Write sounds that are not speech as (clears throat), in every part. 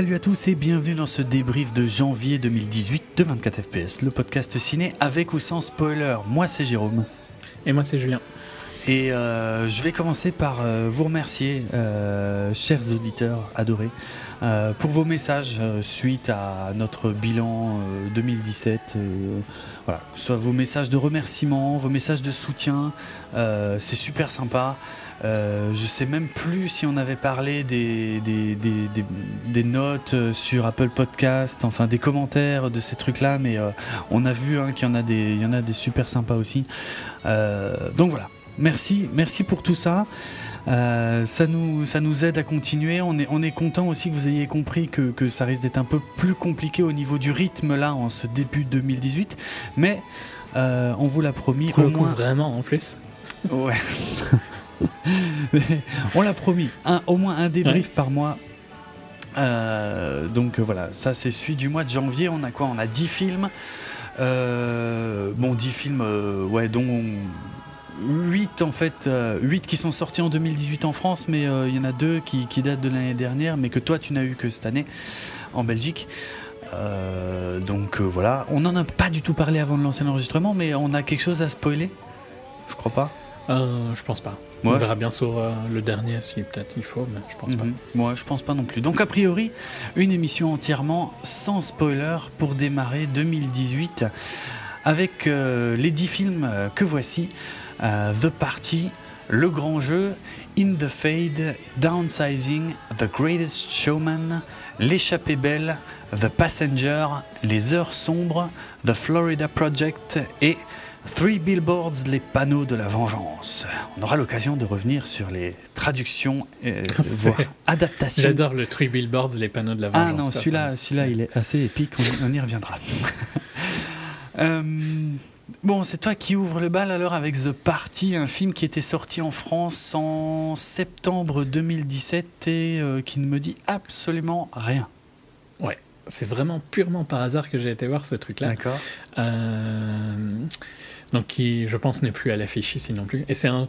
Salut à tous et bienvenue dans ce débrief de janvier 2018 de 24 FPS, le podcast ciné avec ou sans spoiler. Moi c'est Jérôme. Et moi c'est Julien. Et euh, je vais commencer par euh, vous remercier, euh, chers auditeurs adorés, pour vos messages suite à notre bilan 2017. voilà, que ce soit vos messages de remerciement, vos messages de soutien, c'est super sympa. Euh, je sais même plus si on avait parlé des, des, des, des, notes sur Apple Podcast, enfin des commentaires de ces trucs-là, mais euh, on a vu hein, qu'il y en a des, il y en a des super sympas aussi. Euh, donc voilà, merci, merci pour tout ça. ça, nous, ça nous aide à continuer. On est, on est content aussi que vous ayez compris que, que ça risque d'être un peu plus compliqué au niveau du rythme là en ce début 2018, mais on vous l'a promis. Au moins vraiment en plus. Ouais. (laughs) (laughs) on l'a promis, un, au moins un débrief par mois. Euh, donc euh, voilà, ça c'est celui du mois de janvier. On a quoi? On a 10 films. Euh, bon, 10 films, ouais, dont 8 en fait, 8 qui sont sortis en 2018 en France, mais il y en a 2 qui, qui datent de l'année dernière, mais que toi tu n'as eu que cette année en Belgique. donc voilà, on n'en a pas du tout parlé avant de lancer l'enregistrement, mais on a quelque chose à spoiler? Je crois pas. Je pense pas. On verra bien sur euh, le dernier si peut-être il faut, mais je pense pas. Mhm. Moi, je pense pas non plus. Donc a priori, une émission entièrement sans spoiler pour démarrer 2018 avec euh, les 10 films euh, que voici The Party, Le Grand Jeu, In the Fade, Downsizing, The Greatest Showman, L'échappée belle, The Passenger, Les heures sombres, The Florida Project et Three Billboards, les panneaux de la vengeance. On aura l'occasion de revenir sur les traductions, euh, voire adaptations. J'adore le Three Billboards, les panneaux de la vengeance. Ah non, celui-là, celui-là, il est assez épique. On, y reviendra. (laughs) Euh, bon, c'est toi qui ouvre le bal alors avec The Party, un film qui était sorti en France en septembre 2017 et euh, qui ne me dit absolument rien. Ouais, c'est vraiment purement par hasard que j'ai été voir ce truc-là. D'accord. Euh, donc qui, je pense, n'est plus à l'affiche ici non plus. Et c'est un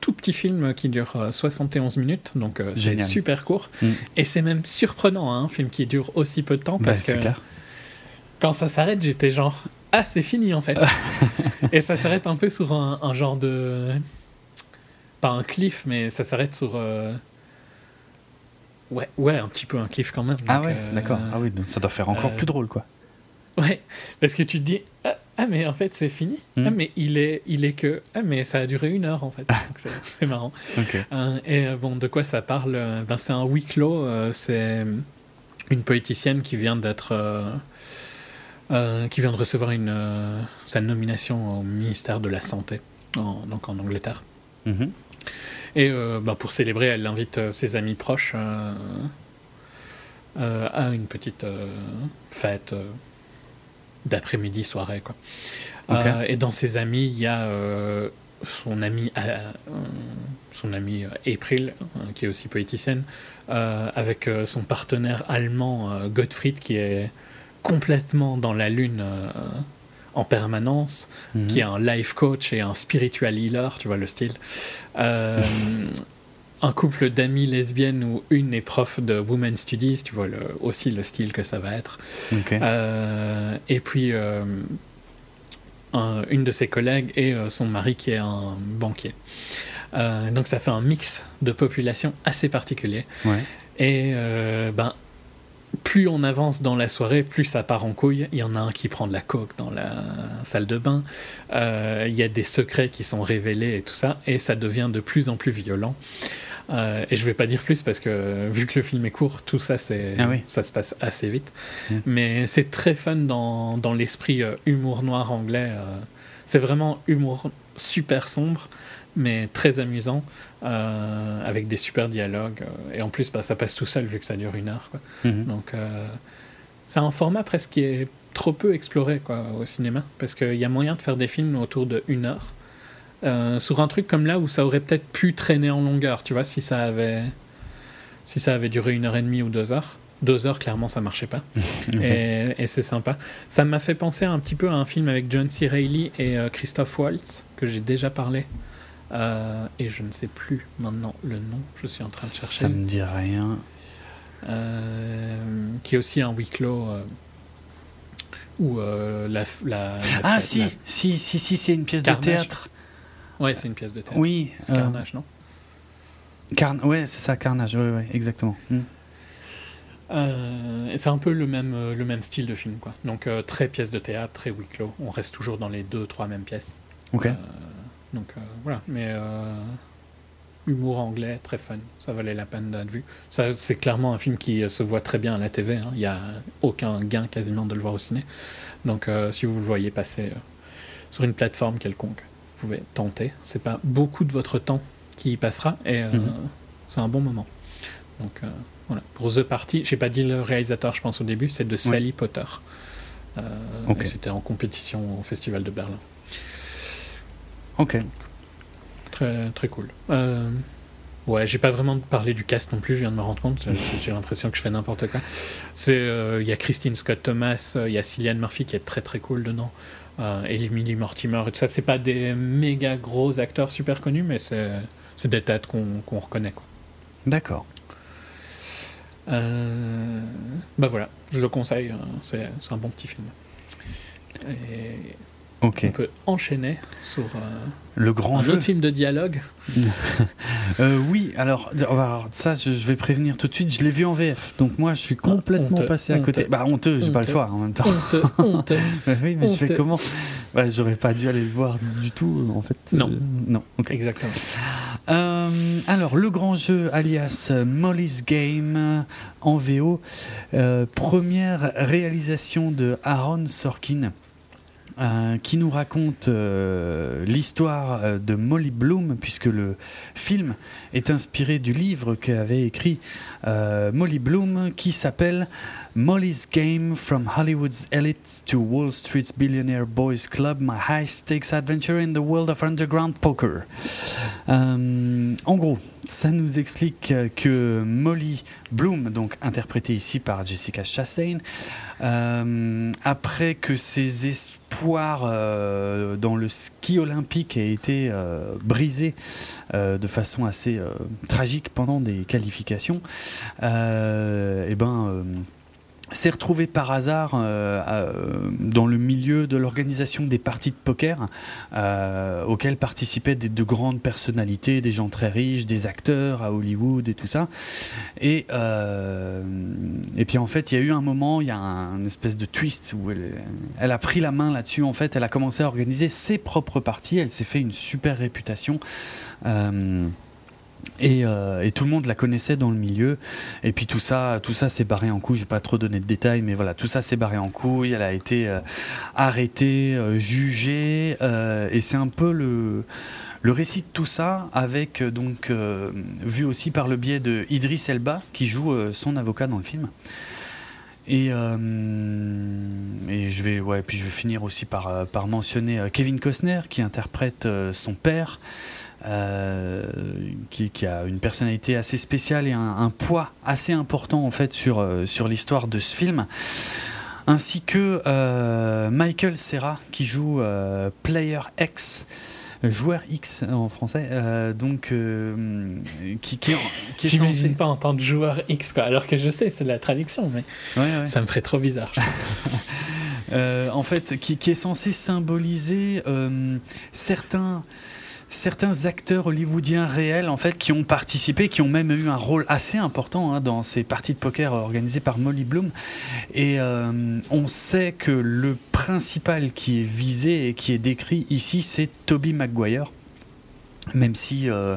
tout petit film qui dure 71 euh, minutes, donc euh, c'est super court. Mm. Et c'est même surprenant, hein, un film qui dure aussi peu de temps, parce bah, que quand ça s'arrête, j'étais genre, ah, c'est fini en fait. (laughs) et ça s'arrête un peu sur un, genre de. Pas un cliff, mais ça s'arrête sur. Euh, ouais, ouais, un petit peu un cliff quand même. ah ouais, d'accord. Ah oui, donc ça doit faire encore plus drôle, quoi. Ouais, parce que tu te dis, ah, ah mais en fait c'est fini. Hmm. Ah mais il est, il est que, ah mais ça a duré une heure en fait. c'est marrant. Euh, et euh, bon, de quoi ça parle euh, ben, C'est un huis clos, c'est une poéticienne qui vient d'être... qui vient de recevoir une, sa nomination au ministère de la Santé, en, donc en Angleterre. Mm-hmm. Et ben, pour célébrer, elle invite ses amis proches à une petite fête d'après-midi, soirée. Quoi. Euh, et dans ses amis, il y a euh, son ami, euh, son ami April, qui est aussi poéticienne, avec son partenaire allemand Gottfried, qui est complètement dans la lune en permanence, mhm. qui est un life coach et un spiritual healer, tu vois le style. (laughs) un couple d'amis lesbiennes où une est prof de Women Studies, tu vois le, aussi le style que ça va être. Euh, et puis euh, une de ses collègues et euh, son mari qui est un banquier. donc ça fait un mix de population assez particulier. Et ben, plus on avance dans la soirée, plus ça part en couille. Il y en a un qui prend de la coke dans la salle de bain. Il y a des secrets qui sont révélés et tout ça. Et ça devient de plus en plus violent. Euh, et je vais pas dire plus parce que vu que le film est court, tout ça, c'est, ah ça se passe assez vite. Mais c'est très fun dans, dans l'esprit euh, humour noir anglais. Euh. c'est vraiment humour super sombre, mais très amusant, avec des super dialogues. et en plus, bah, ça passe tout seul vu que ça dure une heure. Mhm. Donc, c'est un format presque qui est trop peu exploré quoi, au cinéma, parce qu'il y a moyen de faire des films autour de une heure. Sur un truc comme là où ça aurait peut-être pu traîner en longueur, tu vois, si ça avait, si ça avait duré une heure et demie ou deux heures deux heures, clairement, ça marchait pas. (laughs) et, c'est sympa. Ça m'a fait penser un petit peu à un film avec John C. Reilly et euh, Christophe Waltz, que j'ai déjà parlé. Euh, et je ne sais plus maintenant le nom, je suis en train de chercher. Ça me dit rien. Euh, qui est aussi un huis clos. où la, la, Ah, si, si, si, si, c'est une pièce de théâtre. Ouais, c'est une pièce de théâtre. Oui. C'est Carnage, non? Carn... Ouais, c'est ça, Carnage, ouais, ouais, exactement. Euh, c'est un peu le même, euh, le même style de film. Quoi. Donc euh, très pièce de théâtre, très huis clos. On reste toujours dans les deux, trois mêmes pièces. Ok. donc voilà, mais humour anglais, très fun. Ça valait la peine d'être vu. Ça, c'est clairement un film qui se voit très bien à la TV. Hein. Il n'y a aucun gain quasiment de le voir au ciné. Donc si vous le voyez passer sur une plateforme quelconque, pouvez tenter. C'est pas beaucoup de votre temps qui y passera et mhm. c'est un bon moment. Donc voilà. Pour The Party, j'ai pas dit le réalisateur, je pense au début, c'est de Sally Potter. Euh, C'était en compétition au Festival de Berlin. Ok. Très, très cool. Euh, ouais, j'ai pas vraiment parlé du cast non plus, je viens de me rendre compte. (laughs) J'ai l'impression que je fais n'importe quoi. Il euh, y a Christine Scott Thomas, il euh, y a Cillian Murphy qui est très très cool dedans. Euh, Emily Mortimer et tout ça. C'est pas des méga gros acteurs super connus, mais c'est des têtes qu'on reconnaît. D'accord. Euh, bah voilà, je le conseille, hein, c'est un bon petit film. Et on peut enchaîner sur euh, le grand un autre film de dialogue. (laughs) Euh, oui, alors, ça, je, vais prévenir tout de suite. Je l'ai vu en VF, donc moi, je suis ah, complètement passé à côté. Bah honteux, j'ai pas le choix en même temps. Honteux, (laughs) oui, mais je fais comment? Bah, J'aurais pas dû aller le voir du tout, en fait. Non, non. Exactement. alors, le grand jeu, alias Molly's Game en VO, première réalisation de Aaron Sorkin. Euh, qui nous raconte euh, l'histoire euh, de Molly Bloom, puisque le film est inspiré du livre qu'avait écrit Molly Bloom, qui s'appelle Molly's Game From Hollywood's Elite to Wall Street's Billionaire Boys Club, My High Stakes Adventure in the World of Underground Poker. en gros, ça nous explique que Molly Bloom, donc interprétée ici par Jessica Chastain, après que ses espoir euh, dans le ski olympique a été euh, brisé euh, de façon assez tragique pendant des qualifications, et eh ben s'est retrouvé par hasard dans le milieu de l'organisation des parties de poker auxquelles participaient des, de grandes personnalités, des gens très riches, des acteurs à Hollywood et tout ça. Et, et puis en fait, il y a eu un moment, il y a un, espèce de twist où elle, a pris la main là-dessus. En fait, elle a commencé à organiser ses propres parties. Elle s'est fait une super réputation. Euh, euh, et, tout le monde la connaissait dans le milieu. Et puis tout ça, tout ça s'est barré en couille. Je vais pas trop donner de détails, mais voilà, tout ça s'est barré en couille. Elle a été euh, arrêtée, jugée, et c'est un peu le récit de tout ça, avec donc vu aussi par le biais de Idris Elba qui joue son avocat dans le film. Et, euh, je vais, puis je vais finir aussi par, euh, par mentionner euh, Kevin Costner qui interprète son père, qui, qui, a une personnalité assez spéciale et un, poids assez important en fait sur, sur l'histoire de ce film. Ainsi que Michael Serra qui joue Player X joueur X en français, euh, donc euh, qui, qui, qui J'imagine censé... pas entendre joueur X, quoi, alors que je sais, c'est la traduction, mais ça me ferait trop bizarre. (laughs) euh, en fait, qui, qui, est censé symboliser euh, certains certains acteurs hollywoodiens réels en fait qui ont participé, qui ont même eu un rôle assez important hein, dans ces parties de poker organisées par Molly Bloom. Et euh, on sait que le principal qui est visé et qui est décrit ici, c'est Toby Maguire. Même si euh,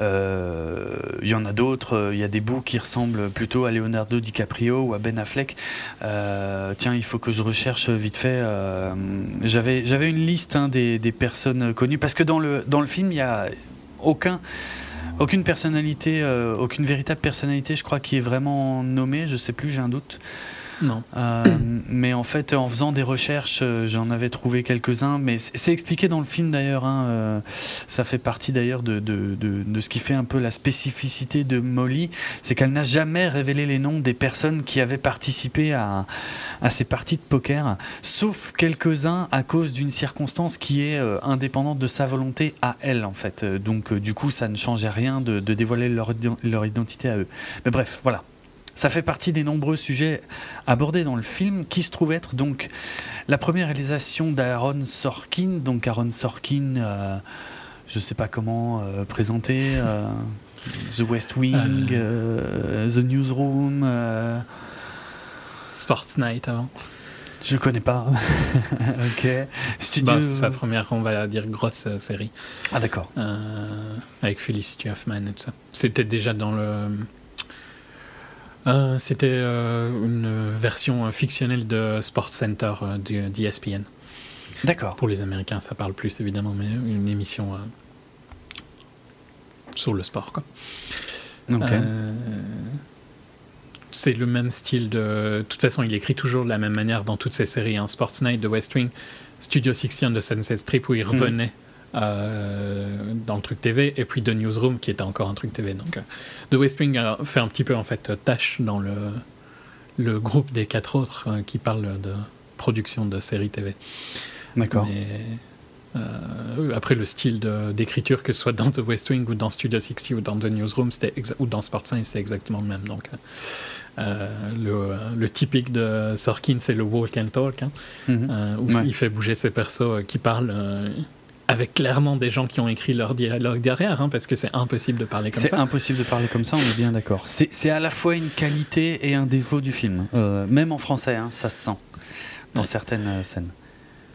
euh, il y en a d'autres, il y a des bouts qui ressemblent plutôt à Leonardo DiCaprio ou à Ben Affleck. Euh, tiens, il faut que je recherche vite fait. j'avais j'avais une liste hein, des, des, personnes connues parce que dans le dans le film il y a aucun aucune personnalité, aucune véritable personnalité, je crois, qui est vraiment nommée. Je sais plus, j'ai un doute. Non. Euh, mais en fait, en faisant des recherches, euh, j'en avais trouvé quelques-uns. Mais c'est expliqué dans le film d'ailleurs. Hein, euh, ça fait partie d'ailleurs de, de, de, de, ce qui fait un peu la spécificité de Molly, c'est qu'elle n'a jamais révélé les noms des personnes qui avaient participé à, à ces parties de poker, sauf quelques-uns à cause d'une circonstance qui est indépendante de sa volonté à elle en fait. Donc du coup, ça ne changeait rien de, dévoiler leur, leur identité à eux. Mais bref, voilà. Ça fait partie des nombreux sujets abordés dans le film, qui se trouve être donc la première réalisation d'Aaron Sorkin. Donc Aaron Sorkin, euh, je ne sais pas comment euh, présenter, euh, The West Wing, The Newsroom. Sports Night avant. Je connais pas. (laughs) ok. Studio... Bah, c'est sa première, on va dire, grosse série. Ah d'accord. avec Felicity Huffman et tout ça. C'était déjà dans le euh, c'était euh, une version fictionnelle de Sports Center euh, d'ESPN. D'accord. Pour les Américains, ça parle plus évidemment, mais une émission sur le sport. Quoi. c'est le même style de. De toute façon, il écrit toujours de la même manière dans toutes ses séries. Hein. Sports Night de West Wing, Studio 60 de Sunset Strip, où il hmm. revenait euh, dans le truc TV, et puis The Newsroom qui était encore un truc TV. Donc, euh, The West Wing fait un petit peu en fait tâche dans le, le groupe des quatre autres euh, qui parlent de production de séries TV. D'accord. après le style d'écriture, que ce soit dans The West Wing ou dans Studio 60 ou dans The Newsroom, ou dans Sports Science, c'est exactement le même. Donc, le, le, typique de Sorkin, c'est le walk and talk, hein, mm-hmm. où il fait bouger ses persos qui parlent avec clairement des gens qui ont écrit leur dialogue derrière, hein, parce que c'est impossible de parler comme ça. C'est impossible de parler comme ça, on est bien d'accord. C'est à la fois une qualité et un défaut du film. Euh, même en français, hein, ça se sent dans certaines euh, scènes.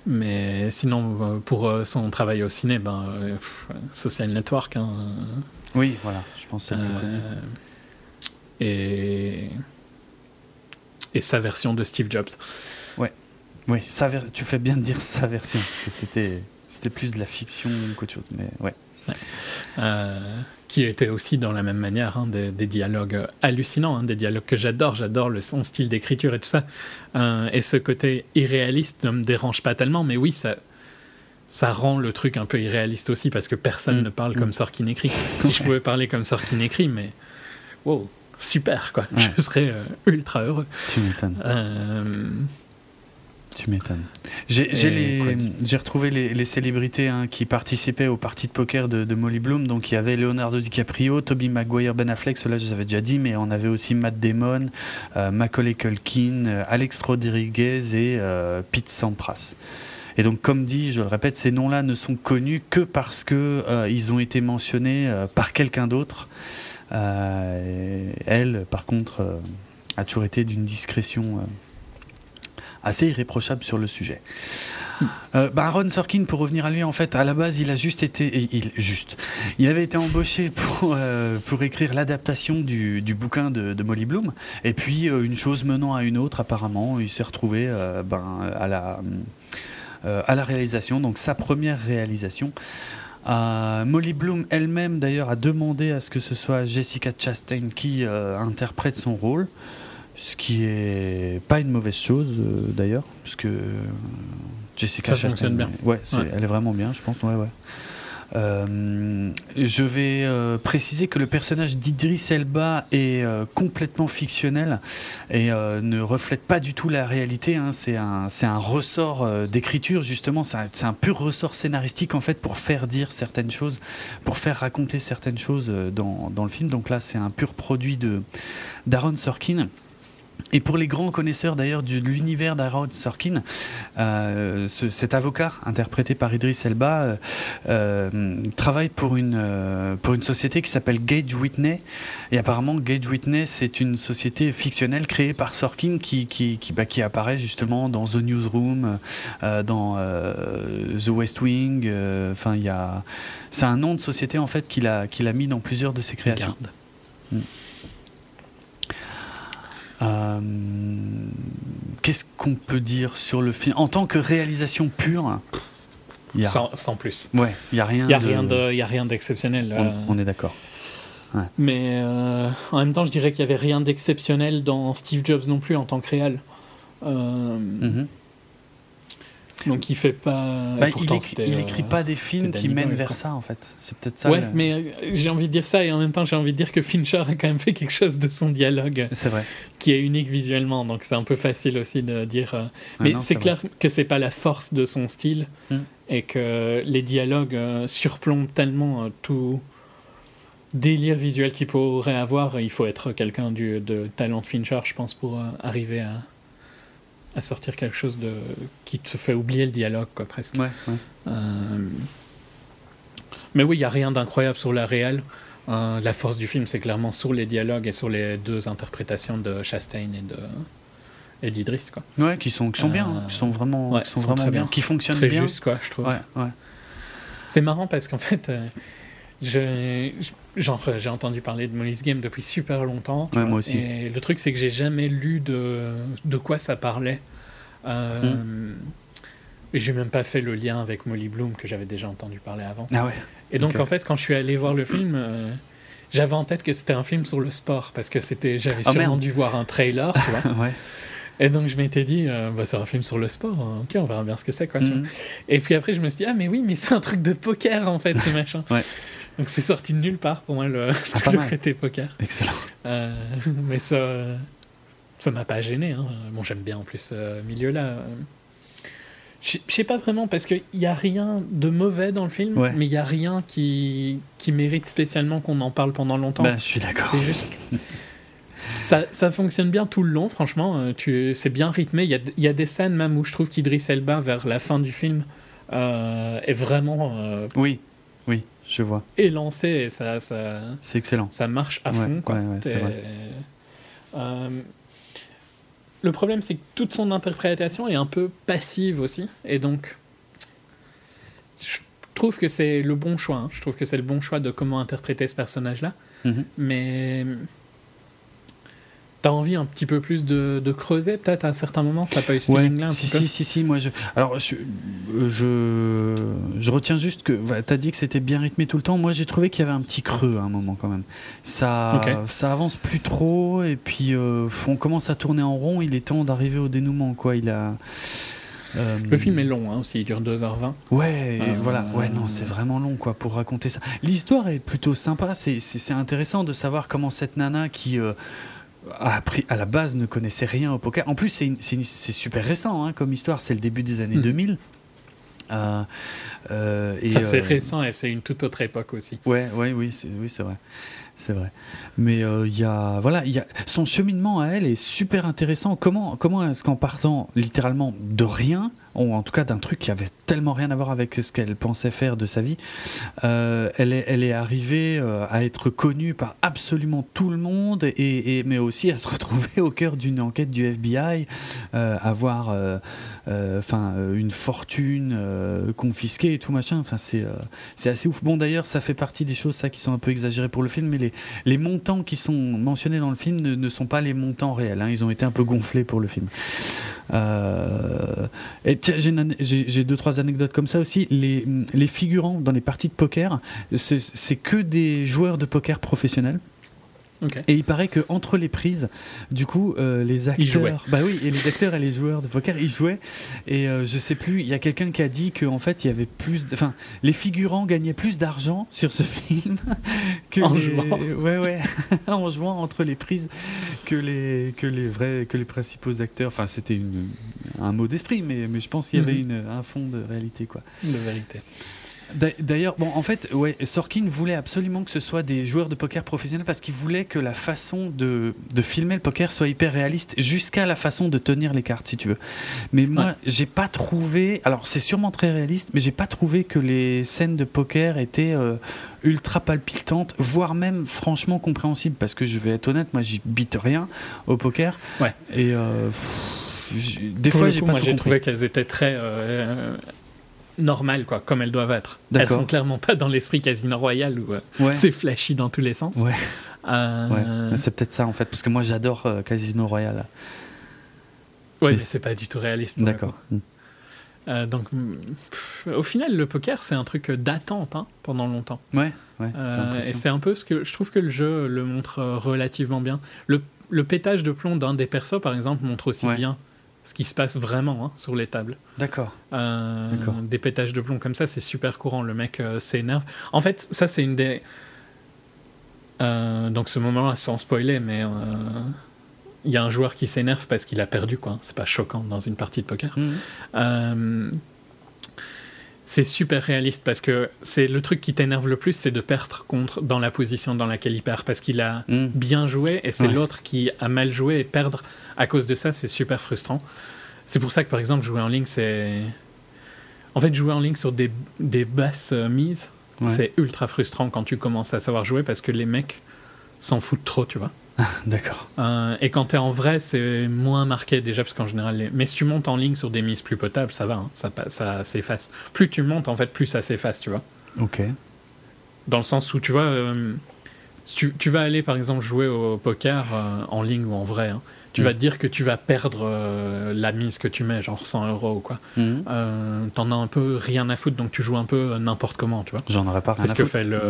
Mais sinon, euh, pour son travail au ciné, ben, Social Network. Hein, oui, voilà, je pense que c'est le plus connu. Et... et sa version de Steve Jobs. Ouais, oui, tu fais bien de dire sa version, parce que c'était c'était plus de la fiction qu'autre chose, mais ouais. Euh, qui était aussi dans la même manière hein, des, dialogues hallucinants, hein, des dialogues que j'adore, j'adore le son style d'écriture et tout ça. Euh, et ce côté irréaliste ne me dérange pas tellement, mais oui, ça, ça rend le truc un peu irréaliste aussi parce que personne mm. ne parle comme mm. Sorkin écrit. Si je pouvais parler comme Sorkin écrit, mais wow, super quoi, je serais euh, ultra heureux. Tu m'étonnes. Tu m'étonnes. J'ai retrouvé les, célébrités hein, qui participaient aux parties de poker de, Molly Bloom. Donc il y avait Leonardo DiCaprio, Toby Maguire, Ben Affleck, cela je vous avais déjà dit, mais on avait aussi Matt Damon, euh, Macaulay Culkin, euh, Alex Rodriguez et euh, Pete Sampras. Et donc, comme dit, je le répète, ces noms-là ne sont connus que parce que ils ont été mentionnés par quelqu'un d'autre. elle, par contre, a toujours été d'une discrétion assez irréprochable sur le sujet. Euh, bah, Aaron Sorkin, pour revenir à lui, en fait, à la base, il a juste été, il, juste, il avait été embauché pour euh, pour écrire l'adaptation du, du, bouquin de, Molly Bloom. Et puis euh, une chose menant à une autre, apparemment, il s'est retrouvé ben, à la à la réalisation, donc sa première réalisation. Molly Bloom elle-même, d'ailleurs, a demandé à ce que ce soit Jessica Chastain qui interprète son rôle. Ce qui est pas une mauvaise chose euh, d'ailleurs, parce que euh, Jessica Ça Chastain, bien. Ouais, elle est vraiment bien, je pense. Ouais, ouais. Euh, je vais préciser que le personnage d'Idris Elba est complètement fictionnel et ne reflète pas du tout la réalité. Hein. C'est un, un ressort d'écriture justement. C'est un, un, pur ressort scénaristique en fait pour faire dire certaines choses, pour faire raconter certaines choses dans, dans le film. Donc là, c'est un pur produit de d'Aaron Sorkin. Et pour les grands connaisseurs d'ailleurs de l'univers d'Harold Sorkin, euh, ce, cet avocat interprété par Idris Elba euh, euh, travaille pour une euh, pour une société qui s'appelle Gage Whitney. Et apparemment Gage Whitney c'est une société fictionnelle créée par Sorkin qui qui qui, bah, qui apparaît justement dans The Newsroom, dans The West Wing. Enfin il y a c'est un nom de société en fait qu'il a qu'il a mis dans plusieurs de ses créations. Mm. Euh, Qu'est-ce qu'on peut dire sur le film? En tant que réalisation pure, y a... sans, sans, plus. Ouais, il n'y a rien. Il n'y a, rien d'exceptionnel. On, euh... on, est d'accord. Ouais. Mais euh, en même temps, je dirais qu'il n'y avait rien d'exceptionnel dans Steve Jobs non plus en tant que réel. Euh, mm -hmm. Donc il fait pas. Bah, il, écrit, il écrit pas des films qui mènent vers ça en fait. C'est peut-être ça. Ouais, le... mais euh, j'ai envie de dire ça et en même temps j'ai envie de dire que Fincher a quand même fait quelque chose de son dialogue. C'est vrai. Qui est unique visuellement, donc c'est un peu facile aussi de dire. Euh... mais c'est clair vrai. que c'est pas la force de son style mm. et que les dialogues euh, surplombent tellement euh, tout délire visuel qu'il pourrait avoir. Il faut être quelqu'un de talent de Fincher, je pense, pour euh, arriver à à sortir quelque chose de qui te fait oublier le dialogue quoi presque ouais, ouais. Euh... mais oui il y a rien d'incroyable sur la réelle euh, la force du film c'est clairement sur les dialogues et sur les deux interprétations de Chastain et de et d'Idris quoi ouais qui sont qui sont bien euh... qui sont vraiment ouais, qui sont, sont vraiment bien. bien qui fonctionnent très bien juste quoi je trouve ouais, ouais. c'est marrant parce qu'en fait euh, je, genre j'ai entendu parler de Molly's Game depuis super longtemps ouais, moi aussi et le truc c'est que j'ai jamais lu de de quoi ça parlait euh, mm. et j'ai même pas fait le lien avec Molly Bloom que j'avais déjà entendu parler avant ah ouais et donc okay. en fait quand je suis allé voir le film euh, j'avais en tête que c'était un film sur le sport parce que c'était j'avais oh, sûrement merde. dû voir un trailer tu vois (laughs) ouais. Et donc je m'étais dit, euh, bah, c'est un film sur le sport, hein. ok, on verra bien ce que c'est. quoi. Mm -hmm. Et puis après je me suis dit, ah mais oui, mais c'est un truc de poker en fait, ce (laughs) machin. ouais. Donc c'est sorti de nulle part pour moi le, (laughs) ah, le côté poker. Excellent. Euh, mais ça ça m'a pas gêné. Hein. Bon, j'aime bien en plus ce milieu-là. Je sais pas vraiment parce qu'il n'y a rien de mauvais dans le film, ouais. mais il n'y a rien qui, qui mérite spécialement qu'on en parle pendant longtemps. Ben, je suis d'accord. C'est juste. (laughs) ça, ça fonctionne bien tout le long, franchement. Tu, c'est bien rythmé. Il y a, y a des scènes même où je trouve qu'Idris Elba, vers la fin du film, euh, est vraiment. Euh, oui, je vois. Élancé et ça. ça c'est excellent. Ça marche à ouais, fond. Quoi. Ouais, ouais, c'est vrai. Euh, le problème, c'est que toute son interprétation est un peu passive aussi. Et donc, je trouve que c'est le bon choix. Hein. Je trouve que c'est le bon choix de comment interpréter ce personnage-là. Mm -hmm. Mais T'as envie un petit peu plus de, de creuser peut-être à un certain moment T'as pas eu ce ouais, feeling-là un si, si, si, si, moi je. Alors, je, je, je retiens juste que. T'as dit que c'était bien rythmé tout le temps. Moi, j'ai trouvé qu'il y avait un petit creux à un moment quand même. Ça, okay. ça avance plus trop et puis euh, on commence à tourner en rond. Il est temps d'arriver au dénouement, quoi. Il a. Euh... Le film est long hein, aussi, il dure 2h20. Ouais, euh... voilà, ouais, non, c'est vraiment long quoi pour raconter ça. L'histoire est plutôt sympa, c'est intéressant de savoir comment cette nana qui. A appris, à la base ne connaissait rien au poker. En plus, c'est super récent hein, comme histoire, c'est le début des années mmh. 2000. Euh, euh, enfin, c'est euh... récent et c'est une toute autre époque aussi. Ouais, ouais, oui, c'est oui, vrai. C'est vrai. Mais il euh, y a voilà, il y a son cheminement à elle est super intéressant. Comment comment est-ce qu'en partant littéralement de rien, ou en tout cas d'un truc qui avait tellement rien à voir avec ce qu'elle pensait faire de sa vie, euh, elle est elle est arrivée euh, à être connue par absolument tout le monde et, mais aussi à se (laughs) retrouver au cœur d'une enquête du FBI, euh, avoir enfin une fortune confisquée et tout machin. Enfin c'est assez ouf. Bon d'ailleurs ça fait partie des choses qui sont un peu exagérées pour le film, mais les montants qui sont mentionnés dans le film ne, sont pas les montants réels. Hein. Ils ont été un peu gonflés pour le film. Euh, et j'ai deux trois anecdotes comme ça aussi. Les, les figurants dans les parties de poker, c'est que des joueurs de poker professionnels. Okay. Et il paraît que entre les prises, du coup, euh, les acteurs, bah oui, et les acteurs et les joueurs de poker, ils jouaient. Et euh, je sais plus, il y a quelqu'un qui a dit que en fait, il y avait plus, enfin, les figurants gagnaient plus d'argent sur ce (laughs) film que en les... jouant. ouais, ouais, (laughs) en jouant entre les prises que les que les vrais que les principaux acteurs. Enfin, c'était un mot d'esprit, mais mais je pense qu'il y avait Mhm. une, un fond de réalité, quoi. De vérité. D'ailleurs, bon, en fait, ouais, Sorkin voulait absolument que ce soit des joueurs de poker professionnels parce qu'il voulait que la façon de, de, filmer le poker soit hyper réaliste jusqu'à la façon de tenir les cartes, si tu veux. Mais moi, j'ai pas trouvé. Alors, c'est sûrement très réaliste, mais j'ai pas trouvé que les scènes de poker étaient euh, ultra palpitantes, voire même franchement compréhensibles. Parce que je vais être honnête, moi, j'y bite rien au poker. Ouais. Et. Euh, des fois, j'ai pas moi, j'ai trouvé qu'elles étaient très euh, normales, quoi, comme elles doivent être. Elles sont clairement pas dans l'esprit Casino Royal où euh, c'est flashy dans tous les sens. Ouais. Euh, c'est peut-être ça en fait, parce que moi j'adore Casino Royale. Oui, mais c'est pas du tout réaliste. D'accord. Donc, au final, le poker, c'est un truc d'attente hein, pendant longtemps. Ouais, ouais. et c'est un peu ce que je trouve que le jeu le montre relativement bien. Le, le pétage de plomb d'un des persos, par exemple, montre aussi bien ce qui se passe vraiment hein, sur les tables. D'accord. Euh, des pétages de plomb comme ça, c'est super courant. Le mec euh, s'énerve. En fait, ça, c'est une des. Euh, donc, ce moment-là, sans spoiler, mais il y a un joueur qui s'énerve parce qu'il a perdu, quoi. C'est pas choquant dans une partie de poker. Mhm c'est super réaliste parce que c'est le truc qui t'énerve le plus, c'est de perdre contre dans la position dans laquelle il perd parce qu'il a mm. bien joué et c'est l'autre qui a mal joué et perdre à cause de ça, c'est super frustrant. C'est pour ça que par exemple jouer en ligne, c'est en fait jouer en ligne sur des, des basses euh, mises, c'est ultra frustrant quand tu commences à savoir jouer parce que les mecs s'en foutent trop, tu vois. (laughs) D'accord. Euh, et quand tu es en vrai, c'est moins marqué déjà, parce qu'en général, mais si tu montes en ligne sur des mises plus potables, ça va, hein, ça, ça s'efface. Plus tu montes, en fait, plus ça s'efface, tu vois. Ok. Dans le sens où, tu vois, euh, tu, tu, vas aller, par exemple, jouer au poker euh, en ligne ou en vrai, hein, tu vas mm. te dire que tu vas perdre la mise que tu mets, genre 100 euros ou quoi. Mm. T'en as un peu rien à foutre, donc tu joues un peu n'importe comment, tu vois. J'en aurais pas rien C'est ce que fait le.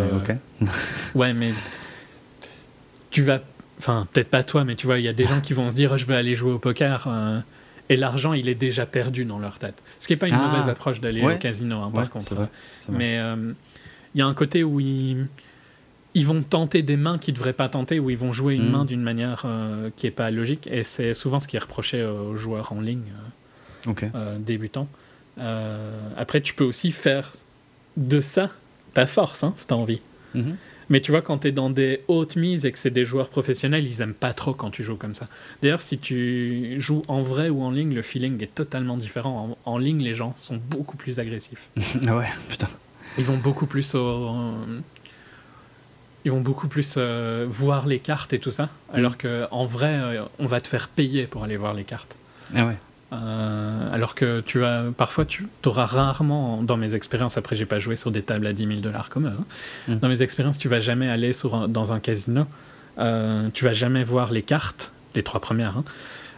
(laughs) ouais, mais tu vas Enfin, peut-être pas toi, mais tu vois, il y a des gens qui vont se dire je vais aller jouer au poker. Euh, et l'argent, il est déjà perdu dans leur tête. Ce qui n'est pas une ah. mauvaise approche d'aller au casino, hein, par contre. Mais euh, il y a un côté où ils, ils vont tenter des mains qu'ils ne devraient pas tenter, où ils vont jouer une hmm. main d'une manière euh, qui n'est pas logique. Et c'est souvent ce qui est reproché aux joueurs en ligne débutants. après, tu peux aussi faire de ça ta force, hein, si tu as envie. Mhm. Mais tu vois, quand tu es dans des hautes mises et que c'est des joueurs professionnels, ils aiment pas trop quand tu joues comme ça. D'ailleurs, si tu joues en vrai ou en ligne, le feeling est totalement différent. En, ligne, les gens sont beaucoup plus agressifs. ah (laughs) ouais, putain. Ils vont beaucoup plus au. Ils vont beaucoup plus euh, voir les cartes et tout ça, alors mm. qu'en vrai, euh, on va te faire payer pour aller voir les cartes. Ah ouais. Euh, alors que tu vas, parfois, tu auras rarement, dans mes expériences, après j'ai pas joué sur des tables à 10 000 dollars comme eux, hein. mm. dans mes expériences, tu vas jamais aller sur dans un casino, tu vas jamais voir les cartes, les trois premières,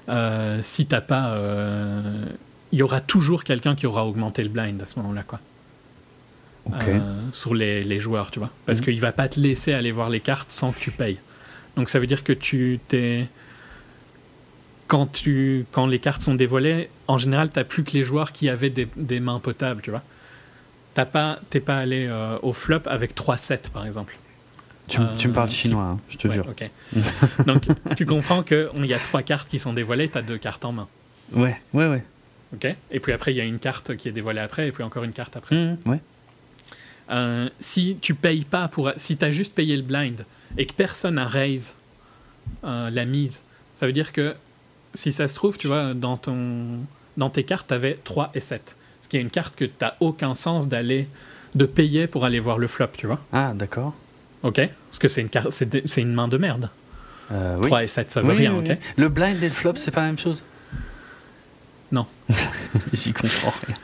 hein. si t'as pas, il y aura toujours quelqu'un qui aura augmenté le blind à ce moment-là, quoi. Sur les, les, joueurs, tu vois, parce mm. qu'il va pas te laisser aller voir les cartes sans que tu payes. Donc ça veut dire que tu t'es quand, tu, quand les cartes sont dévoilées, en général, tu n'as plus que les joueurs qui avaient des, des mains potables, tu vois. Tu pas, pas allé euh, au flop avec 3 sets, par exemple. Tu, tu me parles euh, chinois, hein, je te jure. Ok. (laughs) Donc, tu comprends qu'il y a 3 cartes qui sont dévoilées, tu as 2 cartes en main. Ouais, ouais, ouais. Ok. Et puis après, il y a une carte qui est dévoilée après, et puis encore une carte après. Mmh, ouais. Euh, si tu payes pas pour. Si tu as juste payé le blind et que personne n'a raise la mise, ça veut dire que si ça se trouve, tu vois, dans, ton, dans tes cartes, tu avais 3 et 7. Ce qui est une carte que tu n'as aucun sens d'aller de payer pour aller voir le flop, tu vois. Ah, d'accord. Ok? Parce que c'est une, carte, c'est, une main de merde. Euh, 3 et 7, ça veut rien, ok? Le blind et le flop, c'est pas la même chose? Non. (laughs) J'y comprends rien.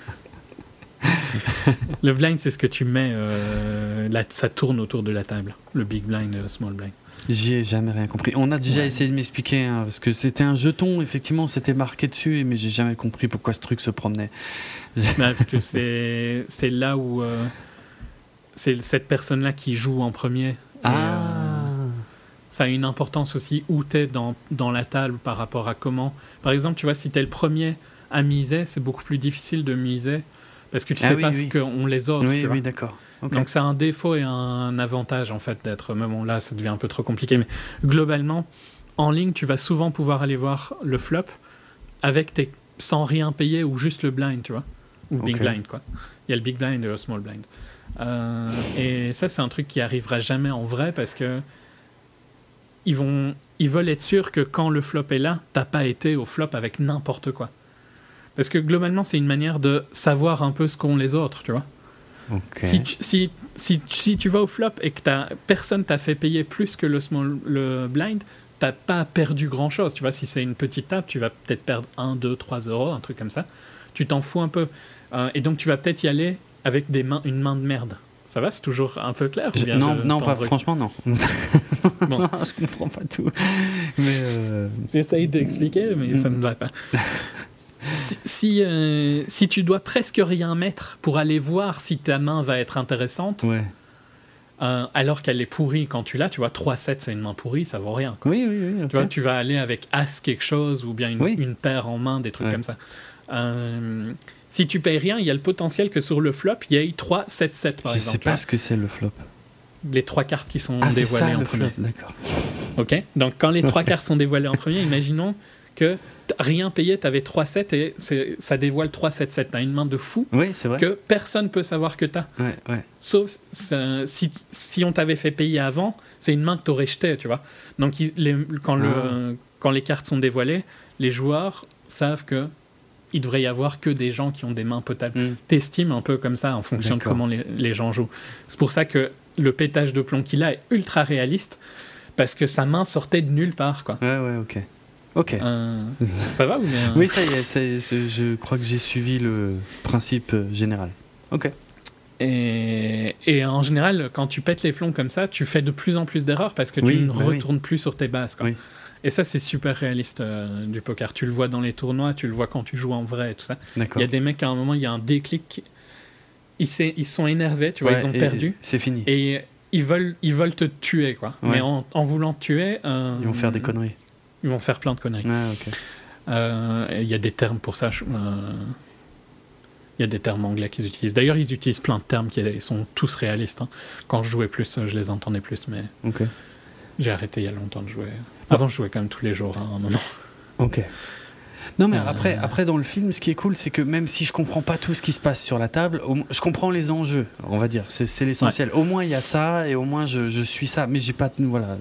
(laughs) le blind, c'est ce que tu mets, euh, ça tourne autour de la table. Le big blind, le small blind. J'y jamais rien compris. On a déjà essayé de m'expliquer, hein, parce que c'était un jeton, effectivement, c'était marqué dessus, mais j'ai jamais compris pourquoi ce truc se promenait. (laughs) parce que c'est là où. Euh, c'est cette personne-là qui joue en premier. ah. Euh, ça a une importance aussi où tu es dans, dans, la table par rapport à comment. Par exemple, tu vois, si tu es le premier à miser, c'est beaucoup plus difficile de miser parce que tu ah sais pas ce qu'ont les autres. Oui, oui, d'accord. Donc c'est un défaut et un avantage en fait d'être. Mais bon, là, ça devient un peu trop compliqué. Mais globalement, en ligne, tu vas souvent pouvoir aller voir le flop avec tes sans rien payer ou juste le blind, tu vois, ou big blind quoi. Il y a le big blind et le small blind. Euh, et ça, c'est un truc qui arrivera jamais en vrai parce que ils vont, ils veulent être sûrs que quand le flop est là, t'as pas été au flop avec n'importe quoi. Parce que globalement, c'est une manière de savoir un peu ce qu'ont les autres, tu vois. Si, tu, si, si, si, tu vas au flop et que as, personne t'a fait payer plus que le, small, le blind, t'as pas perdu grand chose. Tu vois, si c'est une petite table, tu vas peut-être perdre 1, 2, 3 euros, un truc comme ça. Tu t'en fous un peu. Euh, et donc, tu vas peut-être y aller avec des mains, une main de merde. Ça va, c'est toujours un peu clair Non, non pas, franchement, non. (laughs) non, je comprends pas tout. Mais euh... J'essaye d'expliquer, mais ça ne va pas. (laughs) si, euh, si, tu dois presque rien mettre pour aller voir si ta main va être intéressante, ouais. euh, alors qu'elle est pourrie quand tu l'as, tu vois, 3-7 c'est une main pourrie, ça vaut rien. Oui, oui, oui. Okay. Tu vois, tu vas aller avec As quelque chose ou bien une, oui. une paire en main, des trucs ouais. comme ça. Euh, si tu payes rien, il y a le potentiel que sur le flop, il y ait 3, 7, 7 par je exemple. Je sais pas ce que c'est le flop. Les trois cartes qui sont ah, dévoilées ça, en premier. D'accord. Ok Donc quand les trois cartes sont dévoilées en premier, imaginons que rien payé, tu avais 3 7 et ça dévoile 3 7 7. Tu as une main de fou oui, vrai. que personne peut savoir que tu as. Ouais, ouais. Sauf si, si on t'avait fait payer avant, c'est une main que tu aurais jetée, tu vois. Donc il, les, quand, le, Ah. quand les cartes sont dévoilées, les joueurs savent que il devrait y avoir que des gens qui ont des mains potables. Mm. T'estimes un peu comme ça en fonction de comment les, les gens jouent. C'est pour ça que le pétage de plomb qu'il a est ultra réaliste parce que sa main sortait de nulle part, quoi. Ouais, ouais, ok. Ok. Euh, ça va ou bien Oui, ça y est, ça y est, je crois que j'ai suivi le principe euh, général. Ok. Et, et, en général, quand tu pètes les plombs comme ça, tu fais de plus en plus d'erreurs parce que tu ne bah retournes oui. plus sur tes bases. Quoi. Oui. Et ça, c'est super réaliste euh, du poker. Tu le vois dans les tournois, tu le vois quand tu joues en vrai et tout ça. Il y a des mecs à un moment, il y a un déclic. Ils, ils sont énervés, tu vois, ouais, ils ont perdu. C'est fini. Et ils veulent, ils veulent te tuer, quoi. Ouais. Mais en, en, voulant te tuer. Euh, ils vont faire des conneries. Ils vont faire plein de conneries. Ok. Euh, Il y a des termes pour ça. euh, Il y a des termes anglais qu'ils utilisent. D'ailleurs, ils utilisent plein de termes qui sont tous réalistes. Hein. Quand je jouais plus, je les entendais plus, mais okay. j'ai arrêté il y a longtemps de jouer. Avant, je jouais quand même tous les jours hein, à un moment. (laughs) Ok. Non, mais Euh. après, après, dans le film, ce qui est cool, c'est que même si je comprends pas tout ce qui se passe sur la table, au- je comprends les enjeux, on va dire. C'est l'essentiel. Au moins, il y a ça, et au moins, je, je suis ça. Mais j'ai pas. Voilà.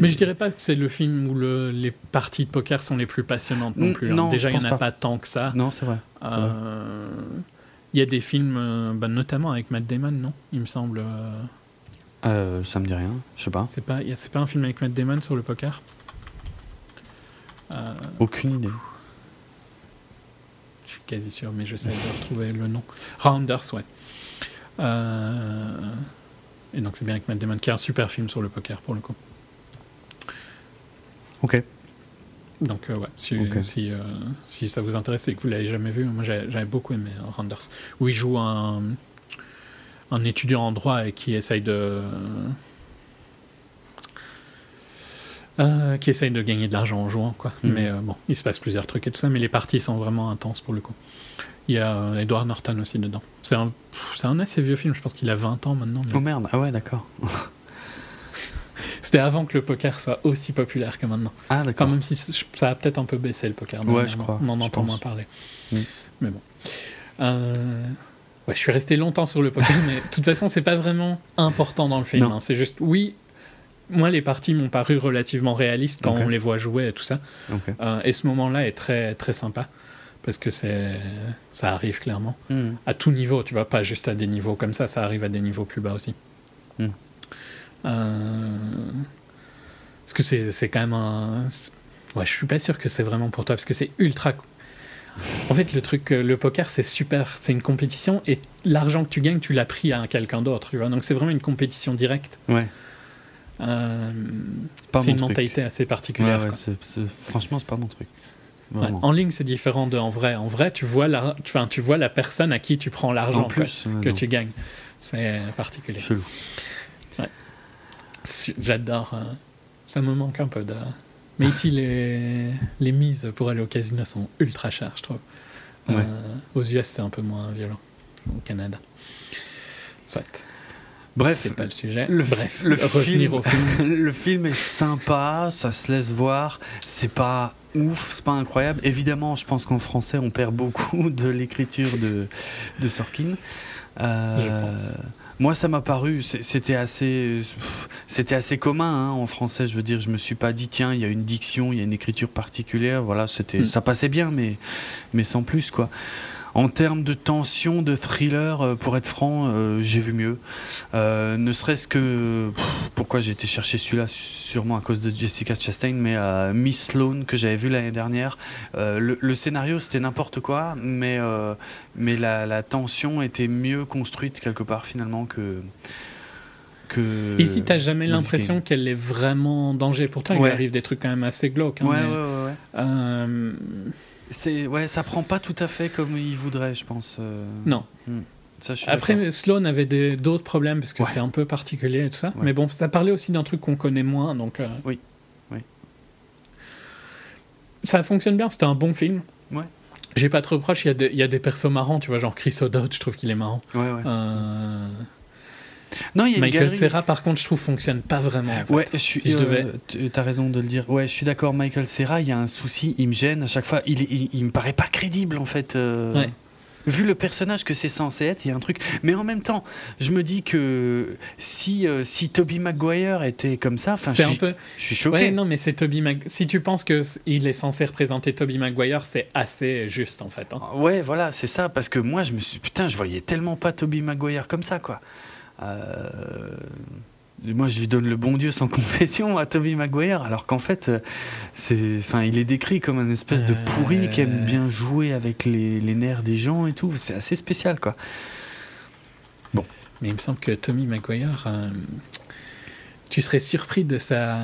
Mais je dirais pas que c'est le film où le- les parties de poker sont les plus passionnantes non N- plus. hein. non, Déjà, il n'y en a pas. pas. tant que ça. Non, c'est vrai. Euh, Il y a des films, euh, bah, notamment avec Matt Damon, non Il me semble. euh, ça me dit rien, je sais pas. C'est pas, a- c'est pas un film avec Matt Damon sur le poker? Aucune idée. Je suis quasi sûr, mais j'essaie de retrouver le nom. Rounders, ouais. Euh, Et donc c'est bien avec Matt Damon, qui est un super film sur le poker pour le coup. Ok. Donc euh, ouais, si, Ok. si, euh, si ça vous intéresse et que vous l'avez jamais vu, moi j'avais beaucoup aimé Rounders, où il joue un, un étudiant en droit et qui essaye de euh, qui essaye de gagner de l'argent en jouant quoi. Mhm. Mais bon, il se passe plusieurs trucs et tout ça, mais les parties sont vraiment intenses pour le coup. Il y a Edward Norton aussi dedans. C'est un, un assez vieux film, je pense qu'il a 20 ans maintenant. mais- Oh merde, ah ouais, d'accord. (laughs) C'était avant que le poker soit aussi populaire que maintenant. Ah Quand d'accord. même si ça a peut-être un peu baissé le poker. Ouais, maintenant, je crois, On en entend moins parler. Mm. Mais bon. Euh, Ouais, je suis resté longtemps sur le poker, mais de toute façon, c'est pas vraiment important dans le film. Hein. C'est juste, oui, moi, les parties m'ont paru relativement réalistes quand on les voit jouer et tout ça. Euh, et ce moment-là est très, très sympa. Parce que c'est, ça arrive clairement. Hmm. À tout niveau, tu vois, pas juste à des niveaux comme ça, ça arrive à des niveaux plus bas aussi. Mm. Euh, Parce que c'est, quand même un. Ouais, je suis pas sûr que c'est vraiment pour toi, parce que c'est ultra. En fait, le truc, euh, le poker, c'est super. C'est une compétition et l'argent que tu gagnes, tu l'as pris à quelqu'un d'autre. Donc c'est vraiment une compétition directe. Ouais. Euh, c'est une truc. mentalité assez Ouais, particulière. ouais, c'est- c'est- franchement, c'est pas mon truc. Ouais. En ligne, c'est différent de en vrai. En vrai, tu vois la, tu, enfin, tu vois la personne à qui tu prends l'argent ouais, que non. tu gagnes. C'est particulier. Chelou. J'adore. euh, Ça me manque un peu de. Mais ici, les, les mises pour aller au casino sont ultra chères, je trouve. Euh, aux US, c'est un peu moins violent. Au Canada. Soit. Bref, c'est pas le sujet. le, Bref, le revenir film, au film. (laughs) le film est sympa, ça se laisse voir. C'est pas ouf, c'est pas incroyable. Évidemment, je pense qu'en français, on perd beaucoup (laughs) de l'écriture de, de Sorkin. je pense. Moi, ça m'a paru, c'était assez, c'était assez commun hein, en français. Je veux dire, je me suis pas dit tiens, il y a une diction, il y a une écriture particulière. Voilà, c'était, mm. ça passait bien, mais, mais sans plus quoi. En termes de tension, de thriller, euh, pour être franc, euh, j'ai vu mieux. Euh, ne serait-ce que pourquoi j'ai été chercher celui-là, sûrement à cause de Jessica Chastain, mais Miss Sloane que j'avais vu l'année dernière. Le, scénario c'était n'importe quoi, mais mais la, tension était mieux construite quelque part finalement que que Ici, t'as jamais l'impression qu'elle est vraiment en danger. Pourtant, il arrive des trucs quand même assez glauques. Hein, ouais, ouais, ouais, c'est ouais, ça prend pas tout à fait comme il voudrait, je pense. Euh. Non. Hmm. Après, Sloan avait d'autres problèmes parce que c'était un peu particulier et tout ça. Mais bon, ça parlait aussi d'un truc qu'on connaît moins, donc. Euh. Oui. Oui. Ça fonctionne bien. C'était un bon film. Ouais. J'ai pas. Il y, il y, a des persos marrants, tu vois, genre Chris O'Dowd, je trouve qu'il est marrant. Ouais, ouais. Euh... Non, il y a Michael Serra, par contre, je trouve fonctionne pas vraiment. Ouais, je suis. Si je devais... Euh, T'as raison de le dire. Ouais, je suis d'accord. Michael Serra, il y a un souci, il me gêne à chaque fois. Il, il, il me paraît pas crédible en fait. Euh... Ouais vu le personnage que c'est censé être, il y a un truc. Mais en même temps, je me dis que si, euh, si Toby Maguire était comme ça, enfin, c'est un peu. Je suis choqué. Ouais, non, mais c'est Toby Mag... Si tu penses que il est censé représenter Toby Maguire, c'est assez juste en fait. Hein. Ouais, voilà, c'est ça. Parce que moi, je me suis putain, je voyais tellement pas Toby Maguire comme ça, quoi. Euh, moi, je lui donne le bon Dieu sans (laughs) confession à Toby Maguire, alors qu'en fait, euh, c'est, enfin, il est décrit comme un espèce de pourri qui aime bien jouer avec les, nerfs des gens et tout. C'est assez spécial, quoi. Bon. Mais il me semble que Tommy Maguire, euh, tu serais surpris de sa.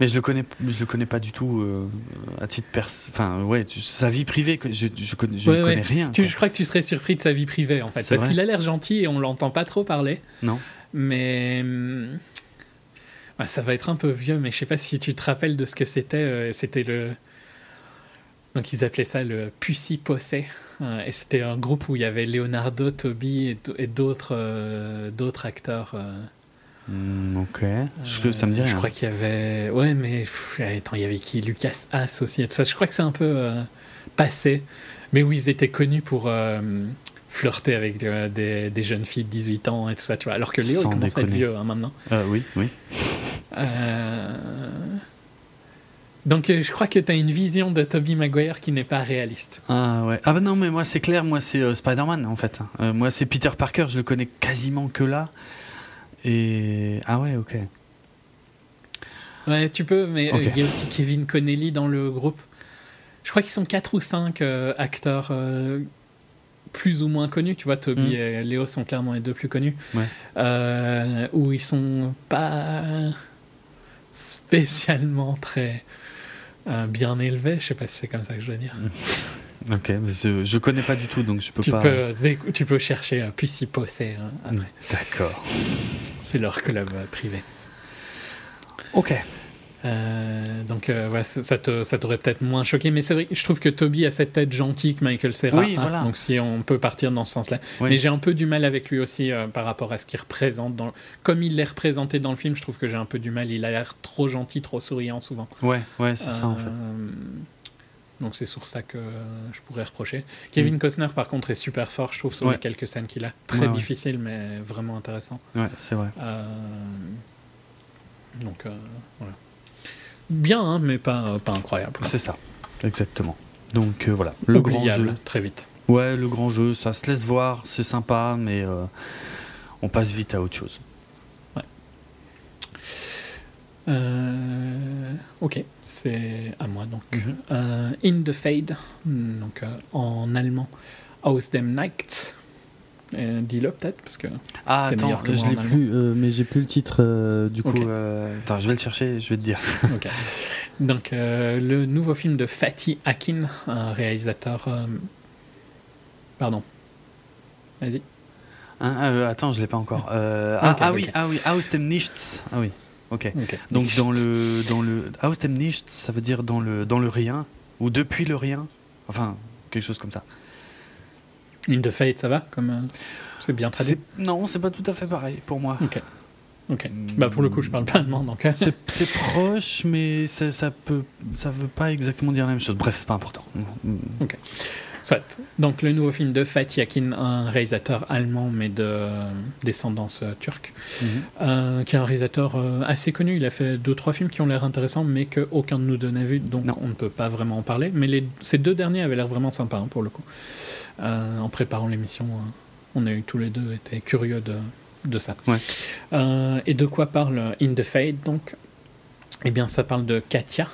Mais je le connais, je le connais pas du tout à titre perso. Enfin, ouais, sa vie privée, je, je, ne connais rien. je crois que tu serais surpris de sa vie privée, en fait, parce qu'il a l'air gentil et on l'entend pas trop parler. Non. Mais bah, ça va être un peu vieux, mais je sais pas si tu te rappelles de ce que c'était. Euh, c'était le. Donc ils appelaient ça le Pussy Possé. Euh, et c'était un groupe où il y avait Leonardo, Toby et, d'autres euh, d'autres acteurs. Hmm, ok. Je, ça me dit Je crois qu'il y avait. Ouais, mais. attends, il y avait qui? Lucas Haas aussi et tout ça. Je crois que c'est un peu passé. Mais oui, ils étaient connus pour flirter avec euh, des, des, jeunes filles de 18 ans et tout ça, tu vois. Alors que Léo, il commence à être vieux hein, maintenant. Euh, oui, oui. Euh... Donc euh, je crois que tu as une vision de Toby Maguire qui n'est pas réaliste. Ah ouais. Ah bah non, mais moi c'est clair, moi c'est Spider-Man en fait. moi c'est Peter Parker, je le connais quasiment que là. Et ah ouais, ok. Ouais, tu peux, mais il y a aussi Kevin Connelly dans le groupe. Je crois qu'ils sont 4 ou 5 acteurs plus ou moins connus. Tu vois, Toby mm. et Léo sont clairement les deux plus connus. Euh, où ils sont pas spécialement très euh, bien élevés. Je sais pas si c'est comme ça que je veux dire. (laughs) Ok, mais je, je connais pas du tout, donc je peux tu pas. Peux, tu peux chercher un Pussy Possé hein, D'accord. C'est leur club euh, privé. Ok. Euh, donc euh, ouais, ça, ça t'aurait peut-être moins choqué, mais c'est vrai, je trouve que Toby a cette tête gentille que Michael Serra oui, voilà. donc si on peut partir dans ce sens-là. Mais j'ai un peu du mal avec lui aussi euh, par rapport à ce qu'il représente. Dans... Comme il l'est représenté dans le film, je trouve que j'ai un peu du mal. Il a l'air trop gentil, trop souriant souvent. Ouais, ouais, c'est ça en fait. Donc c'est sur ça que je pourrais reprocher. Kevin mm. Costner par contre est super fort, je trouve, sur les quelques scènes qu'il a. Très difficile, mais vraiment intéressant. Ouais, c'est vrai. Donc voilà bien, hein, mais pas, pas incroyable. C'est ça, exactement. Donc euh, voilà, le grand jeu. très vite. Ouais, le grand jeu, ça se laisse voir, c'est sympa, mais euh, on passe vite à autre chose. Euh, ok, c'est à moi donc. Mhm. In the Fade, donc en allemand, Aus dem Night. Euh, dis-le peut-être parce que ah attends je l'ai plus euh, mais j'ai plus le titre euh, du coup attends je vais le chercher je vais te dire. (laughs) Donc le nouveau film de Fatih Akin un réalisateur pardon. Vas-y. Hein, attends je l'ai pas encore. Ah, ah, oui ah oui Aus dem Nichts. Ah oui ok donc dans le dans le Aus dem Nichts ça veut dire dans le dans le rien ou depuis le rien enfin quelque chose comme ça In the Fate, ça va comme euh, C'est bien traduit Non, c'est pas tout à fait pareil pour moi. Ok. Ok. Bah pour le coup, je parle pas allemand, donc. Euh. c'est proche, mais ça, ça peut, ça veut pas exactement dire la même chose. Bref, c'est pas important. Ok. Soit. Donc le nouveau film de Fatih Akin, un réalisateur allemand mais de descendance euh, turque, mhm. euh, qui est un réalisateur euh, assez connu. Il a fait deux trois films qui ont l'air intéressants mais qu'aucun de nous deux n'a vu, donc on ne peut pas vraiment en parler. Mais les, ces deux derniers avaient l'air vraiment sympas hein, pour le coup. en préparant l'émission, on a eu tous les deux été curieux de, de ça. et de quoi parle In the Fade donc? Eh bien ça parle de Katia.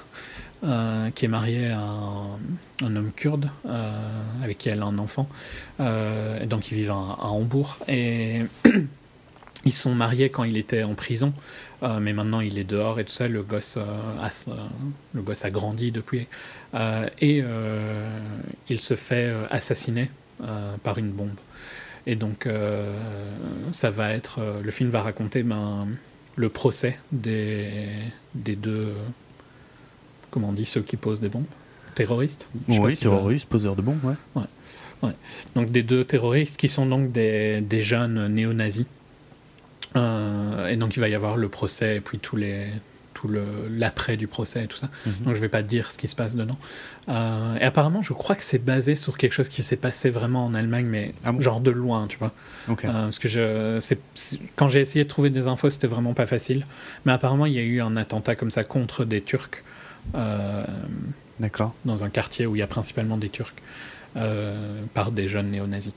Euh, qui est mariée à un, homme kurde euh, avec qui elle a un enfant. Euh, donc ils vivent à, Hambourg. Et (clears throat) ils sont mariés quand il était en prison, mais maintenant il est dehors et tout ça. Le gosse, a, le gosse a grandi depuis. et il se fait assassiner par une bombe. Et donc ça va être. le film va raconter ben, le procès des, des deux comment on dit, ceux qui posent des bombes Terroristes Oui, terroristes, poseurs de bombes, ouais. ouais. Donc des deux terroristes qui sont donc des, des jeunes néo-nazis. Euh, et donc il va y avoir le procès et puis tous les, tout l'après du procès et tout ça. Mhm. Donc je vais pas dire ce qui se passe dedans. Euh, et apparemment, je crois que c'est basé sur quelque chose qui s'est passé vraiment en Allemagne, mais ah genre de loin, tu vois. Euh, parce que je, quand j'ai essayé de trouver des infos, c'était vraiment pas facile. Mais apparemment, il y a eu un attentat comme ça contre des Turcs D'accord. Dans un quartier où il y a principalement des Turcs, euh, par des jeunes néo-nazis.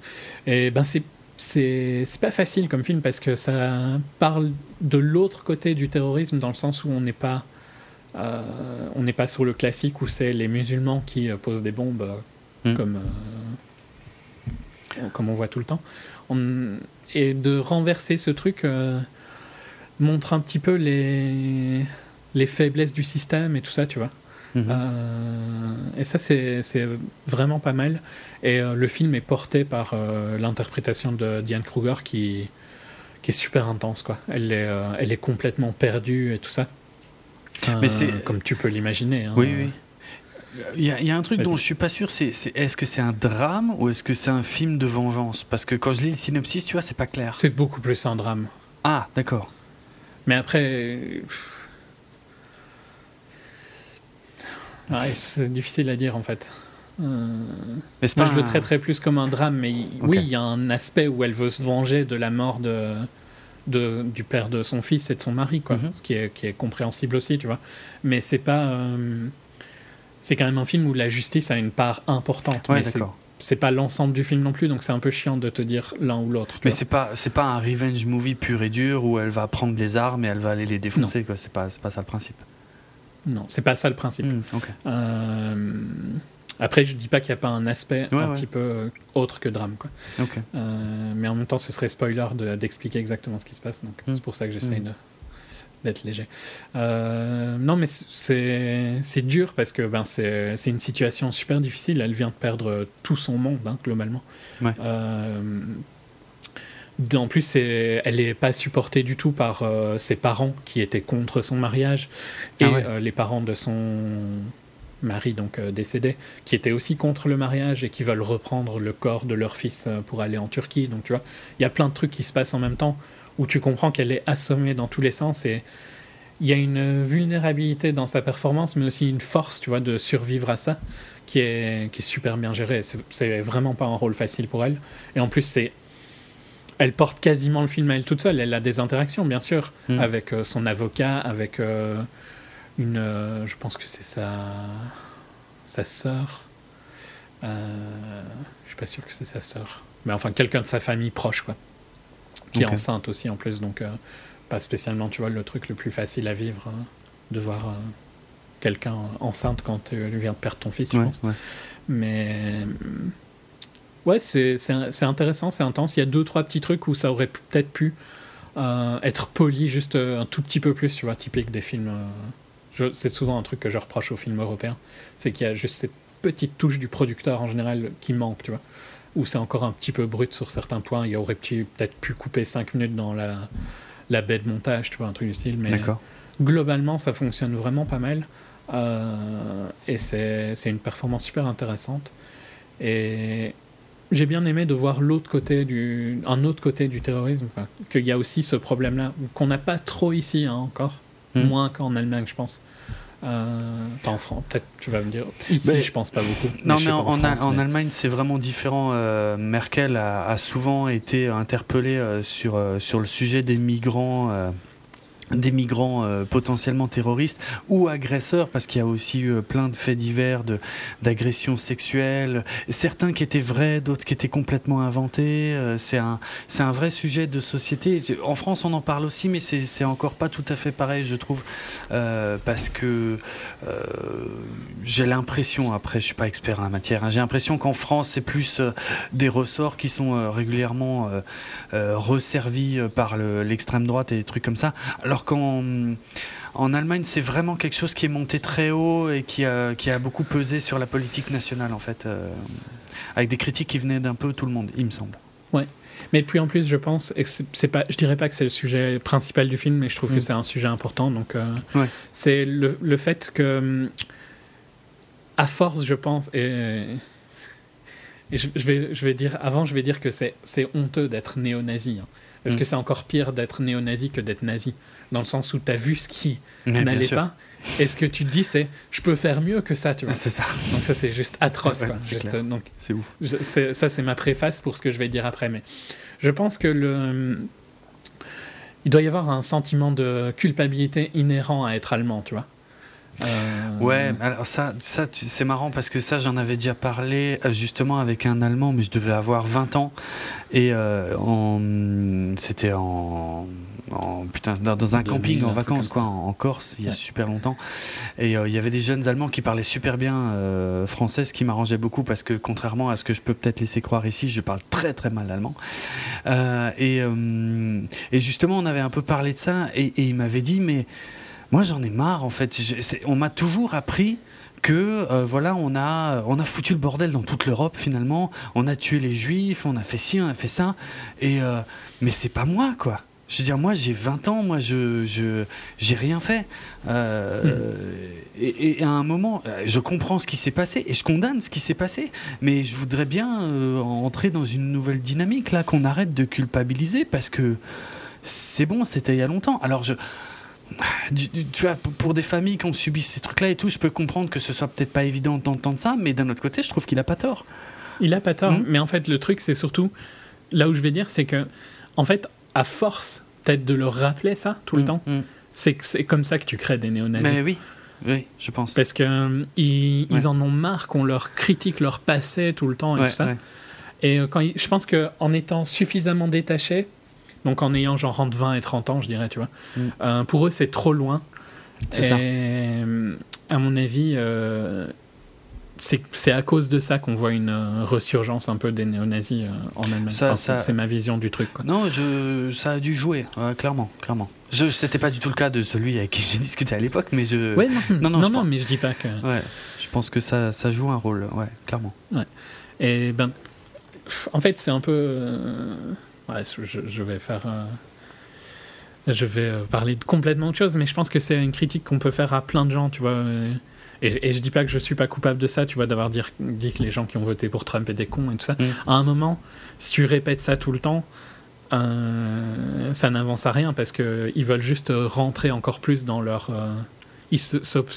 Et ben c'est c'est pas facile comme film parce que ça parle de l'autre côté du terrorisme dans le sens où on n'est pas euh, on n'est pas sur le classique où c'est les musulmans qui posent des bombes hmm. comme comme on voit tout le temps. et de renverser ce truc montre un petit peu les les faiblesses du système et tout ça, tu vois. Mhm. Euh, et ça, c'est vraiment pas mal. Et euh, le film est porté par euh, l'interprétation de Diane Kruger qui, qui est super intense, quoi. Elle est, elle est complètement perdue et tout ça. Mais comme tu peux l'imaginer. Hein. Oui, oui. Il y, a, il y, a un truc dont je suis pas sûr, c'est est-ce que c'est un drame ou est-ce que c'est un film de vengeance? Parce que quand je lis le synopsis, tu vois, c'est pas clair. C'est beaucoup plus un drame. Ah, d'accord. Mais après, c'est difficile à dire en fait. Euh... Moi, je le traiterais plus comme un drame, mais oui, il y a un aspect où elle veut se venger de la mort de, de du père de son fils et de son mari, quoi. Mhm. Ce qui est, qui est, compréhensible aussi, tu vois. Mais c'est pas. Euh, c'est quand même un film où la justice a une part importante. Ouais, c'est pas l'ensemble du film non plus, donc c'est un peu chiant de te dire l'un ou l'autre. Mais c'est pas c'est pas un revenge movie pur et dur où elle va prendre des armes et elle va aller les défoncer, quoi. C'est pas, pas ça le principe. Non, c'est pas ça le principe. Hmm, euh, après, je dis pas qu'il n'y a pas un aspect un petit peu euh, autre que drame. Quoi. Euh, mais en même temps, ce serait spoiler d'expliquer exactement ce qui se passe. Donc hmm. c'est pour ça que j'essaye hmm. d'être léger. non, mais c'est dur parce que ben, c'est une situation super difficile. Elle vient de perdre tout son monde, hein, globalement. En plus, elle n'est pas supportée du tout par euh, ses parents qui étaient contre son mariage et ah euh, les parents de son mari donc euh, décédé qui étaient aussi contre le mariage et qui veulent reprendre le corps de leur fils pour aller en Turquie. Donc tu vois, il y a plein de trucs qui se passent en même temps où tu comprends qu'elle est assommée dans tous les sens et il y a une vulnérabilité dans sa performance, mais aussi une force, tu vois, de survivre à ça qui est, qui est super bien gérée. C'est vraiment pas un rôle facile pour elle. Et en plus, c'est elle porte quasiment le film à elle toute seule. Elle a des interactions, bien sûr, mm. avec euh, son avocat, avec euh, une. Euh, je pense que c'est sa. sa sœur. je suis pas sûr que c'est sa sœur. Mais enfin, quelqu'un de sa famille proche, quoi. Qui est enceinte aussi, en plus. Donc, pas spécialement, tu vois, le truc le plus facile à vivre, hein, de voir quelqu'un enceinte quand tu viens de perdre ton fils, je pense. Mais ouais, c'est intéressant, c'est intense. Il y a deux, trois petits trucs où ça aurait peut-être pu euh, être poli juste euh, un tout petit peu plus, tu vois, typique des films. Euh, c'est souvent un truc que je reproche aux films européens, c'est qu'il y a juste cette petite touche du producteur en général qui manque, tu vois. Où c'est encore un petit peu brut sur certains points. Il y aurait peut-être pu couper 5 minutes dans la, la baie de montage, tu vois, un truc du style. Mais globalement, ça fonctionne vraiment pas mal. et c'est une performance super intéressante. Et j'ai bien aimé de voir l'autre côté du, un autre côté du terrorisme, qu'il y a aussi ce problème-là qu'on n'a pas trop ici hein, encore, hmm. moins qu'en Allemagne, je pense. enfin, en France, peut-être tu vas me dire. Ici, je pense pas beaucoup. Non, mais, en, Allemagne, c'est vraiment différent. Merkel a, a, souvent été interpellée sur, sur le sujet des migrants des migrants euh, potentiellement terroristes ou agresseurs parce qu'il y a aussi eu plein de faits divers de d'agressions sexuelles. Certains qui étaient vrais d'autres qui étaient complètement inventés. Euh, c'est un c'est un vrai sujet de société. En France on en parle aussi mais c'est c'est encore pas tout à fait pareil je trouve euh, parce que j'ai l'impression après je suis pas expert en la matière hein, j'ai l'impression qu'en France c'est plus des ressorts qui sont régulièrement resservis par l'extrême droite et des trucs comme ça. Alors alors qu'en en Allemagne, c'est vraiment quelque chose qui est monté très haut et qui a, qui a beaucoup pesé sur la politique nationale, en fait, euh, avec des critiques qui venaient d'un peu tout le monde, il me semble. Ouais. Mais puis en plus, je pense, et c'est pas, je dirais pas que c'est le sujet principal du film, mais je trouve que mm. c'est un sujet important. Donc, euh, c'est le, le, fait que, à force, je pense, et, et je, vais, je vais dire, avant, je vais dire que c'est honteux d'être néo-nazi. Hein. parce mm. que c'est encore pire d'être néo-nazi que d'être nazi dans le sens où tu as vu ce qui n'allait pas. Et ce que tu te dis, c'est je peux faire mieux que ça, tu vois. C'est ça. Donc ça, c'est juste atroce. c'est ouf. ça, c'est ma préface pour ce que je vais dire après. Mais je pense que le. Il doit y avoir un sentiment de culpabilité inhérent à être allemand, tu vois. Euh, ouais, alors ça, ça c'est marrant parce que ça, j'en avais déjà parlé euh, justement avec un Allemand, mais je devais avoir 20 ans. Et euh, c'était en, putain, dans, un camping en vacances, quoi, en, Corse, il y a super longtemps. Et il y avait des jeunes Allemands qui parlaient super bien français, ce qui m'arrangeait beaucoup parce que contrairement à ce que je peux peut-être laisser croire ici, je parle très très mal allemand. et, et justement, on avait un peu parlé de ça et, et il m'avait dit, mais moi, j'en ai marre, en fait. On m'a toujours appris que euh, voilà on a on a foutu le bordel dans toute l'Europe finalement on a tué les juifs on a fait ci on a fait ça et euh, mais c'est pas moi quoi je veux dire moi j'ai 20 ans moi je je j'ai rien fait euh, hmm. et, à un moment je comprends ce qui s'est passé et je condamne ce qui s'est passé mais je voudrais bien entrer dans une nouvelle dynamique là qu'on arrête de culpabiliser parce que c'est bon c'était il y a longtemps alors je tu vois, pour des familles qui ont subi ces trucs-là et tout, je peux comprendre que ce soit peut-être pas évident d'entendre ça, mais d'un autre côté, je trouve qu'il a pas tort. Il a pas tort, hmm. mais en fait, le truc, c'est surtout là où je vais dire, c'est que, en fait, à force peut-être de leur rappeler ça tout le hmm, temps, hmm. c'est c'est comme ça que tu crées des néo-nazis. Mais oui. Oui, je pense. Parce que euh, ils, en ont marre qu'on leur critique leur passé tout le temps et tout ça. Et euh, quand je pense qu'en étant suffisamment détaché, donc en ayant genre entre 20 et 30 ans, je dirais, tu vois. Mm. Euh, pour eux, c'est trop loin. C'est ça. À mon avis, euh, c'est à cause de ça qu'on voit une resurgence un peu des néo-nazis en Allemagne. c'est ma vision du truc. Non, je, ça a dû jouer, clairement, clairement. Je, c'était pas du tout le cas de celui avec qui j'ai discuté à l'époque, mais je. Ouais, non, (laughs) non, non, mais je dis pas que. Ouais, je pense que ça, ça joue un rôle, ouais, clairement. Ouais. Et ben, en fait, c'est un peu je, vais faire. Euh, je vais euh, parler de complètement autre chose, mais je pense que c'est une critique qu'on peut faire à plein de gens, tu vois. Et, je dis pas que je suis pas coupable de ça, tu vois, d'avoir dit, dit, que les gens qui ont voté pour Trump étaient cons et tout ça. Mm. À un moment, si tu répètes ça tout le temps, euh, ça n'avance à rien parce qu'ils veulent juste rentrer encore plus dans leur. ils s'obstinent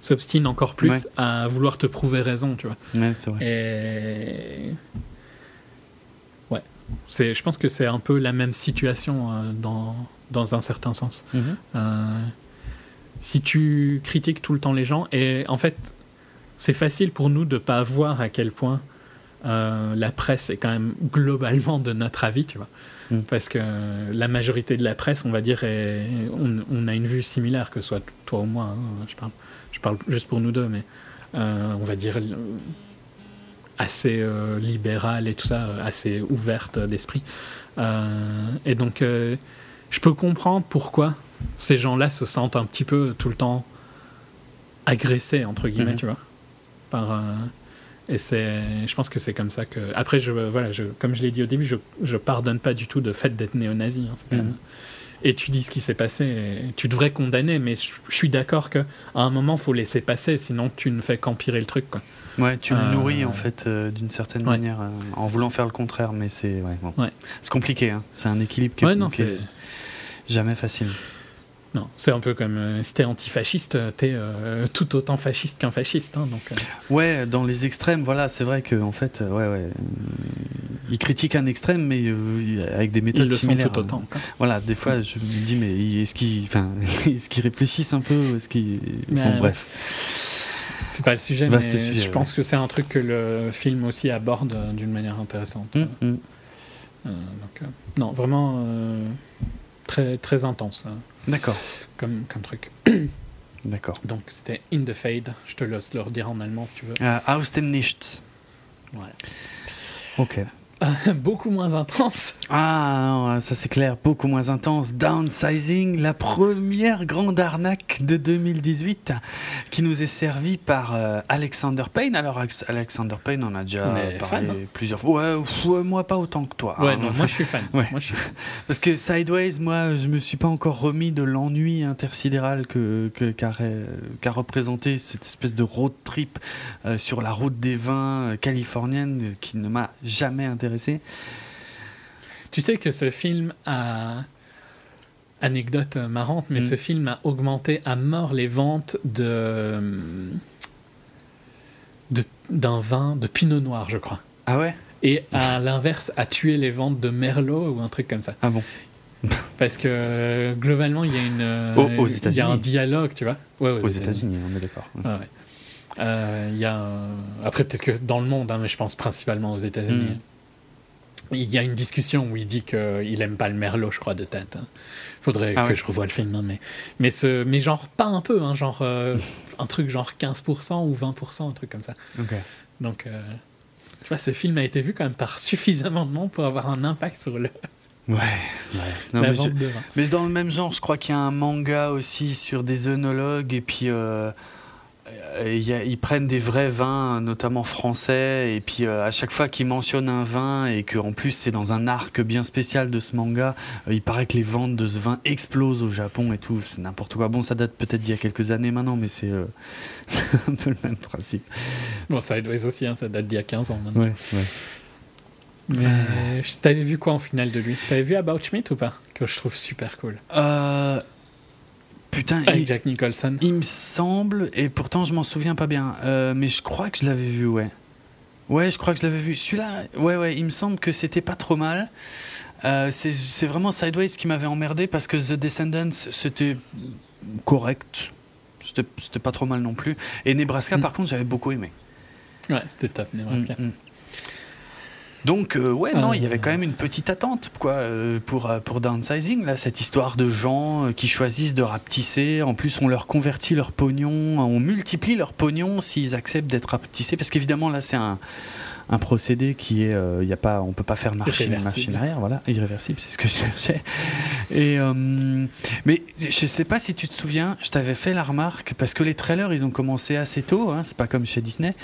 s'obstinent encore plus à vouloir te prouver raison, tu vois. Ouais, c'est vrai. Et je pense que c'est un peu la même situation euh, dans, dans un certain sens. Mhm. Euh, si tu critiques tout le temps les gens, et en fait, c'est facile pour nous de ne pas voir à quel point euh, la presse est quand même globalement de notre avis, tu vois. Mhm. Parce que la majorité de la presse, on va dire, on, a une vue similaire, que ce soit toi ou moi. Hein, je, parle, je parle juste pour nous deux, mais on va dire assez euh, libérale et tout ça, assez ouverte d'esprit. Euh, et donc, euh, je peux comprendre pourquoi ces gens-là se sentent un petit peu tout le temps agressés, entre guillemets, mhm. tu vois. Par, et c'est, je pense que c'est comme ça que. Après, je, voilà, je, comme je l'ai dit au début, je, je pardonne pas du tout le fait d'être néo-nazi. Hein, et tu dis ce qui s'est passé. tu devrais condamner, mais je, suis d'accord qu'à un moment, faut laisser passer, sinon tu ne fais qu'empirer le truc. Quoi. Ouais, tu le nourris en fait euh, d'une certaine manière euh, en voulant faire le contraire, mais c'est ouais, bon. c'est compliqué. Hein. C'est un équilibre qui est, jamais facile. Non, c'est un peu comme euh, si t'es antifasciste, t'es euh, tout autant fasciste qu'un fasciste. Hein, donc, euh. Ouais, dans les extrêmes, voilà, c'est vrai qu'en en fait, ouais, ouais, ils critiquent un extrême, mais avec des méthodes ils le similaires. Sont tout autant. Voilà, des fois, je me dis, mais est-ce qu'ils, enfin, (laughs) est-ce qu'ils réfléchissent un peu, est-ce qu'ils, bon, bref. C'est pas le sujet, mais je pense que c'est un truc que le film aussi aborde d'une manière intéressante. Hum, hum. donc, non, vraiment très très intense. Hein. D'accord. Comme, comme truc. (coughs) D'accord. Donc c'était In the Fade. Je te laisse le redire en allemand si tu veux. Uh, aus dem Nichts. Ouais. Ok. (laughs) beaucoup moins intense. Ah, ça c'est clair, beaucoup moins intense. Downsizing, la première grande arnaque de 2018 qui nous est servie par euh, Alexander Payne. Alors, Alexander Payne, on a déjà parlé hein. plusieurs fois. Ouais, moi pas autant que toi. Ouais, non, moi je suis fan. (laughs) Moi, je suis (laughs) Parce que Sideways, moi je me suis pas encore remis de l'ennui intersidéral que, qu'a, représenté cette espèce de road trip euh, sur la route des vins euh, californienne qui ne m'a jamais intéressé tu sais que ce film a. Anecdote marrante, mais mm. ce film a augmenté à mort les ventes de. d'un vin de Pinot Noir, je crois. Ah ouais? Et à l'inverse, a tué les ventes de Merlot ou un truc comme ça. Ah bon? Parce que globalement, il y a une. il y a un dialogue, tu vois. Ouais, aux, États-Unis, on est d'accord. Euh, il y a Après, peut-être que dans le monde, hein, mais je pense principalement aux États-Unis. Mm. Il y a une discussion où il dit qu'il aime pas le merlot, je crois, de tête. Il hein. Faudrait ah que je revoie le film, hein, mais, mais, ce, mais genre pas un peu, hein, genre euh, un truc genre 15% ou 20%, un truc comme ça. Donc, euh, je vois, ce film a été vu quand même par (laughs) suffisamment de monde pour avoir un impact sur le. Ouais, ouais. mais, mais, dans le même genre, je crois qu'il y a un manga aussi sur des œnologues et puis. Euh, euh, ils prennent des vrais vins, notamment français, et puis euh, à chaque fois qu'ils mentionnent un vin et qu'en plus c'est dans un arc bien spécial de ce manga, euh, il paraît que les ventes de ce vin explosent au Japon et tout. C'est n'importe quoi. Bon, ça date peut-être d'il y a quelques années maintenant, mais c'est (laughs) un peu le même principe. Bon, ça doit aussi, hein, ça date d'il y a 15 ans maintenant. Ouais, ouais. Mais t'avais vu quoi en finale de lui? T'avais vu About Schmidt ou pas? Que je trouve super cool. Euh Putain, Avec Jack Nicholson. Il me semble, et pourtant je m'en souviens pas bien, euh, mais je crois que je l'avais vu, ouais. Ouais, je crois que je l'avais vu. Celui-là, ouais, ouais, il me semble que c'était pas trop mal. Euh, c'est vraiment Sideways qui m'avait emmerdé parce que The Descendants, c'était correct. C'était pas trop mal non plus. Et Nebraska, mm. par contre, j'avais beaucoup aimé. Ouais, c'était top, Nebraska. Mm, mm. Donc euh, ouais, non, il y avait quand même une petite attente quoi euh, pour euh, pour downsizing là, cette histoire de gens qui choisissent de rapetisser. En plus, on leur convertit leur pognon, on multiplie leur pognon s'ils acceptent d'être rapetissés, parce qu'évidemment là, c'est un un procédé qui est, il euh, y a pas, on peut pas faire marcher machine arrière, voilà, irréversible, c'est ce que je cherchais. Et euh, mais je sais pas si tu te souviens, je t'avais fait la remarque parce que les trailers ils ont commencé assez tôt, hein, c'est pas comme chez Disney.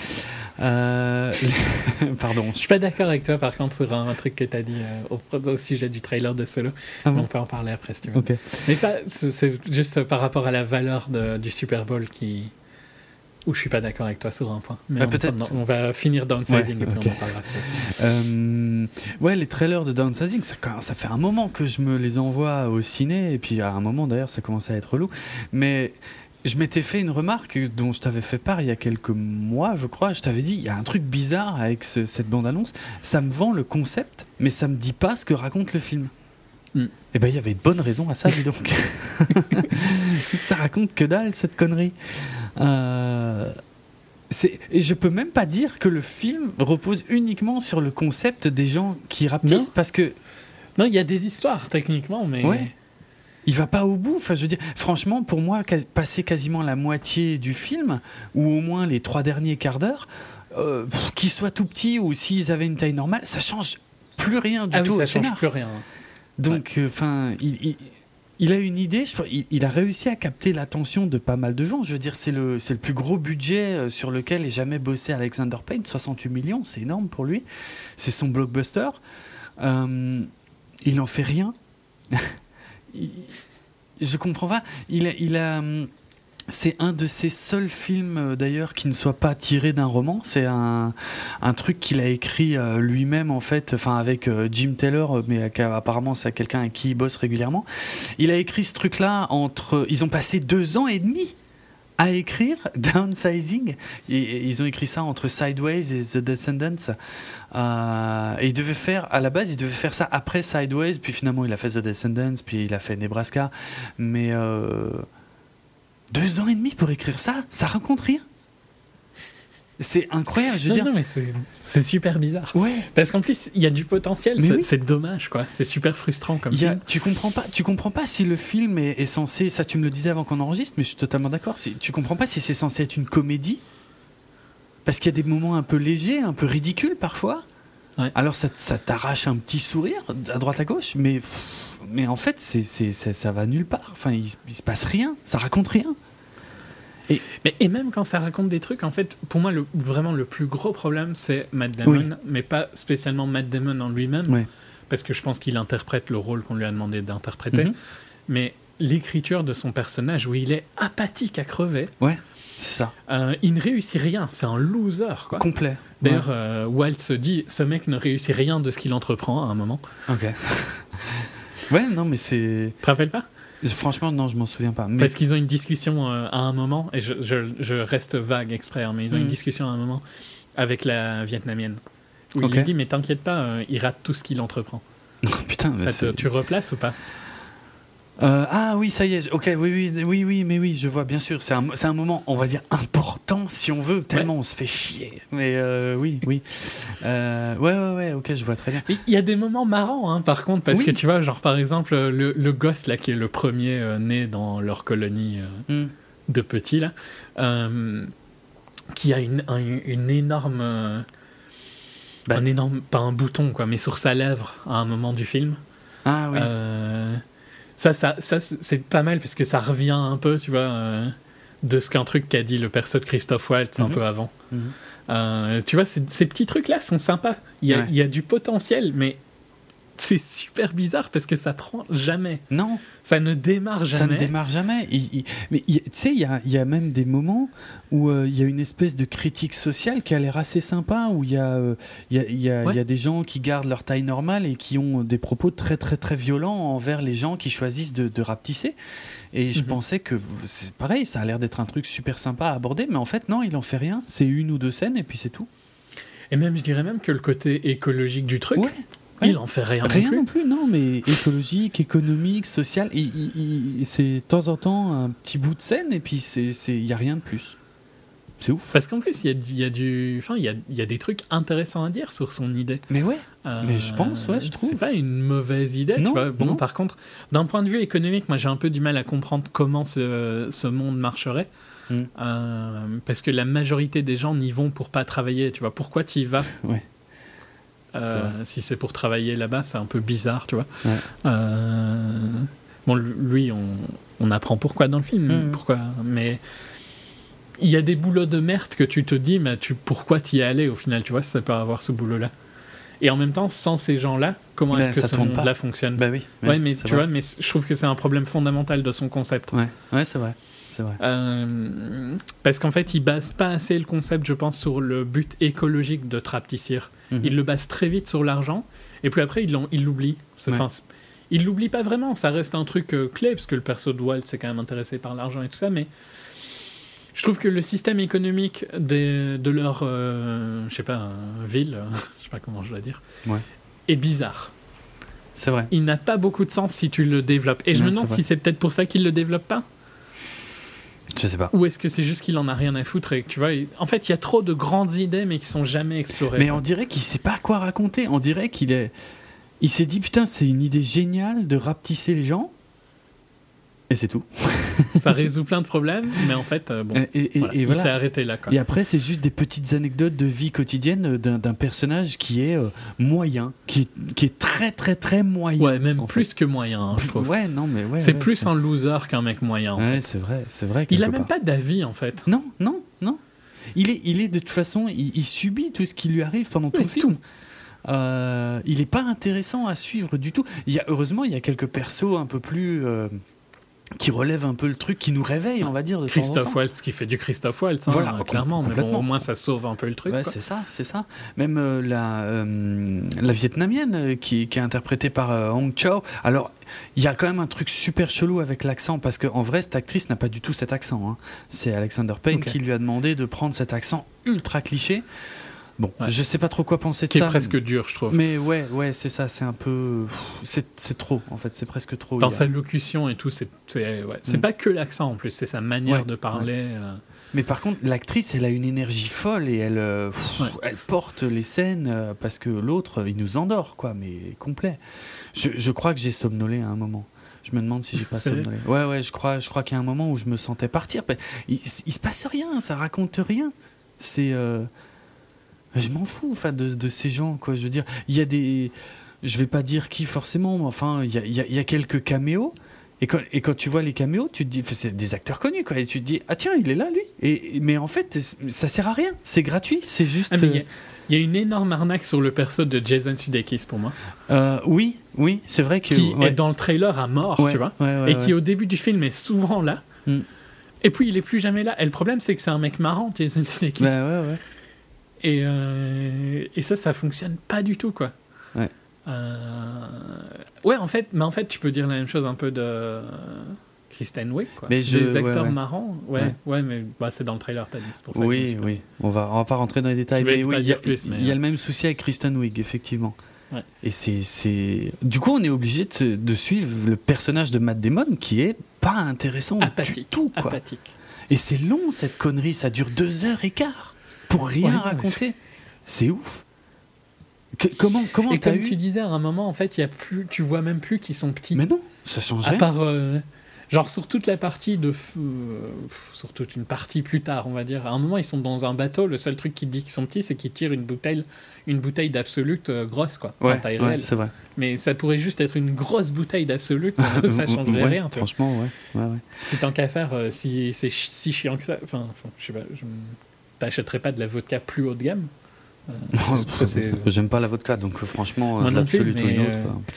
Euh, (laughs) pardon. Je suis pas d'accord avec toi par contre sur un, truc que tu as dit au, au, sujet du trailer de Solo. Ah on peut en parler après si tu veux. Mais c'est juste par rapport à la valeur de, du Super Bowl qui ou je suis pas d'accord avec toi sur un point. Mais peut-être. On, va finir Downsizing et puis on en parlera. Euh, ouais, les trailers de Downsizing, ça, ça fait un moment que je me les envoie au ciné, et puis à un moment d'ailleurs, ça commençait à être relou. Mais je m'étais fait une remarque dont je t'avais fait part il y a quelques mois, je crois. Je t'avais dit, il y a un truc bizarre avec cette bande-annonce. Ça me vend le concept, mais ça me dit pas ce que raconte le film. Et hmm. Eh ben, il y avait de bonnes raisons à ça, dis donc. (laughs) ça raconte que dalle, cette connerie. Euh, et je peux même pas dire que le film repose uniquement sur le concept des gens qui rapetissent parce que. Non, il y a des histoires techniquement, mais. Ouais. Il va pas au bout. Enfin, je veux dire, franchement, pour moi, passer quasiment la moitié du film, ou au moins les trois derniers quarts d'heure, euh, qu'ils soient tout petits ou s'ils avaient une taille normale, ça change plus rien du ah tout. Oui, ça change plus rien. Donc, euh, enfin, il, il a une idée, il, a réussi à capter l'attention de pas mal de gens. Je veux dire, c'est le, le plus gros budget euh, sur lequel ait jamais bossé Alexander Payne, 68 millions, c'est énorme pour lui. C'est son blockbuster. Euh, il en fait rien. (laughs) je comprends pas. Il, il a. c'est un de ses seuls films euh, d'ailleurs qui ne soit pas tiré d'un roman. C'est un, truc qu'il a écrit euh, lui-même en fait, enfin avec euh, Jim Taylor, mais apparemment c'est quelqu'un avec qui il bosse régulièrement. Il a écrit ce truc-là entre. Ils ont passé deux ans et demi à écrire (laughs) Downsizing. Ils ont écrit ça entre Sideways et The Descendants. et il devait faire, à la base, il devait faire ça après Sideways, puis finalement il a fait The Descendants, puis il a fait Nebraska. Mais deux ans et demi pour écrire ça Ça raconte rien c'est incroyable, je veux dire. Non, mais c'est super bizarre. Ouais. Parce qu'en plus, il y a du potentiel. C'est dommage, quoi. C'est super frustrant comme ça. Tu comprends pas. Tu comprends pas si le film est, censé. Ça, tu me le disais avant qu'on enregistre, mais je suis totalement d'accord. Tu comprends pas si c'est censé être une comédie, parce qu'il y a des moments un peu légers, un peu ridicules parfois. Ouais. Alors ça, ça t'arrache un petit sourire à droite à gauche, mais mais en fait, c'est, ça, ça va nulle part. Enfin, il, il, se passe rien, ça raconte rien. Et, mais, et même quand ça raconte des trucs, en fait, pour moi, le, vraiment le plus gros problème, c'est Matt Damon, mais pas spécialement Matt Damon en lui-même, parce que je pense qu'il interprète le rôle qu'on lui a demandé d'interpréter, mhm. mais l'écriture de son personnage, où il est apathique à crever. Ouais. C'est ça. Euh, il ne réussit rien, c'est un loser. Quoi. Complet. D'ailleurs, euh, Walt se dit ce mec ne réussit rien de ce qu'il entreprend à un moment. Ok. (laughs) Ouais, non, mais c'est. Tu te rappelles pas? Franchement, non, je m'en souviens pas. Parce qu'ils ont une discussion euh, à un moment, et je, je, reste vague exprès, hein, mais ils ont une mm. discussion à un moment avec la vietnamienne. Où il lui dit Mais t'inquiète pas, euh, il rate tout ce qu'il entreprend. (laughs) putain, Ça tu replaces ou pas? Euh, ah oui, ça y est. Ok, oui, oui, oui, oui, mais oui, je vois bien sûr. C'est un, un, moment, on va dire important si on veut, tellement on se fait chier. Mais euh, oui, oui. Euh, ouais, ouais, ouais. Ok, je vois très bien. Il y a des moments marrants, hein, par contre, parce que tu vois, genre par exemple le, le, gosse là qui est le premier né dans leur colonie hmm. de petits là, qui a une, une énorme, bah. un énorme, pas un bouton quoi, mais sur sa lèvre à un moment du film. Ah oui. Ça, ça, ça c'est pas mal parce que ça revient un peu, tu vois, euh, de ce qu'un truc qu'a dit le perso de Christophe Waltz un mhm. peu avant. Mhm. Euh, tu vois, ces petits trucs-là sont sympas. Il y, a, il y a du potentiel, mais (laughs) c'est super bizarre parce que ça prend jamais. Non. Ça ne démarre jamais. Ça ne démarre jamais. mais tu sais, il y a, y a, même des moments où euh, il y a une espèce de critique sociale qui a l'air assez sympa, où il y, euh, y, a, y, a, y a des gens qui gardent leur taille normale et qui ont des propos très très très violents envers les gens qui choisissent de, de rapetisser. Et je mhm. pensais que c'est pareil, ça a l'air d'être un truc super sympa à aborder, mais en fait non, il en fait rien. C'est une ou deux scènes et puis c'est tout. Et même, je dirais même que le côté écologique du truc, il en fait rien, rien non plus. non mais écologique, économique, social, c'est de temps en temps un petit bout de scène et puis il n'y a rien de plus. C'est ouf. Parce qu'en plus, il y, y a, du, enfin, il y a, y a des trucs intéressants à dire sur son idée. Mais ouais. Euh, mais je pense, ouais, je trouve. C'est pas une mauvaise idée. Non, tu vois. Bon, par contre, d'un point de vue économique, moi, j'ai un peu du mal à comprendre comment ce, ce monde marcherait. Hmm. Euh, parce que la majorité des gens n'y vont pour pas travailler. Tu vois, pourquoi tu y vas? (laughs) Ouais. Euh, si c'est pour travailler là-bas, c'est un peu bizarre, tu vois. Euh, bon, lui, on, on, apprend pourquoi dans le film, mmh. pourquoi, mais il y a des boulots de merde que tu te dis, mais tu, pourquoi t'y es allé au final, tu vois, ça peut avoir ce boulot-là? Et en même temps, sans ces gens-là, comment est-ce que ce monde-là fonctionne? Bah oui. ouais, mais tu vois, mais je trouve que c'est un problème fondamental de son concept. Ouais, ouais c'est vrai. Euh, parce qu'en fait, il base pas assez le concept, je pense, sur le but écologique de Traptissir. Mhm. Il le base très vite sur l'argent, et puis après, il l'oublie. Enfin, il l'oublie pas vraiment, ça reste un truc euh, clé, parce que le perso de Walt s'est quand même intéressé par l'argent et tout ça, mais je trouve que le système économique de leur, euh, je sais pas, ville, (laughs) je sais pas comment je dois dire, est bizarre. C'est vrai. Il n'a pas beaucoup de sens si tu le développes. Et je me demande si c'est peut-être pour ça qu'il le développe pas. Je sais pas. Ou est-ce que c'est juste qu'il en a rien à foutre et que tu vois, en fait, il y a trop de grandes idées mais qui sont jamais explorées. Mais on dirait qu'il sait pas quoi raconter. On dirait qu'il est, il s'est dit putain, c'est une idée géniale de rapetisser les gens. Et c'est tout. (laughs) ça résout plein de problèmes, mais en fait, euh, bon, et, il s'est arrêté là. Et après, c'est juste des petites anecdotes de vie quotidienne d'un personnage qui est euh, moyen, qui est, qui est, très très très moyen. Ouais, même plus que moyen, hein, je trouve. Ouais, non, mais ouais. C'est plus un loser qu'un mec moyen. En ouais, c'est vrai, c'est vrai. Il a même pas d'avis en fait. Non, non, non. Il est, il est de toute façon, il, subit tout ce qui lui arrive pendant tout le film. Euh, il est pas intéressant à suivre du tout. Il y a, heureusement, il y a quelques persos un peu plus qui relève un peu le truc, qui nous réveille, on va dire. De Christophe Waltz qui fait du Christophe Waltz, hein, voilà, clairement, mais bon, au moins ça sauve un peu le truc. Ouais, c'est ça, c'est ça. Même euh, la, euh, la vietnamienne euh, qui, qui, est interprétée par Hong Chow. Alors, il y a quand même un truc super chelou avec l'accent, parce qu'en vrai, cette actrice n'a pas du tout cet accent. Hein. C'est Alexander Payne qui lui a demandé de prendre cet accent ultra cliché. Bon, je sais pas trop quoi penser de qui ça. Qui est presque dur, je trouve. Mais ouais, ouais, c'est ça, c'est un peu. C'est trop, en fait, c'est presque trop. Dans sa locution et tout, c'est ouais. mm. pas que l'accent en plus, c'est sa manière de parler. Euh. Mais par contre, l'actrice, elle a une énergie folle et elle, euh, elle porte les scènes euh, parce que l'autre, il nous endort, quoi, mais complet. Je, je crois que j'ai somnolé à un moment. Je me demande si j'ai pas (laughs) somnolé. Ouais, ouais, je crois, je crois qu'il y a un moment où je me sentais partir. Il, il, se passe rien, ça raconte rien. C'est. Je m'en fous enfin, de, de, ces gens, quoi. Je veux dire, il y a des. Je vais pas dire qui forcément, mais enfin, il y a, y a, quelques caméos. Et quand, et quand, tu vois les caméos, tu te dis, c'est des acteurs connus, quoi. Et tu te dis, ah tiens, il est là, lui. Et, mais en fait, ça sert à rien. C'est gratuit. C'est juste. Ah, il y, a une énorme arnaque sur le perso de Jason Sudeikis pour moi. Euh, oui, oui, c'est vrai que. Qui est dans le trailer à mort, tu vois. et qui au début du film est souvent là. Mm. Et puis il est plus jamais là. Et le problème, c'est que c'est un mec marrant, Jason Sudeikis. Bah, ouais, ouais. Et, euh, et ça, ça fonctionne pas du tout, quoi. Ouais. Euh, ouais, en fait, mais en fait, tu peux dire la même chose un peu de Kristen Wiig, quoi. Mais je... des acteurs marrants. Ouais, ouais, mais bah, c'est dans le trailer, t'as dit. C'est pour ça oui, oui. On va, on va pas rentrer dans les détails. Mais oui, il y, a, plus, mais... y a le même souci avec Kristen Wiig, effectivement. Ouais. Et c'est, c'est, du coup, on est obligé de, de, suivre le personnage de Matt Damon qui est pas intéressant apathique, du tout. Quoi. Apathique. Et c'est long cette connerie, ça dure deux heures et quart pour rien raconter. C'est ouf. comment comment Et comme tu disais à un moment, en fait, il y a plus, tu vois même plus qu'ils sont petits. Mais non, ça change À part, euh, genre sur toute la partie de, euh, sur toute une partie plus tard, on va dire. À un moment, ils sont dans un bateau. Le seul truc qui dit qu'ils sont petits, c'est qu'ils tirent une bouteille, une bouteille d'absolute euh, grosse, quoi. Enfin, taille ouais, c'est vrai. Mais ça pourrait juste être une grosse bouteille d'absolute. (laughs) ça changerait rien. Franchement, ouais. ouais, ouais. tant qu'à faire, si c'est si chiant que ça, enfin, je sais pas. Je t'achèterais pas de la vodka plus haut de gamme? Euh, J'aime pas la vodka, donc euh, franchement, Moi l'absolute ou une autre. Euh,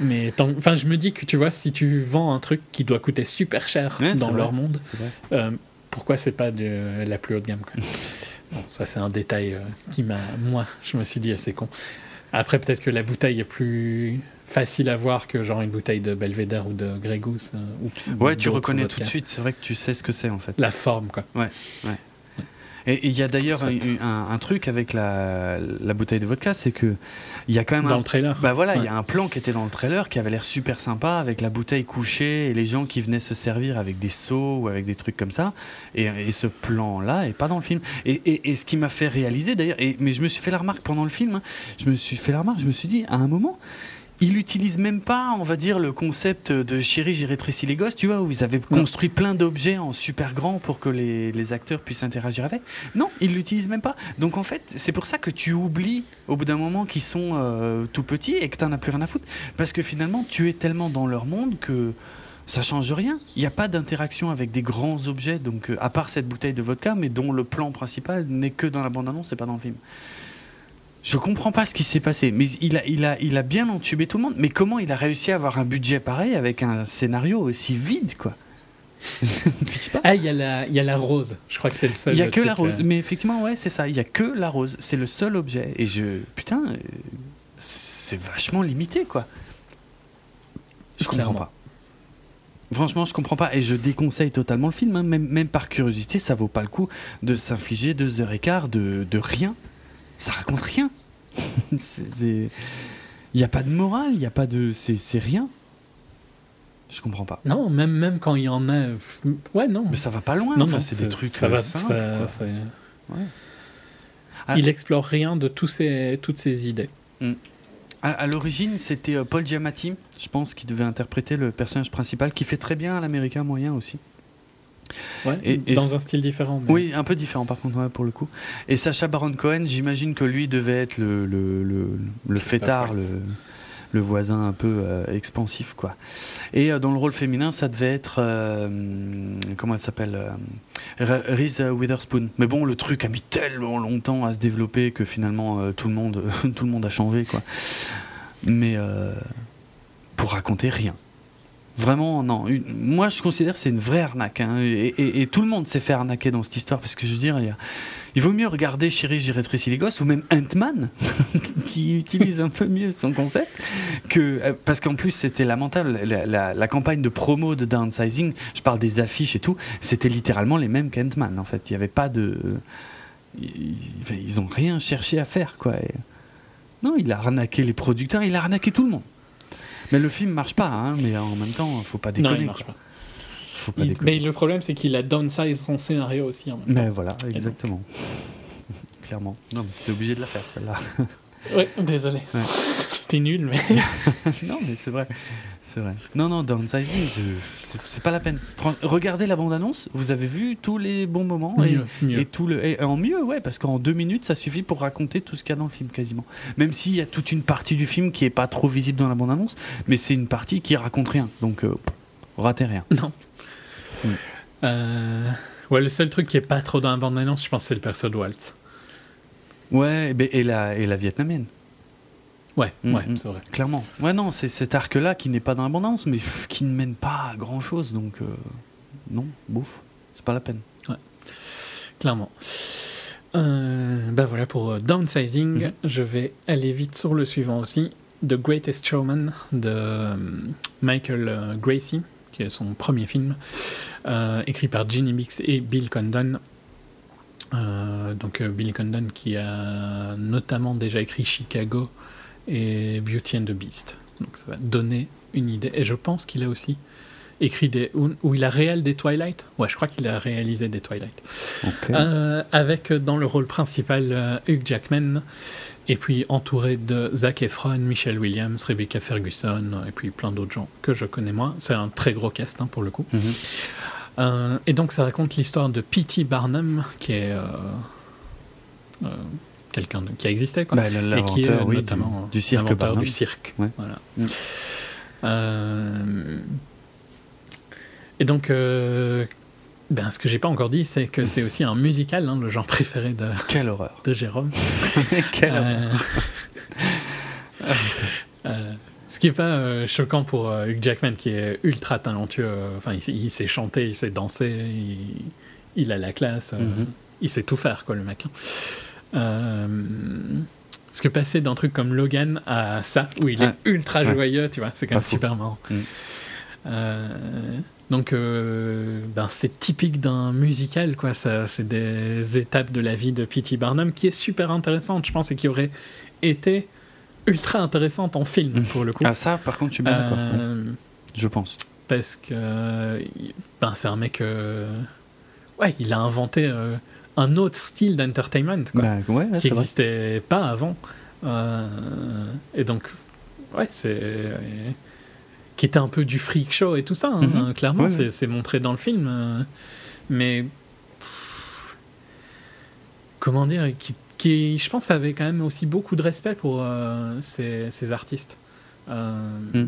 mais enfin, je me dis que tu vois, si tu vends un truc qui doit coûter super cher dans leur monde, pourquoi c'est pas de la plus haute gamme (laughs) bon, Ça, c'est un détail qui m'a, moi, je me suis dit assez con. Après, peut-être que la bouteille est plus facile à voir que genre une bouteille de Belvedere ou de Grey Goose. ouais, tu reconnais tout de suite. C'est vrai que tu sais ce que c'est en fait. La forme, quoi. Ouais, ouais. Et il y a d'ailleurs un, un, truc avec la, la bouteille de vodka, c'est que il y a quand même dans un, le trailer. Bah voilà, il y a un plan qui était dans le trailer qui avait l'air super sympa avec la bouteille couchée et les gens qui venaient se servir avec des seaux ou avec des trucs comme ça. Et, et ce plan-là est pas dans le film. Et, et, et ce qui m'a fait réaliser d'ailleurs, mais je me suis fait la remarque pendant le film. Hein, je me suis fait la remarque, je me suis dit à un moment il utilise même pas, on va dire, le concept de chérie, j'ai rétréci les gosses, tu vois, où ils avaient construit plein d'objets en super grand pour que les, les, acteurs puissent interagir avec. Non, il l'utilise même pas. Donc en fait, c'est pour ça que tu oublies au bout d'un moment qu'ils sont euh, tout petits et que tu n'en as plus rien à foutre. Parce que finalement, tu es tellement dans leur monde que ça change rien. Il n'y a pas d'interaction avec des grands objets, donc euh, à part cette bouteille de vodka, mais dont le plan principal n'est que dans la bande-annonce et pas dans le film. Je comprends pas ce qui s'est passé, mais il a, il, a, il a bien entubé tout le monde. Mais comment il a réussi à avoir un budget pareil avec un scénario aussi vide, quoi? (laughs) Ah, il y, a la, y a la rose. Je crois que c'est le seul. Il y a que la rose. Euh. Mais effectivement, ouais, c'est ça. Il y a que la rose. C'est le seul objet. Et je. Putain, euh, c'est vachement limité, quoi. Je comprends pas. Franchement, je comprends pas et je déconseille totalement le film. Hein. Même, même par curiosité, ça vaut pas le coup de s'infliger deux heures et quart de, de rien ça raconte rien. (laughs) Il n'y a pas de morale, il n'y a pas de. C'est rien. Je comprends pas. Non, même, même quand il y en a. Ouais, non. Mais ça va pas loin. enfin, c'est des trucs. Ça va, simples, ça, ouais. Ah. il explore rien de tous ces, toutes ces idées. Hmm. À, l'origine, c'était euh, Paul Giamatti, je pense, qui devait interpréter le personnage principal, qui fait très bien à l'américain moyen aussi. Ouais, et, dans un style différent. Oui, un peu différent par contre, pour le coup. Et Sacha Baron Cohen, j'imagine que lui devait être le, le, le, le fêtard, le, le, voisin un peu euh, expansif, quoi. Et euh, dans le rôle féminin, ça devait être. Euh, comment elle s'appelle Reese Witherspoon. Mais bon, le truc a mis tellement longtemps à se développer que finalement, tout, le monde, (laughs) tout le monde a changé, quoi. Mais pour raconter rien Vraiment, non. moi, je considère que c'est une vraie arnaque. Hein, et, tout le monde s'est fait arnaquer dans cette histoire. Parce que je veux dire, il, vaut mieux regarder Chérie, j'ai gosses, ou même Ant-Man, (laughs) qui utilise un peu mieux son concept. Euh, parce qu'en plus, c'était lamentable. La, campagne de promo de Downsizing, je parle des affiches et tout, c'était littéralement les mêmes qu'Ant-Man. En fait, il n'y avait pas de. Ils n'ont rien cherché à faire, quoi. non, il a arnaqué les producteurs, il a arnaqué tout le monde. Mais le film marche pas, hein, mais en même temps, faut pas déconner. Non, il marche pas. Faut pas déconner. Mais le problème, c'est qu'il a downsize son scénario aussi. En même mais voilà, exactement. (laughs) Clairement. Non, mais c'était obligé de la faire, celle-là. (laughs) oui, désolé. (laughs) C'était nul, mais. (laughs) non, mais c'est vrai. C'est vrai. Non, non, downsizing, c'est pas la peine. Regardez la bande-annonce, vous avez vu tous les bons moments et, tout le et en mieux, ouais, parce qu'en deux minutes, ça suffit pour raconter tout ce qu'il y a dans le film quasiment. Même s'il y a toute une partie du film qui est pas trop visible dans la bande-annonce, mais c'est une partie qui raconte rien, donc euh, ratez rien. (laughs) Non. Mm. Euh, ouais, le seul truc qui est pas trop dans la bande-annonce, je pense, c'est le perso de Walt. Ouais, et, et la, et la vietnamienne. Ouais, mm, ouais, mm. c'est vrai. Clairement. Ouais, non, c'est cet arc-là qui n'est pas dans l'abondance, mais qui ne mène pas à grand-chose. Donc, euh, non, bouffe. C'est pas la peine. Ouais. Clairement. Euh, ben voilà pour euh, Downsizing. Mm-hmm. Je vais aller vite sur le suivant aussi. The Greatest Showman de Michael Gracie, qui est son premier film, écrit par Ginny Mix et Bill Condon. Donc Bill Condon qui a notamment déjà écrit Chicago et Beauty and the Beast. Donc ça va donner une idée. Et je pense qu'il a aussi écrit des. Ou, il a réel des Twilight Ouais, je crois qu'il a réalisé des Twilight. Euh, avec euh, dans le rôle principal euh, Hugh Jackman, et puis entouré de Zac Efron, Michelle Williams, Rebecca Ferguson, et puis plein d'autres gens que je connais moins. C'est un très gros cast hein, pour le coup. Mhm. et donc ça raconte l'histoire de P.T. Barnum, qui est quelqu'un qui a existé, quoi. Bah, et qui est oui, notamment du, cirque. du cirque. Voilà. Mm. Euh, et donc, euh, ben, ce que j'ai pas encore dit, c'est que c'est aussi un musical, hein, le genre préféré de, Quelle horreur. de Jérôme. (laughs) Quelle horreur. (laughs) Euh, ce qui est pas choquant pour Hugh Jackman, qui est ultra talentueux. Enfin, il, sait chanter, il sait danser, il, a la classe, mm-hmm. il sait tout faire, quoi, le mec. Hein. Euh, parce que passer d'un truc comme Logan à ça, où il est ultra joyeux, tu vois, c'est quand même super marrant. Mm. Euh, donc, euh, ben, c'est typique d'un musical, quoi. C'est des étapes de la vie de P.T. Barnum qui est super intéressante, je pense, et qui aurait été ultra intéressante en film, mm. pour le coup. Ah, ça, par contre, je suis bien d'accord. Je pense. Parce que ben, c'est un mec. ouais, il a inventé un autre style d'entertainment bah, qui n'existait pas avant. Euh, et donc, ouais, c'est. qui était un peu du freak show et tout ça, hein, mhm. clairement, c'est montré dans le film. Euh, mais. comment dire qui, qui, je pense, avait quand même aussi beaucoup de respect pour euh, ces, artistes. Mm.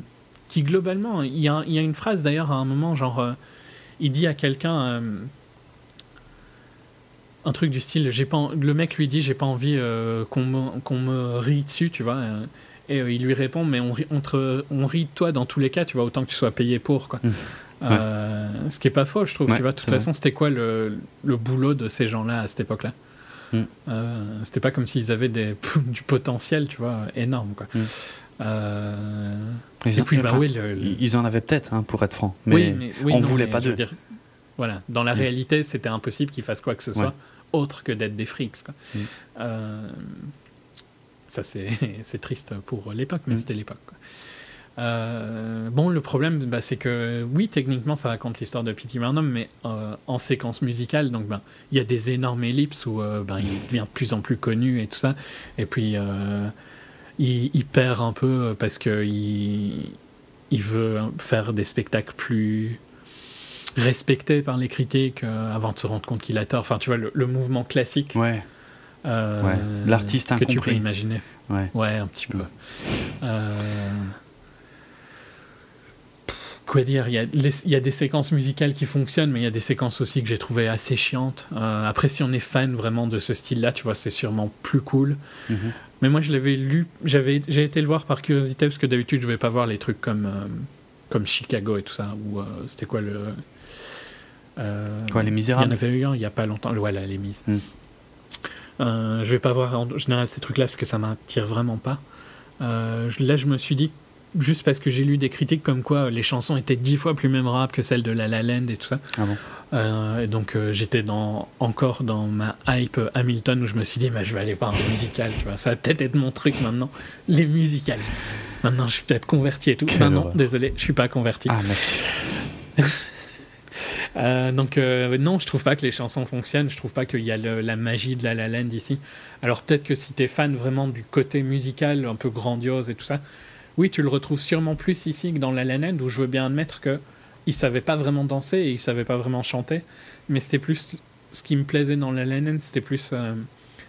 Qui, globalement, il y, a, il y a une phrase d'ailleurs à un moment, genre, il dit à quelqu'un un truc du style j'ai pas le mec lui dit j'ai pas envie euh, qu'on me, me rit dessus tu vois euh, et euh, il lui répond mais on rit, on, rit de toi dans tous les cas tu vois autant que tu sois payé pour quoi mmh. ce qui est pas faux je trouve tu vois de toute façon c'était quoi le, le, boulot de ces gens là à cette époque là mmh. c'était pas comme s'ils avaient des, (laughs) du potentiel tu vois énorme quoi mmh. et puis, bah, oui, ils en avaient peut-être, hein, pour être franc. Mais, oui, on voulait pas de. Voilà, dans la réalité, c'était impossible qu'ils fassent quoi que ce soit autre que d'être des freaks. Quoi. Mm. Euh, ça, c'est (laughs) triste pour l'époque, mais mm. c'était l'époque. Euh, bon, le problème, bah, c'est que oui, techniquement, ça raconte l'histoire de P.T. Barnum, mais euh, en séquence musicale, donc ben, il y a des énormes ellipses où ben, il devient de plus en plus connu et tout ça, et puis il, il, perd un peu parce que il, il veut faire des spectacles plus respecté par les critiques euh, avant de se rendre compte qu'il a tort. Enfin, tu vois, le, mouvement classique. Ouais. Euh, L'artiste Que tu peux imaginer. Ouais. Ouais, un petit peu. Euh, quoi dire il y, a il y, a des séquences musicales qui fonctionnent, mais il y a des séquences aussi que j'ai trouvées assez chiantes. après, si on est fan vraiment de ce style-là, tu vois, c'est sûrement plus cool. Mm-hmm. Mais moi, je l'avais lu, j'avais, j'ai été le voir par curiosité, parce que d'habitude, je vais pas voir les trucs comme comme Chicago et tout ça, ou c'était quoi le. quoi, Les Misérables Il y en avait eu un il n'y a pas longtemps, voilà, Les Mises. Hmm. je vais pas voir en général ces trucs-là parce que ça m'attire vraiment pas. là, je me suis dit juste parce que j'ai lu des critiques comme quoi les chansons étaient dix fois plus mémorables que celles de La La Land et tout ça. Ah bon euh, et donc euh, j'étais dans, encore dans ma hype Hamilton où je me suis dit bah, je vais aller voir un musical, tu vois. ça va peut-être être mon truc maintenant, les musicals. Maintenant je suis peut-être converti et tout. non, désolé, je suis pas converti. Ah, (laughs) euh, donc non, je trouve pas que les chansons fonctionnent, je trouve pas qu'il y a la magie de La La Land ici. Alors peut-être que si tu es fan vraiment du côté musical un peu grandiose et tout ça, oui, tu le retrouves sûrement plus ici que dans La La Land, où je veux bien admettre que il savait pas vraiment danser et il savait pas vraiment chanter, mais c'était plus ce qui me plaisait dans La La Land, c'était plus euh,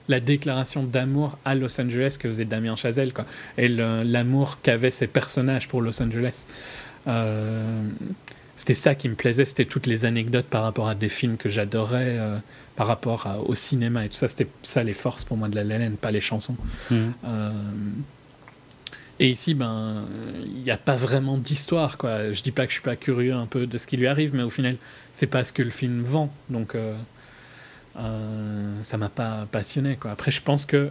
la déclaration d'amour à Los Angeles que faisait Damien Chazelle, quoi, et l'amour qu'avaient ces personnages pour Los Angeles. Euh, c'était ça qui me plaisait, c'était toutes les anecdotes par rapport à des films que j'adorais, euh, par rapport au cinéma et tout ça. C'était ça les forces pour moi de La La Land, pas les chansons. Mmh. Et ici, ben, il n'y a pas vraiment d'histoire, quoi. Je dis pas que je suis pas curieux un peu de ce qui lui arrive, mais au final, c'est pas ce que le film vend, donc euh, euh, ça m'a pas passionné, quoi. Après, je pense que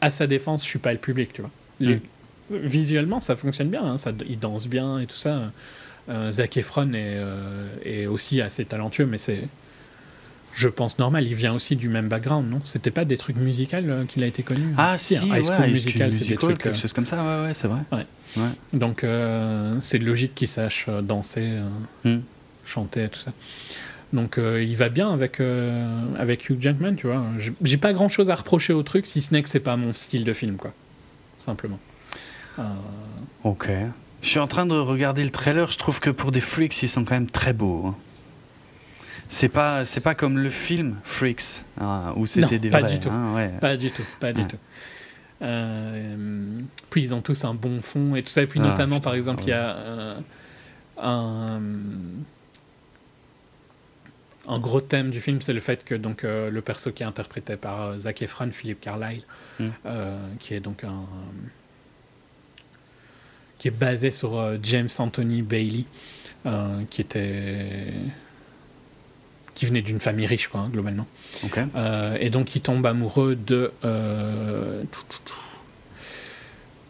à sa défense, je suis pas le public, tu vois. Mm. Visuellement, ça fonctionne bien, hein, ça, il danse bien et tout ça. Euh, Zac Efron est, est aussi assez talentueux, mais c'est je pense normal. Il vient aussi du même background, non? C'était pas des trucs musicaux euh, qu'il a été connu? Ah si, high school musical, c'est des trucs quelque euh, chose comme ça. Ouais, ouais, c'est vrai. Ouais. Donc euh, c'est logique qu'il sache danser, hmm. chanter, tout ça. Donc il va bien avec avec Hugh Jackman, tu vois. J'ai pas grand chose à reprocher au truc, si ce n'est que c'est pas mon style de film, quoi. Simplement. Ok. Je suis en train de regarder le trailer. Je trouve que pour des freaks, ils sont quand même très beaux. Hein. C'est pas, c'est pas comme le film Freaks, hein, où c'était des pas Du tout. Hein, pas du tout, pas du tout. Euh, puis ils ont tous un bon fond et tout ça. Et puis ah, notamment, par exemple, il y a euh, un, un, gros thème du film, c'est le fait que donc euh, le perso qui est interprété par Zac Efron, Philippe Carlyle, hmm. qui est donc un qui est basé sur James Anthony Bailey, qui était qui venait d'une famille riche, quoi, hein, globalement. Euh, et donc, il tombe amoureux de. Euh,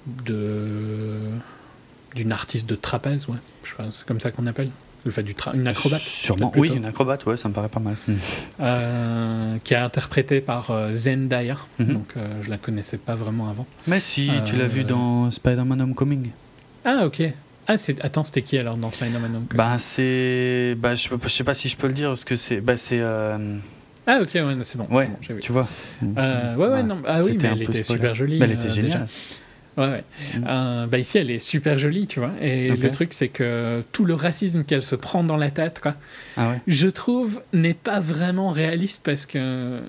de d'une artiste de trapèze, ouais. C'est comme ça qu'on appelle. Le fait du une acrobate. Sûrement. Oui, une acrobate, ouais, ça me paraît pas mal. Hmm. Euh, qui est interprétée par Zendaya. Mhm. Donc, je la connaissais pas vraiment avant. Mais si, tu l'as vu dans Spider-Man Homecoming. Ah, ok. Ah, attends, c'était qui alors dans Spider-Man Bah, c'est. Bah, je, je sais pas si je peux le dire, parce que c'est. Bah, c'est. Euh, ah, ok, ouais, c'est bon. Ouais, tu vois. Euh, ouais, ouais, non. Ah oui, mais elle était super jolie. Bah, elle était euh, géniale. Ouais, ouais. Mm. bah ici, elle est super jolie, tu vois. Et le truc, c'est que tout le racisme qu'elle se prend dans la tête, quoi, ah ouais. je trouve, n'est pas vraiment réaliste parce que.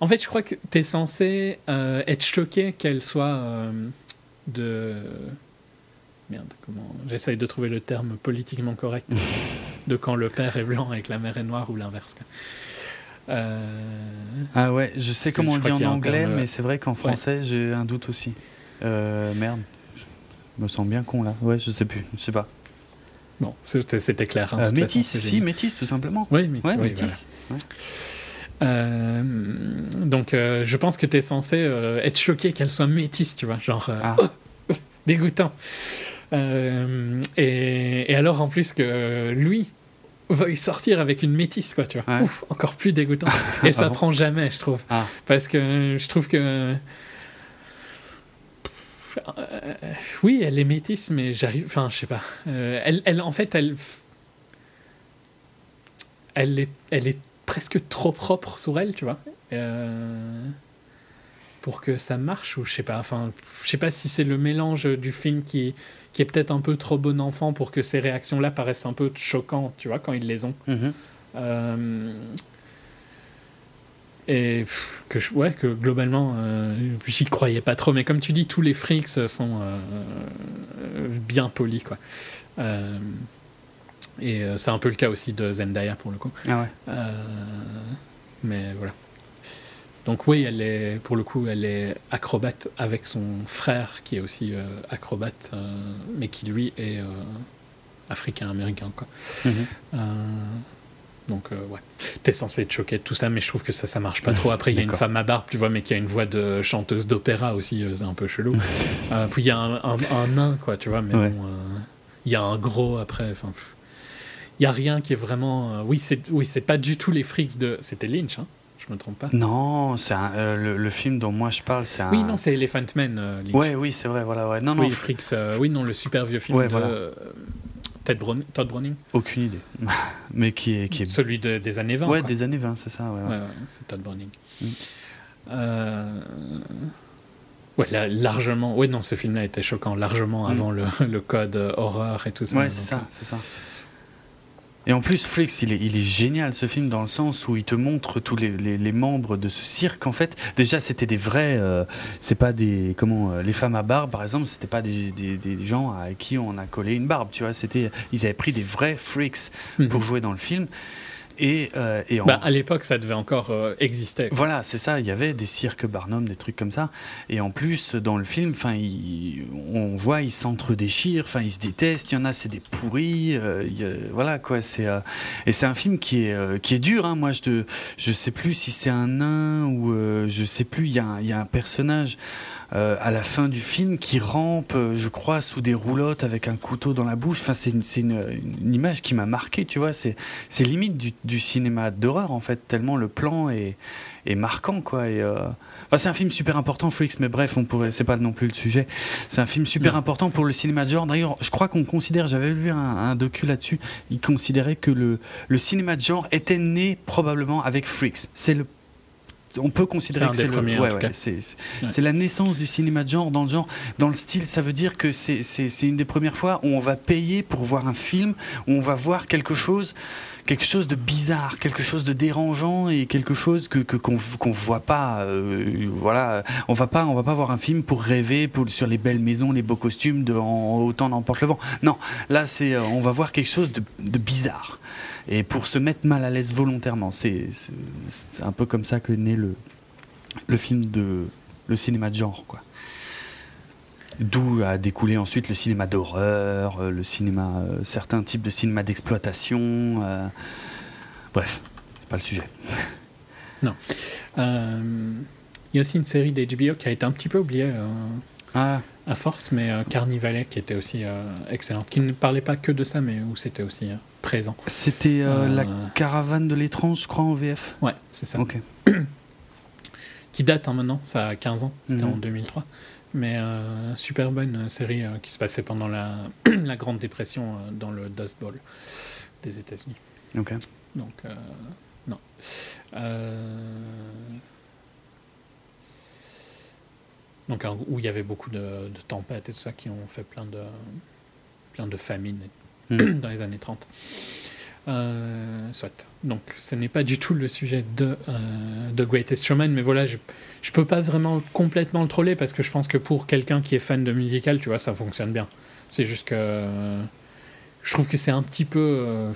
En fait, je crois que tu es censé être choqué qu'elle soit de merde comment j'essaye de trouver le terme politiquement correct de quand le père est blanc et que la mère est noire ou l'inverse euh, ah ouais je sais comment on le dit en anglais mais c'est vrai qu'en français j'ai un doute aussi. Euh, merde. Je me sens bien con là. Ouais je sais plus je sais pas. Bon c'était clair hein, euh, métis si métis tout simplement. Oui, ouais, métis. euh, donc, euh, je pense que tu es censé euh, être choqué qu'elle soit métisse, tu vois, genre ah. (laughs) dégoûtant. Et, alors, en plus, que lui veuille sortir avec une métisse, quoi, tu vois, Ouf, encore plus dégoûtant. (laughs) Et ça ah prend jamais, je trouve, ah. parce que je trouve que oui, elle est métisse, mais j'arrive. Enfin, je sais pas. elle, elle, en fait, elle. Elle est, elle est presque trop propre sur elle, tu vois. Euh, pour que ça marche, ou je sais pas, enfin, je sais pas si c'est le mélange du film qui, qui est peut-être un peu trop bon enfant pour que ces réactions-là paraissent un peu choquantes, tu vois, quand ils les ont. Mhm. Euh, et que, ouais, que globalement, euh, j'y croyais pas trop, mais comme tu dis, tous les freaks sont bien polis, quoi. Et euh, c'est un peu le cas aussi de Zendaya pour le coup. Ah ouais. Euh, mais voilà. Donc oui, elle est, pour le coup, elle est acrobate avec son frère qui est aussi acrobate, mais qui lui est africain-américain. Quoi. Mhm. Donc, euh, ouais. T'es censé être choqué de tout ça, mais je trouve que ça, ça marche pas trop. Après, il y a une femme à barbe, tu vois, mais qui a une voix de chanteuse d'opéra aussi, euh, c'est un peu chelou. euh, puis il y a un, un, nain, quoi, tu vois, mais bon, euh, il y a un gros après. Enfin, il y a rien qui est vraiment. oui, c'est oui, c'est pas du tout les freaks de. C'était Lynch, hein je me trompe pas. Non, c'est le, le, film dont moi je parle, c'est un. Oui, non, c'est Elephant Man. Ouais, oui, c'est vrai, voilà, ouais. Non, oui, non. Freaks, oui, non, le super vieux film de. Voilà. Todd Browning Aucune idée. (laughs) Mais qui est, qui est... Celui des années 20. Ouais, des années 20, c'est ça. Ouais, ouais. c'est Todd Browning. Mm. Euh... Ouais, largement. Ouais, non, ce film-là était choquant, largement mm. avant le, (laughs) le, code horreur et tout ça. Ouais, c'est ça, c'est ça. Et en plus, Flix, il est, il est génial ce film dans le sens où il te montre tous les, les, membres de ce cirque. En fait, déjà, c'était des vrais. Euh, c'est pas des. Comment. Euh, les femmes à barbe, par exemple, c'était pas des, des, des, gens à qui on a collé une barbe, tu vois. C'était. Ils avaient pris des vrais freaks mhm. pour jouer dans le film. Et, euh, et bah, à l'époque, ça devait encore euh, exister. Voilà, c'est ça. Il y avait des cirques Barnum, des trucs comme ça. Et en plus, dans le film, enfin, on voit, ils s'entre-déchirent, enfin, ils se détestent. Il y en a, c'est des pourris. Euh, voilà, quoi. C'est et c'est un film qui est qui est dur. Hein. Moi, je je sais plus si c'est un nain ou je sais plus. Il y a il y a un personnage. Euh, à la fin du film qui rampe, euh, je crois, sous des roulottes avec un couteau dans la bouche. Enfin, c'est une, une, image qui m'a marqué, tu vois. C'est limite du, du cinéma d'horreur, en fait, tellement le plan est, est marquant, quoi. Et, euh... enfin, c'est un film super important, Flix, mais bref, on pourrait, c'est pas non plus le sujet. C'est un film super important pour le cinéma de genre. D'ailleurs, je crois qu'on considère, j'avais vu un, un docu là-dessus, il considérait que le, le cinéma de genre était né probablement avec Freaks. C'est le on peut considérer que c'est le... ouais, ouais, c'est la naissance du cinéma de genre dans le genre, dans le style. Ça veut dire que c'est une des premières fois où on va payer pour voir un film, où on va voir quelque chose quelque chose de bizarre, quelque chose de dérangeant et quelque chose que qu'on qu'on voit pas. Euh, voilà, on va pas on va pas voir un film pour rêver pour, sur les belles maisons, les beaux costumes de en, autant n'emporte le vent. Non, là c'est euh, on va voir quelque chose de, de bizarre et pour se mettre mal à l'aise volontairement. C'est un peu comme ça que naît le, le film de le cinéma de genre, quoi. D'où a découlé ensuite le cinéma d'horreur, euh, le cinéma, euh, certains types de cinéma d'exploitation. Euh, bref, c'est pas le sujet. (laughs) Non. Il y a aussi une série d'HBO qui a été un petit peu oubliée. Ah à force, mais Carnivalet qui était aussi excellente, qui ne parlait pas que de ça, mais où c'était aussi présent. C'était la caravane de l'étrange, je crois, en VF Ouais, c'est ça. Ok. (coughs) qui date hein, maintenant, ça a 15 ans, c'était mhm. en 2003. Mais super bonne série qui se passait pendant la, (clears throat) la Grande Dépression dans le Dust Bowl des États-Unis. Ok. Donc, non. Donc, où il y avait beaucoup de, tempêtes et tout ça qui ont fait plein de, plein de famines hmm. (clears throat) dans les années 30. Euh, soit. Donc, ce n'est pas du tout le sujet de euh, The Greatest Showman, mais voilà, je peux pas vraiment complètement le troller parce que je pense que pour quelqu'un qui est fan de musical, tu vois, ça fonctionne bien. C'est juste que je trouve que c'est un petit peu euh,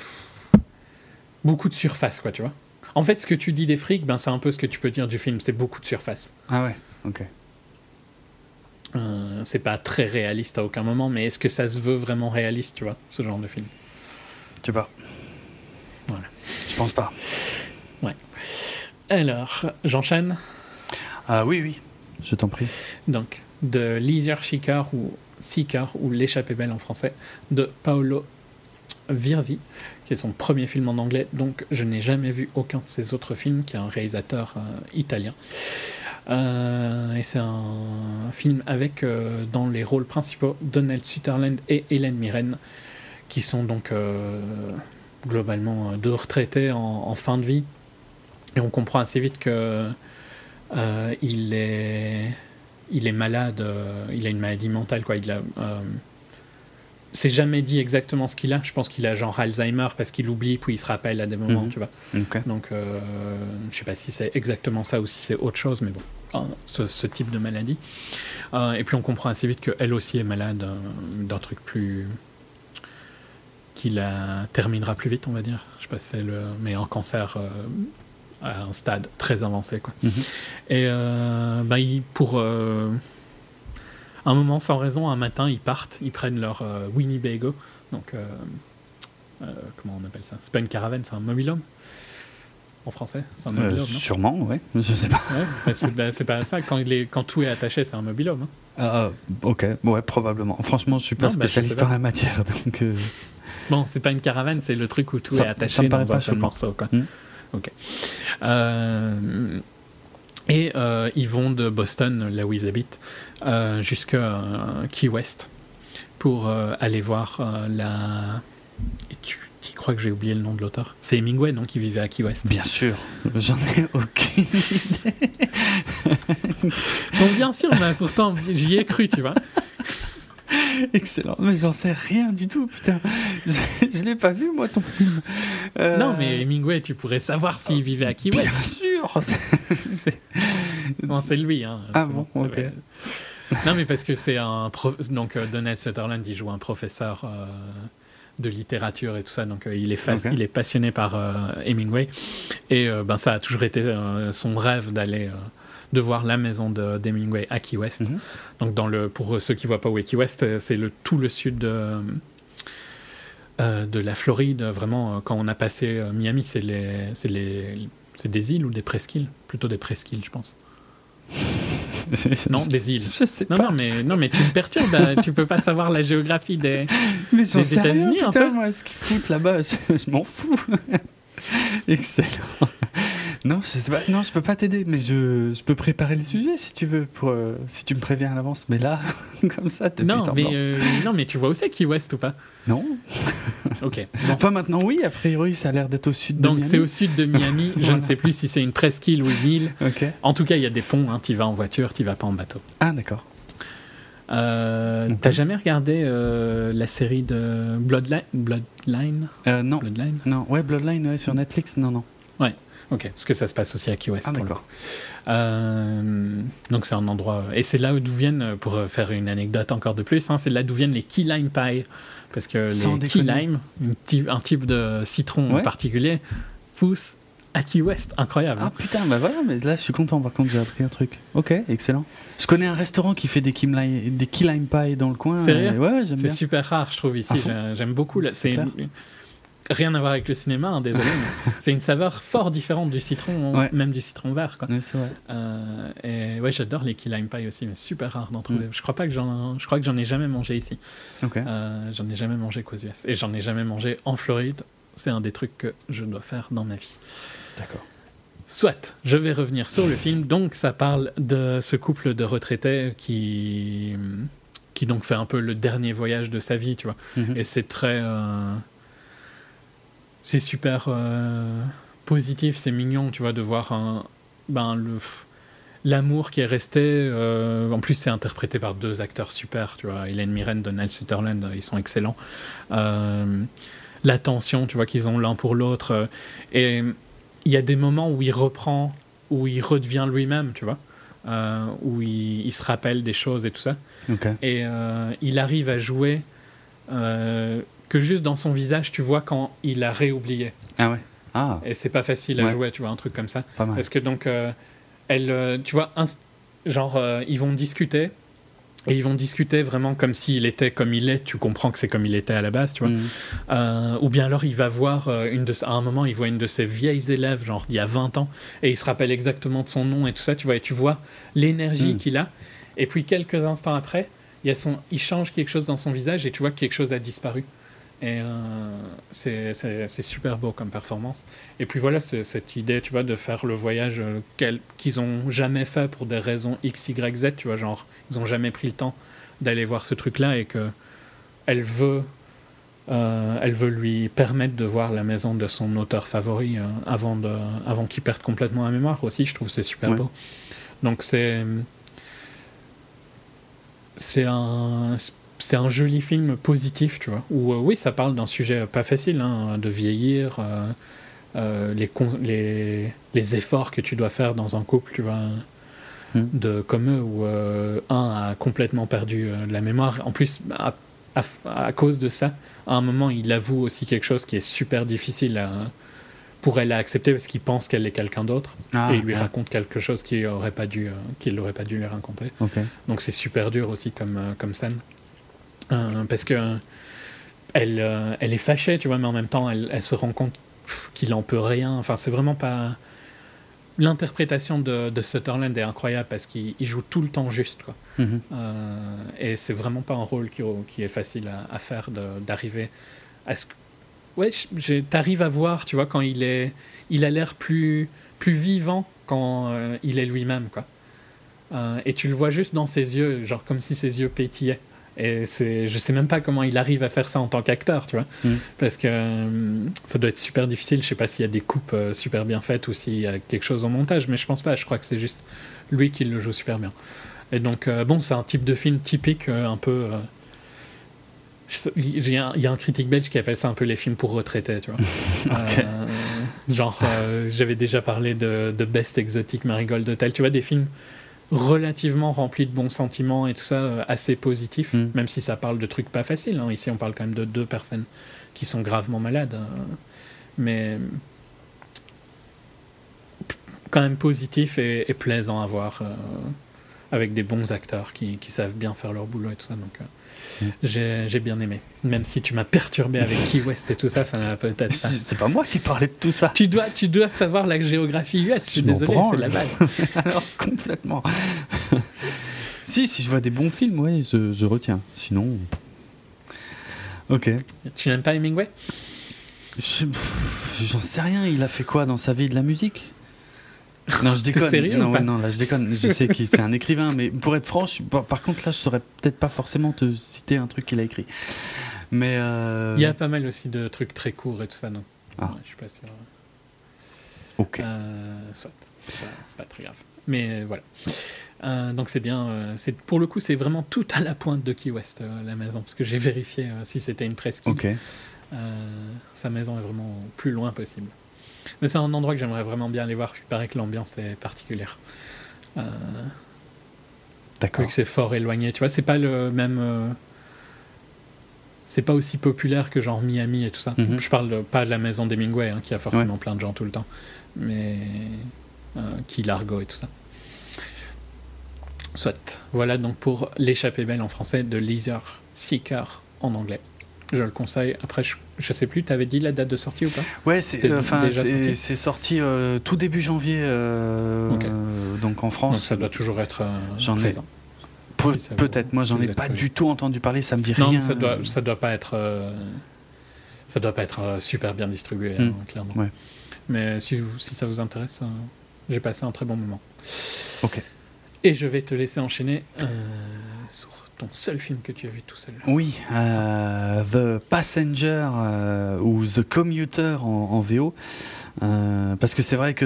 beaucoup de surface, quoi, tu vois. En fait, ce que tu dis des frics, ben, c'est un peu ce que tu peux dire du film, c'est beaucoup de surface. Ah ouais, ok. Euh, c'est pas très réaliste à aucun moment, mais est-ce que ça se veut vraiment réaliste, tu vois, ce genre de film? Je sais pas. Je pense pas. Ouais. Alors, j'enchaîne Ah oui, oui, je t'en prie. Donc, de Leisure Seeker ou Seeker ou L'échappée belle en français, de Paolo Virzi, qui est son premier film en anglais, donc je n'ai jamais vu aucun de ses autres films, qui est un réalisateur euh, italien. Euh, et c'est un film avec euh, dans les rôles principaux Donald Sutherland et Hélène Mirren, qui sont donc globalement deux retraités en, fin de vie. Et on comprend assez vite que il est il est malade, il a une maladie mentale quoi. Il a c'est jamais dit exactement ce qu'il a. Je pense qu'il a genre Alzheimer parce qu'il oublie puis il se rappelle à des moments, mhm. tu vois. Donc, euh, je sais pas si c'est exactement ça ou si c'est autre chose, mais bon, hein, ce, type de maladie. Euh, et puis on comprend assez vite qu'elle aussi est malade euh, d'un truc plus qui la terminera plus vite, on va dire. Je sais pas si c'est le, mais un cancer à un stade très avancé. Quoi. Mhm. Et bah, pour un moment sans raison, un matin, ils partent, ils prennent leur Winnebago. Donc, comment on appelle ça? C'est pas une caravane, c'est un mobilhome en français C'est un mobilhome, non? Sûrement, oui. Je sais pas. Bah, c'est pas ça. Quand, il est, quand tout est attaché, c'est un mobilhome. Hein. Ah, ok, ouais, probablement. Franchement, je suis pas spécialiste dans la matière, donc. Bon, c'est pas une caravane, c'est le truc où tout est attaché dans un seul morceau. Quoi. Hmm. Ok. Euh, et euh, ils vont de Boston, là où ils habitent, euh, jusqu'à Key West pour aller voir la. Et tu, tu crois que j'ai oublié le nom de l'auteur? C'est Hemingway, non, qui vivait à Key West Bien sûr, j'en ai aucune idée. (laughs) Donc bien sûr, mais pourtant j'y ai cru, tu vois. (laughs) Excellent, mais j'en sais rien du tout, putain. Je, ne l'ai pas vu, moi, ton film. Euh, non, mais Hemingway, tu pourrais savoir s'il vivait à Key West. Bien sûr (laughs) c'est lui, hein. Ah bon, ok. Non, mais parce que c'est un. Donc, euh, Donald Sutherland, il joue un professeur. Euh, de littérature et tout ça. Donc, il, est il est passionné par Hemingway. Et ben, ça a toujours été son rêve d'aller de voir la maison d'Hemingway à Key West. Mhm. Donc, dans le, pour ceux qui ne voient pas où est Key West, euh, c'est le, tout le sud de, euh, de la Floride. Vraiment, euh, quand on a passé Miami, c'est les, les, des îles ou des presqu'îles? Plutôt des presqu'îles, je pense. (laughs) non, des îles. Je sais non, pas. Non, mais, non, mais tu me perturbes. Tu tu peux pas savoir la géographie des, (laughs) des États-Unis. en fait. moi, ce qu'ils foutent là-bas, (laughs) je m'en fous. Excellent. Non, je sais pas. Non, je peux pas t'aider, mais je, je, peux préparer le sujet si tu veux, pour, euh, si tu me préviens à l'avance. Mais là, (laughs) comme ça, t'es non, mais euh, non, mais tu vois où c'est Key West ou pas? Non. (laughs) ok. Bon. Enfin, maintenant, oui. A priori, ça a l'air d'être au sud de Donc, Miami. Donc, c'est au sud de Miami. (laughs) Je ne sais plus si c'est une presqu'île ou une île. Ok. En tout cas, il y a des ponts. Hein. Tu vas en voiture, tu vas pas en bateau. Ah, d'accord. Euh, T'as jamais regardé euh, la série de Bloodline? Bloodline Non. Bloodline? Non, ouais, Bloodline ouais, sur Netflix, non, non. Ouais. Ok, parce que ça se passe aussi à Key West. Ah, d'accord. Euh, donc c'est un endroit. Et c'est là d'où viennent, pour faire une anecdote encore de plus, hein, c'est là d'où viennent les key lime pie. Parce que les key lime, un type de citron en particulier, pousse à Key West. Incroyable. Ah putain, bah voilà, mais là je suis content, par contre j'ai appris un truc. Ok, excellent. Je connais un restaurant qui fait des key lime, des key lime pie dans le coin. C'est ouais, C'est super rare, je trouve, ici. J'aime beaucoup. C'est rien à voir avec le cinéma, hein, désolé, mais (laughs) c'est une saveur fort différente du citron, même du citron vert. Quoi. Ouais, vrai. Euh, et ouais, j'adore les key lime pie aussi, mais super rare d'en trouver. Mm. Je crois pas que j'en, je crois que j'en ai jamais mangé ici. Euh, j'en ai jamais mangé qu'aux US et j'en ai jamais mangé en Floride. C'est un des trucs que je dois faire dans ma vie. D'accord. Soit, je vais revenir sur le film. Donc, ça parle de ce couple de retraités qui, qui donc fait un peu le dernier voyage de sa vie, tu vois. Mm-hmm. Et c'est très, euh, c'est super euh, positif, c'est mignon, tu vois, de voir un, ben, le, l'amour qui est resté. Euh, en plus, c'est interprété par deux acteurs super, tu vois, Hélène Mirren, Donald Sutherland, ils sont excellents. Euh, la tension, tu vois, qu'ils ont l'un pour l'autre. et il y a des moments où il reprend, où il redevient lui-même, tu vois. où il, se rappelle des choses et tout ça. Et il arrive à jouer que juste dans son visage, tu vois quand il a réoublié. Ah ouais. Ah. Et c'est pas facile à jouer, tu vois, un truc comme ça. Parce que donc, euh, elle, euh, tu vois, genre, euh, ils vont discuter. Et ils vont discuter vraiment comme s'il était comme il est. Tu comprends que c'est comme il était à la base, tu vois. Mhm. ou bien alors il va voir une de à un moment il voit une de ses vieilles élèves, genre d'il y a 20 ans, et il se rappelle exactement de son nom et tout ça, tu vois. Et tu vois l'énergie mhm. qu'il a. Et puis quelques instants après, il, y a son, il change quelque chose dans son visage et tu vois que quelque chose a disparu. Et euh, c'est super beau comme performance. Et puis voilà, cette idée, tu vois, de faire le voyage euh, qu'ils ont jamais fait pour des raisons X, Y, Z, tu vois, genre, ils ont jamais pris le temps d'aller voir ce truc-là et que elle veut, euh, elle veut lui permettre de voir la maison de son auteur favori avant, de, avant qu'il perde complètement la mémoire aussi. Je trouve c'est super beau. Donc c'est c'est un c'est un joli film positif, tu vois. Où, euh, oui, ça parle d'un sujet pas facile, hein, de vieillir, euh, euh, les, les, les, efforts que tu dois faire dans un couple, tu vois. Hmm. De, comme eux, où un a complètement perdu la mémoire. En plus, à, à, cause de ça, à un moment, il avoue aussi quelque chose qui est super difficile à, pourrait l'accepter parce qu'il pense qu'elle est quelqu'un d'autre ah, et il lui raconte quelque chose qu'il n'aurait pas dû pas dû lui raconter. Donc c'est super dur aussi comme comme scène parce que elle elle est fâchée tu vois mais en même temps elle, elle se rend compte qu'il en peut rien. Enfin c'est vraiment pas l'interprétation de, de, Sutherland est incroyable parce qu'il joue tout le temps juste. Quoi. Mhm. Euh, et c'est vraiment pas un rôle qui, qui est facile à, faire d'arriver à ce que. Ouais, t'arrives à voir, tu vois, quand il est. Il a l'air plus, plus vivant quand euh, il est lui-même, quoi. Euh, et tu le vois juste dans ses yeux, genre comme si ses yeux pétillaient. Et c'est, je sais même pas comment il arrive à faire ça en tant qu'acteur, tu vois. Mm. Parce que euh, ça doit être super difficile. Je sais pas s'il y a des coupes euh, super bien faites ou s'il y a quelque chose au montage, mais je pense pas. Je crois que c'est juste lui qui le joue super bien. Et donc, euh, bon, c'est un type de film typique, un peu. Il y, a un critique belge qui appelle ça un peu les films pour retraités, tu vois. (laughs) genre, j'avais déjà parlé de, de Best Exotic Marigold Hotel, tu vois, des films relativement rempli de bons sentiments et tout ça, euh, assez positif, mm. même si ça parle de trucs pas faciles. Hein. Ici, on parle quand même de deux personnes qui sont gravement malades. Hein. Mais quand même positif et, plaisant à voir, euh, avec des bons acteurs qui, qui, savent bien faire leur boulot et tout ça. Donc, euh, j'ai bien aimé. Même si tu m'as perturbé avec Key West et tout ça, ça n'a peut-être C'est pas moi qui parlais de tout ça. Tu dois, tu dois savoir la géographie US, je suis désolé, c'est la base. (laughs) Alors, complètement. (laughs) si, si je vois des bons films, oui, je, je retiens. Sinon. Ok. Tu n'aimes pas Hemingway? J'en sais rien, il a fait quoi dans sa vie? De la musique? Non, je (laughs) déconne. Sérieux non, non, là, je déconne. Je sais qu'il c'est un écrivain, mais pour être franc, par contre, là, je saurais peut-être pas forcément te citer un truc qu'il a écrit. Mais euh, il y a pas mal aussi de trucs très courts et tout ça, non? Ah. Je suis pas sûr. Ok. Euh, soit, c'est pas, très grave. Mais voilà. Euh, donc c'est bien. c'est pour le coup, c'est vraiment tout à la pointe de Key West, la maison, parce que j'ai vérifié si c'était une presqu'île. Ok. sa maison est vraiment plus loin possible. Mais c'est un endroit que j'aimerais vraiment bien aller voir. Il paraît que l'ambiance est particulière. Euh... D'accord. que c'est fort éloigné. Tu vois, c'est pas le même. Euh, c'est pas aussi populaire que genre Miami et tout ça. Mhm. Je parle pas de la maison d'Hemingway, hein, qui a forcément plein de gens tout le temps. Mais. Euh, qui Largo et tout ça. Soit. Voilà donc pour L'échappée belle en français de Leisure Seeker en anglais je le conseille. Après, je, je sais plus, tu avais dit la date de sortie ou pas Ouais, c'est enfin, c'est sorti euh, tout début janvier, euh, donc en France. Donc ça doit toujours être euh, présent. Peut-être, moi j'en ai pas du tout entendu parler, ça me dit rien. Non, ça doit, ça doit pas être, ça doit pas être super bien distribué, hein, hmm. clairement. Ouais. Mais si, si ça vous intéresse, j'ai passé un très bon moment. Ok. Et je vais te laisser enchaîner sur ton seul film que tu as vu tout seul. Oui, euh, The Passenger euh, ou The Commuter en, VO. Euh, parce que c'est vrai que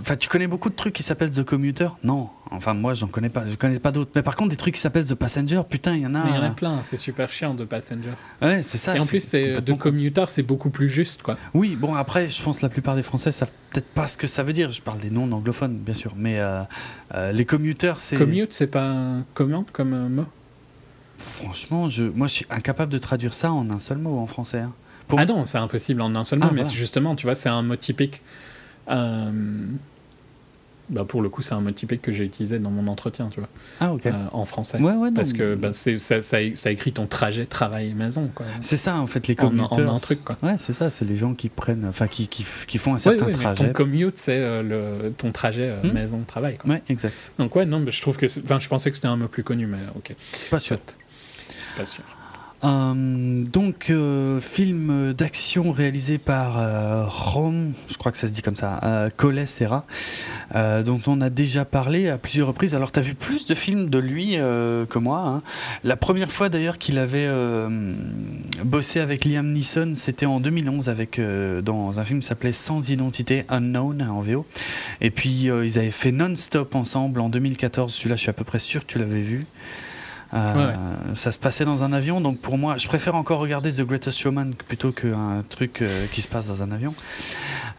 enfin, tu connais beaucoup de trucs qui s'appellent The Commuter? Non, enfin moi j'en connais pas, je connais pas d'autres. Mais par contre des trucs qui s'appellent The Passenger, putain il y en a. Mais il y en a plein, c'est super chiant The Passenger. Ouais c'est ça. Et en plus c'est The Commuter c'est beaucoup plus juste quoi. Oui bon après je pense que la plupart des Français savent peut-être pas ce que ça veut dire. Je parle des noms anglophones bien sûr, mais les commuteurs c'est. Commute c'est pas un comment comme mot? Franchement, je, moi, je suis incapable de traduire ça en un seul mot en français. Hein. Ah non, c'est impossible en un seul mot, ah, mais justement, tu vois, c'est un mot typique. Euh, bah pour le coup, c'est un mot typique que j'ai utilisé dans mon entretien, tu vois. Ah, ok. Euh, en français. Ouais, ouais, Parce que bah, ça, ça, ça, écrit ton trajet travail-maison. C'est ça, en fait, les commuteurs. En, un truc, quoi. Ouais, c'est ça, c'est les gens qui prennent, enfin, qui, qui, qui, font un certain trajet. ton commute, c'est euh, le, ton trajet hmm. maison-travail. Ouais, exact. Donc, ouais, non, mais je trouve que. Enfin, je pensais que c'était un mot plus connu, mais ok. Pas sûr. Euh, donc, euh, film d'action réalisé par euh, Rom, je crois que ça se dit comme ça, euh, Coles Serra, dont on a déjà parlé à plusieurs reprises. Alors, tu as vu plus de films de lui que moi. Hein. La première fois d'ailleurs qu'il avait bossé avec Liam Neeson, c'était en 2011 avec, dans un film qui s'appelait Sans identité, Unknown en VO. Et puis, ils avaient fait Non-Stop ensemble en 2014. Celui-là, je suis à peu près sûr que tu l'avais vu. Ça se passait dans un avion, donc pour moi, je préfère encore regarder The Greatest Showman plutôt qu'un truc qui se passe dans un avion.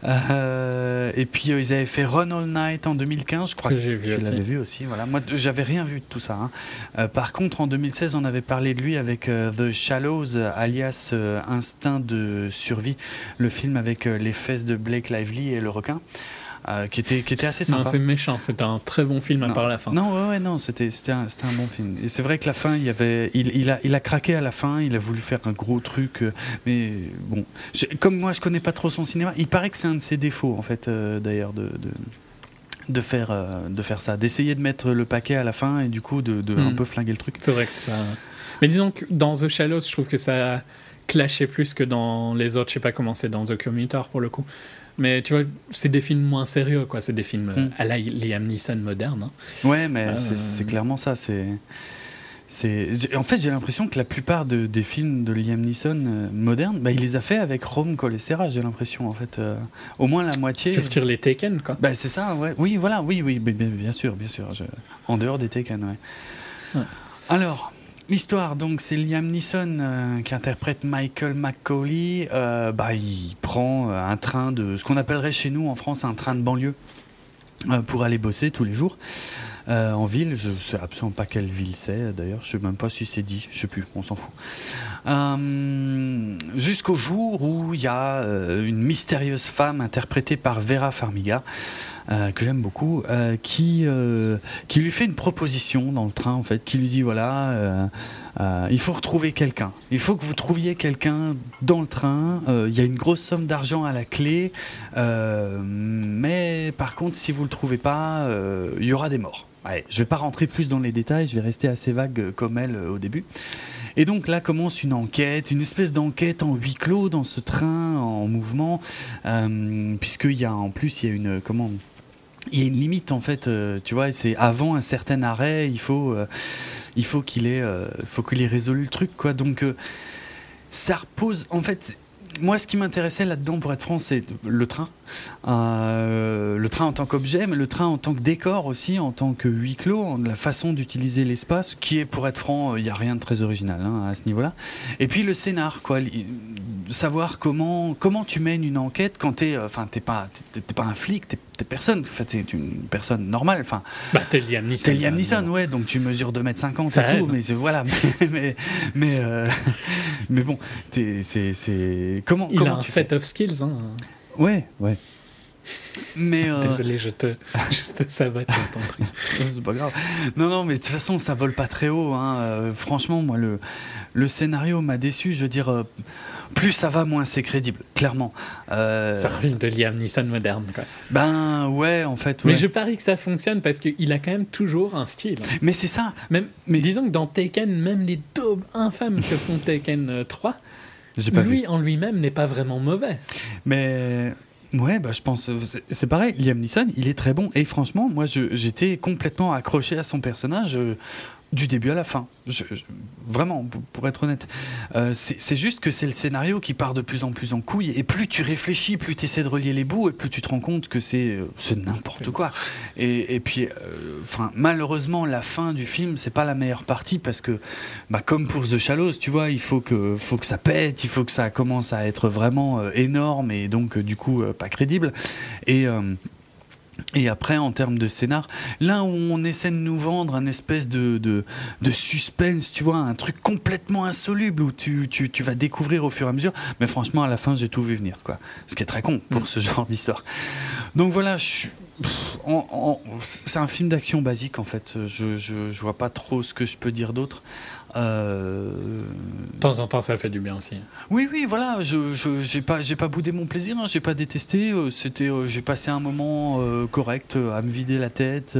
et puis ils avaient fait Run All Night en 2015, je crois que, j'ai vu tu l'avais vu aussi. Voilà. Moi, j'avais rien vu de tout ça. Hein. par contre, en 2016, on avait parlé de lui avec The Shallows, alias Instinct de survie, le film avec les fesses de Blake Lively et le requin. Euh, qui, était, qui était assez sympa. Non, c'est méchant, c'était un très bon film à part la fin. Non, ouais, ouais non, c'était un, un bon film. Et c'est vrai que la fin, il, y avait, il, il, a, il a craqué à la fin, il a voulu faire un gros truc, euh, mais bon, comme moi je connais pas trop son cinéma, il paraît que c'est un de ses défauts, en fait, euh, d'ailleurs, de, de, de, faire, de faire ça, d'essayer de mettre le paquet à la fin et du coup de, de un hmm. peu flinguer le truc. C'est vrai que c'est pas. Mais disons que dans The Shallows, je trouve que ça clashait plus que dans les autres, je sais pas comment c'est dans The Commuter pour le coup. Mais tu vois, c'est des films moins sérieux, quoi. C'est des films mm. à la Liam Neeson moderne. Hein. Ouais, mais euh, c'est clairement ça. C'est. En fait, j'ai l'impression que la plupart de, des films de Liam Neeson euh, modernes, bah, il les a fait avec Rome Colessera, j'ai l'impression, en fait. Euh, au moins la moitié. Tu retires les Taken, quoi. Bah, c'est ça, ouais. Oui, voilà, oui, oui, bien, sûr, bien sûr. En dehors des Taken, ouais. ouais. Alors, L'histoire, donc, c'est Liam Neeson euh, qui interprète Michael McCauley. Euh, bah, il prend euh, un train de ce qu'on appellerait chez nous en France un train de banlieue pour aller bosser tous les jours en ville. Je sais absolument pas quelle ville c'est d'ailleurs. Je sais même pas si c'est dit. Je sais plus. On s'en fout. Jusqu'au jour où il y a une mystérieuse femme interprétée par Vera Farmiga. Euh, que j'aime beaucoup, euh, qui, euh, qui lui fait une proposition dans le train, en fait, qui lui dit voilà, il faut retrouver quelqu'un. Il faut que vous trouviez quelqu'un dans le train. Il y a une grosse somme d'argent à la clé, mais par contre, si vous le trouvez pas, il y aura des morts. Ouais, je vais pas rentrer plus dans les détails, je vais rester assez vague comme elle au début. Et donc là commence une enquête, une espèce d'enquête en huis clos dans ce train en mouvement, puisqu'il y a en plus il y a une comment il y a une limite en fait, euh, tu vois, c'est avant un certain arrêt, il faut, euh, qu'il ait, euh, faut qu'il ait résolu le truc, quoi. Donc ça repose, en fait, moi, ce qui m'intéressait là-dedans, pour être franc, c'est le train. Euh, le train en tant qu'objet, mais le train en tant que décor aussi, en tant que huis clos, la façon d'utiliser l'espace, qui est, pour être franc, il n'y a rien de très original hein, à ce niveau-là. Et puis le scénar, quoi, savoir comment comment tu mènes une enquête quand t'es, euh, enfin, t'es pas t'es, pas un flic, t'es, t'es personne, en fait, t'es une personne normale, enfin. Bah, t'es Liam Neeson. T'es Liam Neeson, ouais, donc tu mesures 2m50 Ça et tout, mais voilà, (laughs) mais mais euh, (laughs) mais bon, c'est c'est comment il comment a un set of skills, hein. Ouais, ouais. Mais euh... Désolé, je te, je te sabote ton truc. (laughs) c'est pas grave. Non, non, mais de toute façon, ça vole pas très haut. Hein. Euh, franchement, moi, le, le scénario m'a déçu. Je veux dire, euh, plus ça va, moins c'est crédible, clairement. Euh... C'est un film de Liam Neeson moderne, quoi. Ben ouais, en fait. Ouais. Mais je parie que ça fonctionne parce qu'il a quand même toujours un style. Mais c'est ça. Même, mais disons que dans Taken, même les daubes infâmes que sont Taken 3 lui en lui-même n'est pas vraiment mauvais. Mais Ouais, bah, je pense. C'est pareil, Liam Neeson, il est très bon. Et franchement, moi, j'étais complètement accroché à son personnage. Du début à la fin. vraiment, pour être honnête. Euh, c'est juste que c'est le scénario qui part de plus en plus en couille. Et plus tu réfléchis, plus tu essaies de relier les bouts, et plus tu te rends compte que c'est euh, n'importe quoi. Et, et puis, euh, malheureusement, la fin du film, c'est pas la meilleure partie parce que, bah, comme pour The Shallows, tu vois, il faut que, faut que ça pète, il faut que ça commence à être vraiment énorme et donc, du coup, pas crédible. Et. Et après, en termes de scénar, là où on essaie de nous vendre un espèce de, de, de suspense, tu vois, un truc complètement insoluble où tu, tu, tu, vas découvrir au fur et à mesure. Mais franchement, à la fin, j'ai tout vu venir, quoi. Ce qui est très con pour mm. ce (laughs) genre d'histoire. Donc voilà, c'est un film d'action basique en fait. Je, je, je, vois pas trop ce que je peux dire d'autre. Euh... De temps en temps, ça fait du bien aussi. Oui, oui, voilà. Je j'ai pas j'ai pas boudé mon plaisir. Hein, j'ai pas détesté. Euh, c'était euh, j'ai passé un moment euh, correct à me vider la tête.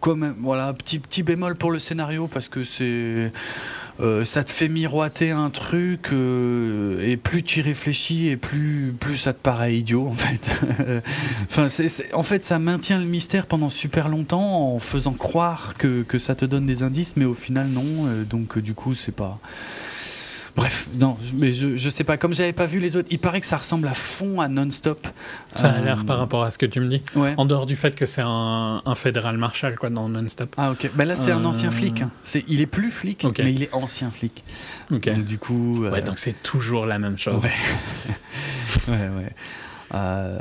comme voilà petit petit bémol pour le scénario parce que c'est euh, ça te fait miroiter un truc euh, et plus tu y réfléchis et plus plus ça te paraît idiot en fait. (laughs) enfin, en fait, ça maintient le mystère pendant super longtemps en faisant croire que, que ça te donne des indices, mais au final non. Euh, donc du coup, c'est pas Bref, non, mais je, je sais pas. Comme j'avais pas vu les autres, il paraît que ça ressemble à fond à Non-Stop. Ça a l'air par rapport à ce que tu me dis. En dehors du fait que c'est un, un fédéral marshal quoi dans Non-Stop. Ah ok. Ben là c'est un ancien flic. Hein. C'est, il est plus flic, mais il est ancien flic. Ok. Donc du coup. Ouais, donc c'est toujours la même chose. Ouais. (laughs) ouais, ouais. Il euh,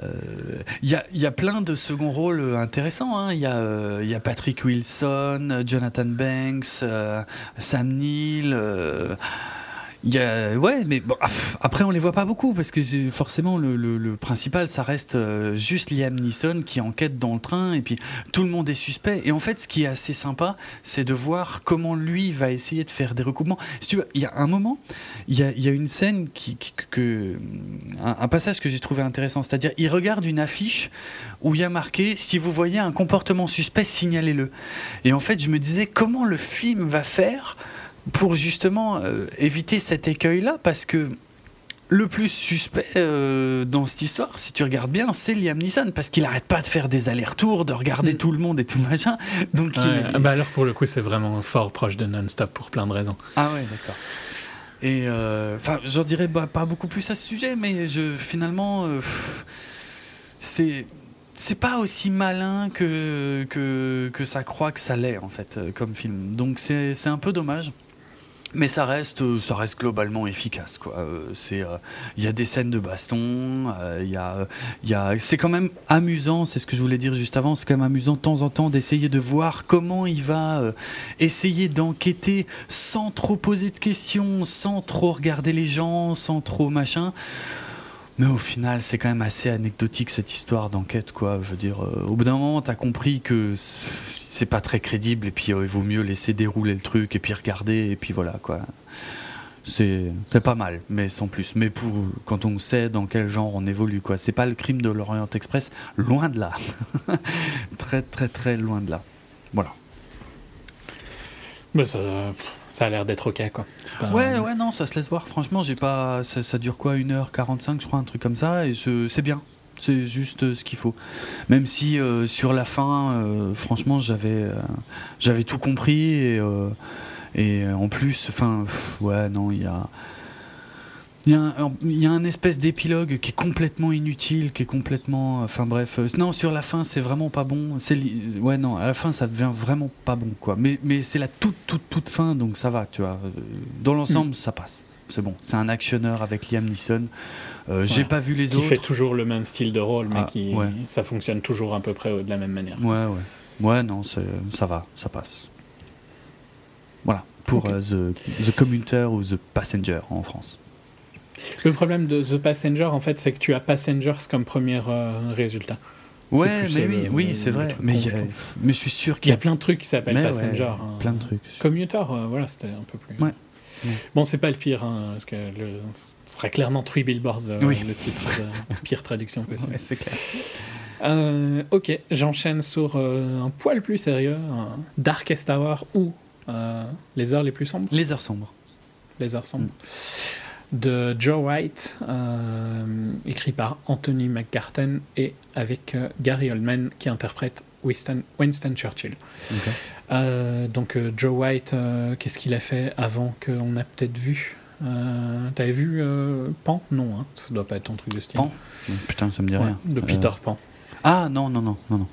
y, a, y, a, plein de second rôles intéressants. Il hein. y, euh, y, a Patrick Wilson, Jonathan Banks, euh, Sam Neill. Il ouais, mais bon, après on les voit pas beaucoup parce que forcément le, principal ça reste euh, juste Liam Neeson qui enquête dans le train et puis tout le monde est suspect. Et en fait, ce qui est assez sympa, c'est de voir comment lui va essayer de faire des recoupements. Si tu il y a un moment, il y a, y a une scène qui, un, passage que j'ai trouvé intéressant, c'est-à-dire il regarde une affiche où il y a marqué si vous voyez un comportement suspect, signalez-le. Et en fait, je me disais comment le film va faire pour justement euh, éviter cet écueil-là, parce que le plus suspect euh, dans cette histoire, si tu regardes bien, c'est Liam Neeson, parce qu'il arrête pas de faire des allers-retours, de regarder mm. tout le monde et tout machin. Donc ah bah alors pour le coup, c'est vraiment fort proche de non-stop pour plein de raisons. Ah ouais, d'accord. Et euh, enfin, j'en dirais pas beaucoup plus à ce sujet, mais je, finalement, c'est c'est pas aussi malin que, que, que ça croit que ça l'est en fait comme film. Donc c'est un peu dommage. Mais ça reste, euh, ça reste globalement efficace, quoi. Euh, c'est, il euh, y a des scènes de baston, y a, il c'est quand même amusant. C'est ce que je voulais dire juste avant. C'est quand même amusant de temps en temps d'essayer de voir comment il va essayer d'enquêter sans trop poser de questions, sans trop regarder les gens, sans trop machin. Mais au final, c'est quand même assez anecdotique cette histoire d'enquête, quoi. Au bout d'un moment, t'as compris que c'est pas très crédible et puis euh, il vaut mieux laisser dérouler le truc et puis regarder et puis voilà quoi. C'est pas mal, mais sans plus. Mais pour quand on sait dans quel genre on évolue quoi. C'est pas le crime de l'Orient Express, loin de là. (laughs) très très très loin de là. Voilà. Mais ça, ça a l'air d'être ok quoi. Ouais ouais non ça se laisse voir. Franchement j'ai pas ça, ça, dure quoi 1h45 je crois un truc comme ça et c'est bien. C'est juste euh, ce qu'il faut. Même si euh, sur la fin, euh, franchement, j'avais j'avais tout compris et, et en plus, enfin, ouais, non, il y a il y, a un, y a un espèce d'épilogue qui est complètement inutile, qui est complètement. Enfin bref. non, sur la fin, c'est vraiment pas bon. C'est, ouais, non, à la fin, ça devient vraiment pas bon, quoi. Mais, mais c'est la toute, toute, toute fin, donc ça va, tu vois. Dans l'ensemble, mm. ça passe. C'est bon. C'est un actionneur avec Liam Neeson. Euh, j'ai pas vu les qui autres. Qui fait toujours le même style de rôle, mais ah, qui ça fonctionne toujours à peu près de la même manière. Ouais, ouais. Ouais, non, ça va, ça passe. Voilà, pour euh, the, the Commuter ou The Passenger en France. Le problème de The Passenger, en fait, c'est que tu as Passengers comme premier euh, résultat. Ouais, mais oui, oui c'est vrai. Mais, mais, je suis sûr qu'il y, a plein de trucs qui s'appellent Passenger. Hein. Plein de trucs. Commuter, voilà, c'était un peu plus. Ouais. Bon, c'est pas le pire, hein, parce que le, ce sera clairement Three Billboards, euh, le titre de (laughs) pire traduction possible. c'est clair. Euh, ok, j'enchaîne sur euh, un poil plus sérieux, Darkest Hour ou Les heures les plus sombres. Les heures sombres. Les heures sombres. Mm. De Joe White, écrit par Anthony McCartan et avec Gary Oldman qui interprète Winston, Winston Churchill. Euh, donc euh, Joe White, euh, qu'est-ce qu'il a fait avant qu'on a peut-être vu T'avais vu Pan? Non, hein, ça doit pas être ton truc de style. Pan Putain, ça me dit rien. De Peter Pan. Ah non, non, non, non,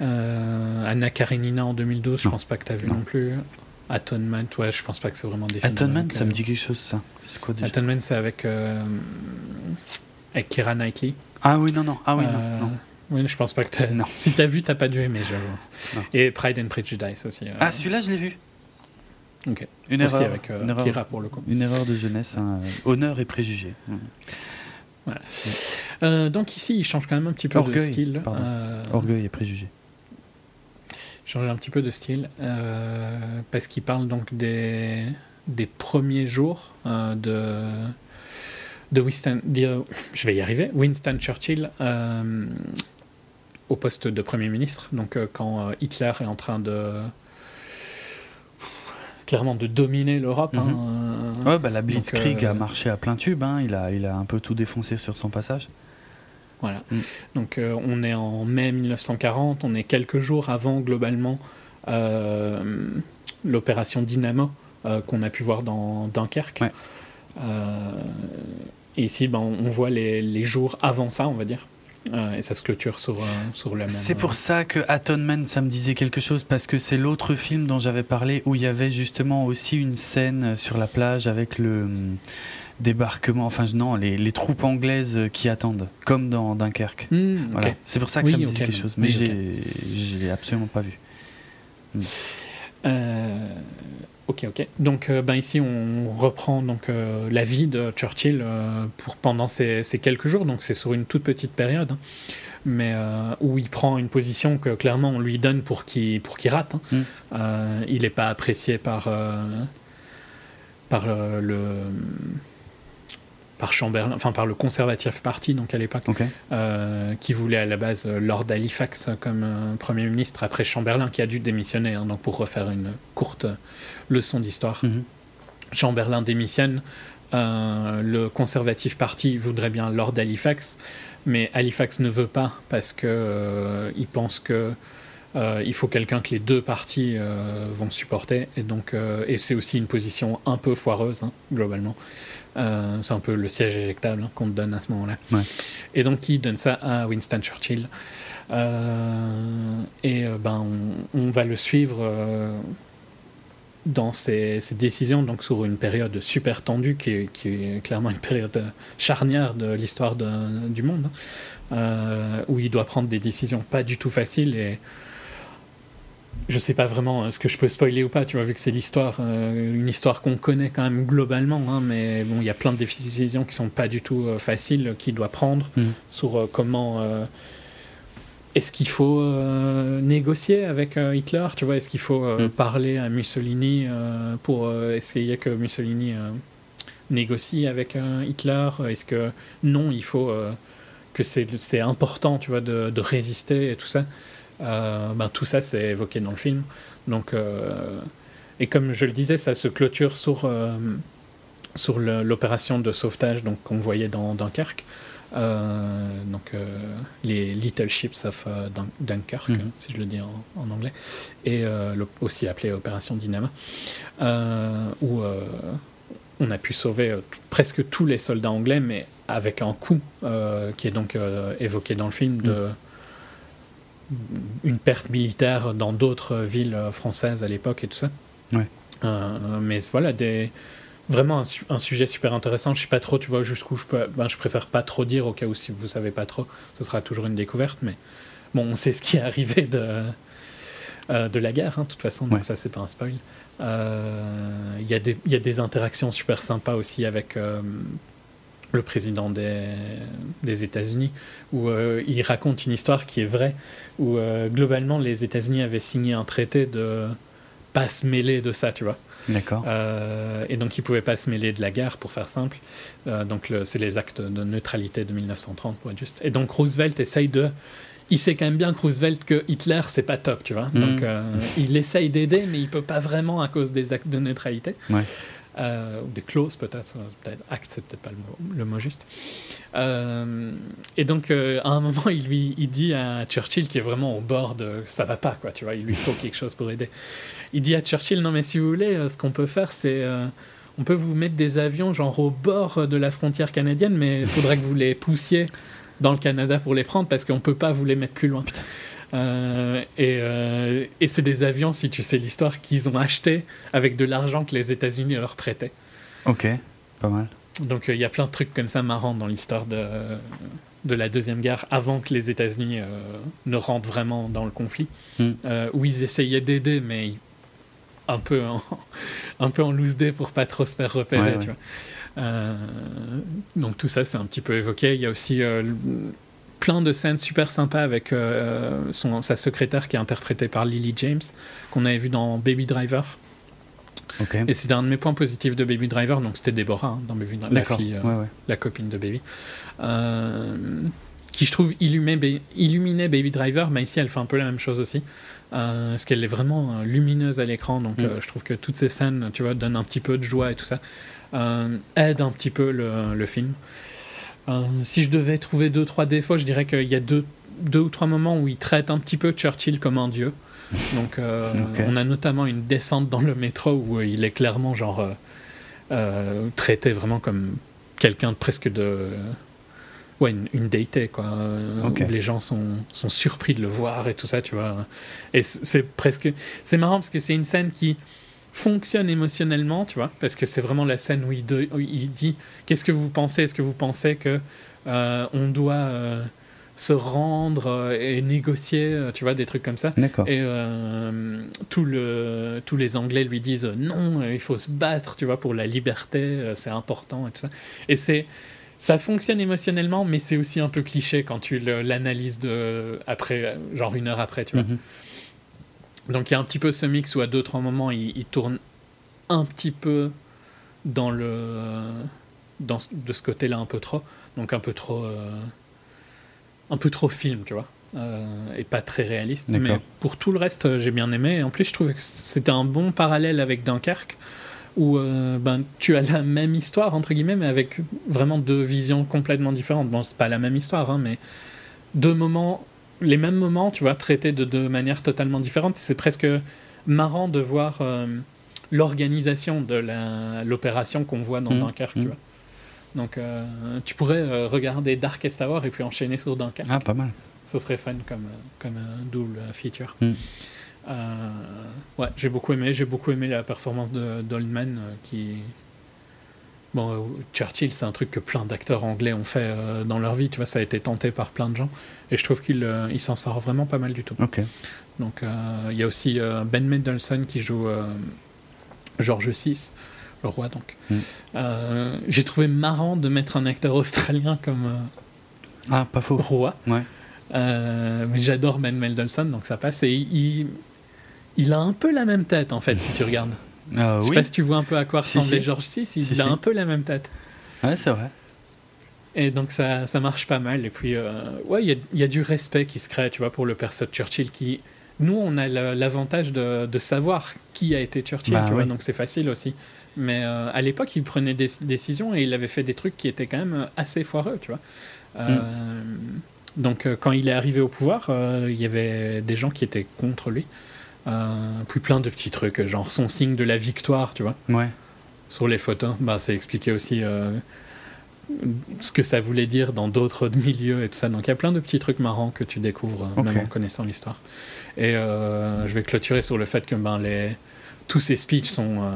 non. Anna Karenina en 2012, je pense pas que t'as vu non, plus. Atonement, ouais, je pense pas que c'est vraiment des films. Atonement, ça me dit quelque chose, ça. C'est quoi déjà? Atonement, c'est avec, avec Kira Knightley. Ah oui, non, non. Ah oui, non, non. Oui, je pense pas que t'as. (laughs) Non. Si t'as vu, t'as pas dû aimer, je pense. Et Pride and Prejudice aussi. Euh. Ah, celui-là, je l'ai vu. Ok. Une erreur, avec euh, une Kira pour le coup. Une erreur de jeunesse, hein. honneur et préjugé. Voilà. donc ici, il change quand même un petit peu de style. Orgueil et préjugé. Il change un petit peu de style parce qu'il parle donc des, des premiers jours de de Winston, je vais y arriver, Winston Churchill euh, au poste de Premier ministre, donc euh, quand euh, Hitler est en train de clairement de dominer l'Europe. Hein, mhm. ouais, bah, la Blitzkrieg a marché à plein tube, hein, il, a, il a un peu tout défoncé sur son passage. Voilà. Mm. Donc on est en mai 1940, on est quelques jours avant globalement l'opération Dynamo qu'on a pu voir dans Dunkerque. et ici, ben, on voit les, les, jours avant ça, on va dire. Et ça se clôture sur, sur le même. C'est pour ça que Atonement, ça me disait quelque chose, parce que c'est l'autre film dont j'avais parlé où il y avait justement aussi une scène sur la plage avec le débarquement, enfin non, les, les, troupes anglaises qui attendent, comme dans Dunkerque. Hmm, voilà. C'est pour ça que ça me dit quelque chose, mais oui, j'ai absolument pas vu. Hmm. Euh, ok, ok. Donc euh, ben ici on reprend donc euh, la vie de Churchill pour pendant ces, ces, quelques jours, donc c'est sur une toute petite période. Hein, mais où il prend une position que clairement on lui donne pour qu'il pour qu'il rate. Hein. Hmm. il n'est pas apprécié par par le par Chamberlain, enfin par le Conservative Party donc à l'époque, euh, qui voulait à la base euh, Lord Halifax comme euh, premier ministre après Chamberlain qui a dû démissionner hein, donc pour refaire une courte leçon d'histoire. Mhm. Chamberlain démissionne, le Conservative Party voudrait bien Lord Halifax, mais Halifax ne veut pas parce que il pense que il faut quelqu'un que les deux partis vont supporter et donc et c'est aussi une position un peu foireuse hein, globalement. Euh, c'est un peu le siège éjectable hein, qu'on te donne à ce moment-là. Et donc, il donne ça à Winston Churchill. Euh, et euh, ben, on, va le suivre dans ses, décisions, donc sur une période super tendue, qui est, qui est clairement une période charnière de l'histoire du monde, hein, où il doit prendre des décisions pas du tout faciles. Et je sais pas vraiment euh, ce que je peux spoiler ou pas, tu vois, vu que c'est l'histoire, euh, une histoire qu'on connaît quand même globalement, hein, mais bon, il y a plein de décisions qui sont pas du tout euh, faciles qu'il doit prendre mm. sur comment. est-ce qu'il faut négocier avec Hitler, tu vois, est-ce qu'il faut mm. parler à Mussolini pour essayer que Mussolini négocie avec Hitler Est-ce que non, il faut que c'est important, tu vois, de, de résister et tout ça euh, ben, tout ça c'est évoqué dans le film. Donc, euh, et comme je le disais, ça se clôture sur, euh, sur l'opération de sauvetage qu'on voyait dans Dunkerque. donc les Little Ships of Dunkirk, mhm. si je le dis en, anglais, et aussi appelé Opération Dynama, où on a pu sauver presque tous les soldats anglais, mais avec un coup qui est donc évoqué dans le film de mhm une perte militaire dans d'autres villes françaises à l'époque et tout ça. Euh, mais voilà, des, vraiment un, sujet super intéressant. Je sais pas trop, tu vois, jusqu'où je peux. Ben, je préfère pas trop dire, au cas où si vous savez pas trop, ce sera toujours une découverte. Mais bon, on sait ce qui est arrivé de, euh, de la guerre, hein, de toute façon, donc ça, c'est pas un spoil. Euh, il y, y, a des interactions super sympas aussi avec le président des, des États-Unis, où euh, il raconte une histoire qui est vraie, où euh, globalement les États-Unis avaient signé un traité de pas se mêler de ça, tu vois. D'accord. Euh, et donc ils pouvaient pas se mêler de la guerre, pour faire simple. donc c'est les actes de neutralité de 1930, pour être juste. Et donc Roosevelt essaye de il sait quand même bien que Roosevelt que Hitler c'est pas top, tu vois. Mm. Donc il essaye d'aider, mais il peut pas vraiment à cause des actes de neutralité. Ouais euh, ou des clauses peut-être, peut-être acte, c'est peut-être pas le mot, le mot juste. Euh, et donc euh, à un moment, il lui il dit à Churchill qui est vraiment au bord de ça va pas quoi, tu vois, il lui faut quelque chose pour aider. Il dit à Churchill non mais si vous voulez, ce qu'on peut faire c'est on peut vous mettre des avions genre au bord de la frontière canadienne, mais il faudrait que vous les poussiez dans le Canada pour les prendre parce qu'on peut pas vous les mettre plus loin. Euh, et, euh, et c'est des avions, si tu sais l'histoire, qu'ils ont achetés avec de l'argent que les États-Unis leur prêtaient. Ok, pas mal. Donc euh, il y a plein de trucs comme ça marrants dans l'histoire de, de la Deuxième Guerre, avant que les États-Unis ne rentrent vraiment dans le conflit, hmm. où ils essayaient d'aider, mais un peu en, (laughs) un peu en loose day pour pas trop se faire repérer. Tu vois. donc tout ça, c'est un petit peu évoqué. Il y a aussi plein de scènes super sympas avec euh, son, sa secrétaire qui est interprétée par Lily James, qu'on avait vu dans Baby Driver. Et c'était un de mes points positifs de Baby Driver, donc c'était Deborah hein, dans Baby Driver, la fille, euh, la copine de Baby, euh, qui je trouve illuminait, illuminait, Baby Driver, mais ici elle fait un peu la même chose aussi, parce qu'elle est vraiment lumineuse à l'écran, donc mm. je trouve que toutes ces scènes, tu vois, donnent un petit peu de joie et tout ça, aident un petit peu le, le film. Euh, si je devais trouver deux, trois défauts, je dirais qu'il y a deux, deux ou trois moments où il traite un petit peu Churchill comme un dieu. (laughs) Donc, euh, on a notamment une descente dans le métro où il est clairement genre traité vraiment comme quelqu'un de presque de ouais, une, une déité, quoi. Où les gens sont, sont surpris de le voir et tout ça, tu vois. Et c'est presque. C'est marrant parce que c'est une scène qui fonctionne émotionnellement, tu vois, parce que c'est vraiment la scène où il, il dit Qu'est-ce que vous pensez? Est-ce que vous pensez que euh, on doit. Euh, se rendre euh, et négocier, tu vois, des trucs comme ça? Et tout le, tous les Anglais lui disent non, il faut se battre, tu vois, pour la liberté, c'est important et tout ça. Et c'est ça fonctionne émotionnellement, mais c'est aussi un peu cliché quand tu l'analyses de après, genre une heure après, tu vois. Mhm. Donc il y a un petit peu ce mix où à d'autres moments il, tourne un petit peu dans le dans de ce côté-là un peu trop, donc un peu trop euh, un peu trop film, tu vois. Euh, et pas très réaliste. Mais pour tout le reste, j'ai bien aimé. Et en plus, je trouvais que c'était un bon parallèle avec Dunkerque, où euh, ben, tu as la même histoire, entre guillemets, mais avec vraiment deux visions complètement différentes. Bon, c'est pas la même histoire, hein, mais deux moments, les mêmes moments, tu vois, traités de deux manières totalement différentes. C'est presque marrant de voir euh, l'organisation de l'opération qu'on voit dans mmh, Dunkerque, tu mmh. vois. Donc, euh, tu pourrais regarder Darkest Hour et puis enchaîner sur Dunkerque. Ah, pas mal. Ce serait fun comme, comme un double feature. Mmh. Euh, ouais, j'ai beaucoup aimé. J'ai beaucoup aimé la performance de d'Oldman euh, qui. Bon, euh, Churchill, c'est un truc que plein d'acteurs anglais ont fait dans leur vie. Tu vois, ça a été tenté par plein de gens. Et je trouve qu'il il s'en sort vraiment pas mal du tout. Donc, il y a aussi Ben Mendelsohn qui joue George VI, le roi, donc. Mm. J'ai trouvé marrant de mettre un acteur australien comme. ah, pas faux. Roi. Ouais. mais j'adore Ben Mendelsohn, donc ça passe. Et il, il a un peu la même tête en fait, si tu regardes. Euh, je sais pas si tu vois un peu à quoi ressemblait George VI, il a un peu la même tête. Ouais, c'est vrai. Et donc ça, ça marche pas mal. Et puis, euh, ouais, il y, y, a du respect qui se crée, tu vois, pour le perso de Churchill qui. Nous, on a l'avantage de, de, savoir qui a été Churchill, bah tu vois, donc c'est facile aussi. Mais euh, à l'époque, il prenait des décisions et il avait fait des trucs qui étaient quand même assez foireux, tu vois. Mm. Donc, quand il est arrivé au pouvoir, il y avait des gens qui étaient contre lui. Euh, puis plein de petits trucs, genre son signe de la victoire, tu vois. Ouais. Sur les photos, bah, c'est expliqué aussi euh, ce que ça voulait dire dans d'autres (laughs) milieux et tout ça. Donc il y a plein de petits trucs marrants que tu découvres, euh, même en connaissant l'histoire. Et je vais clôturer sur le fait que ben, les... tous ces speeches sont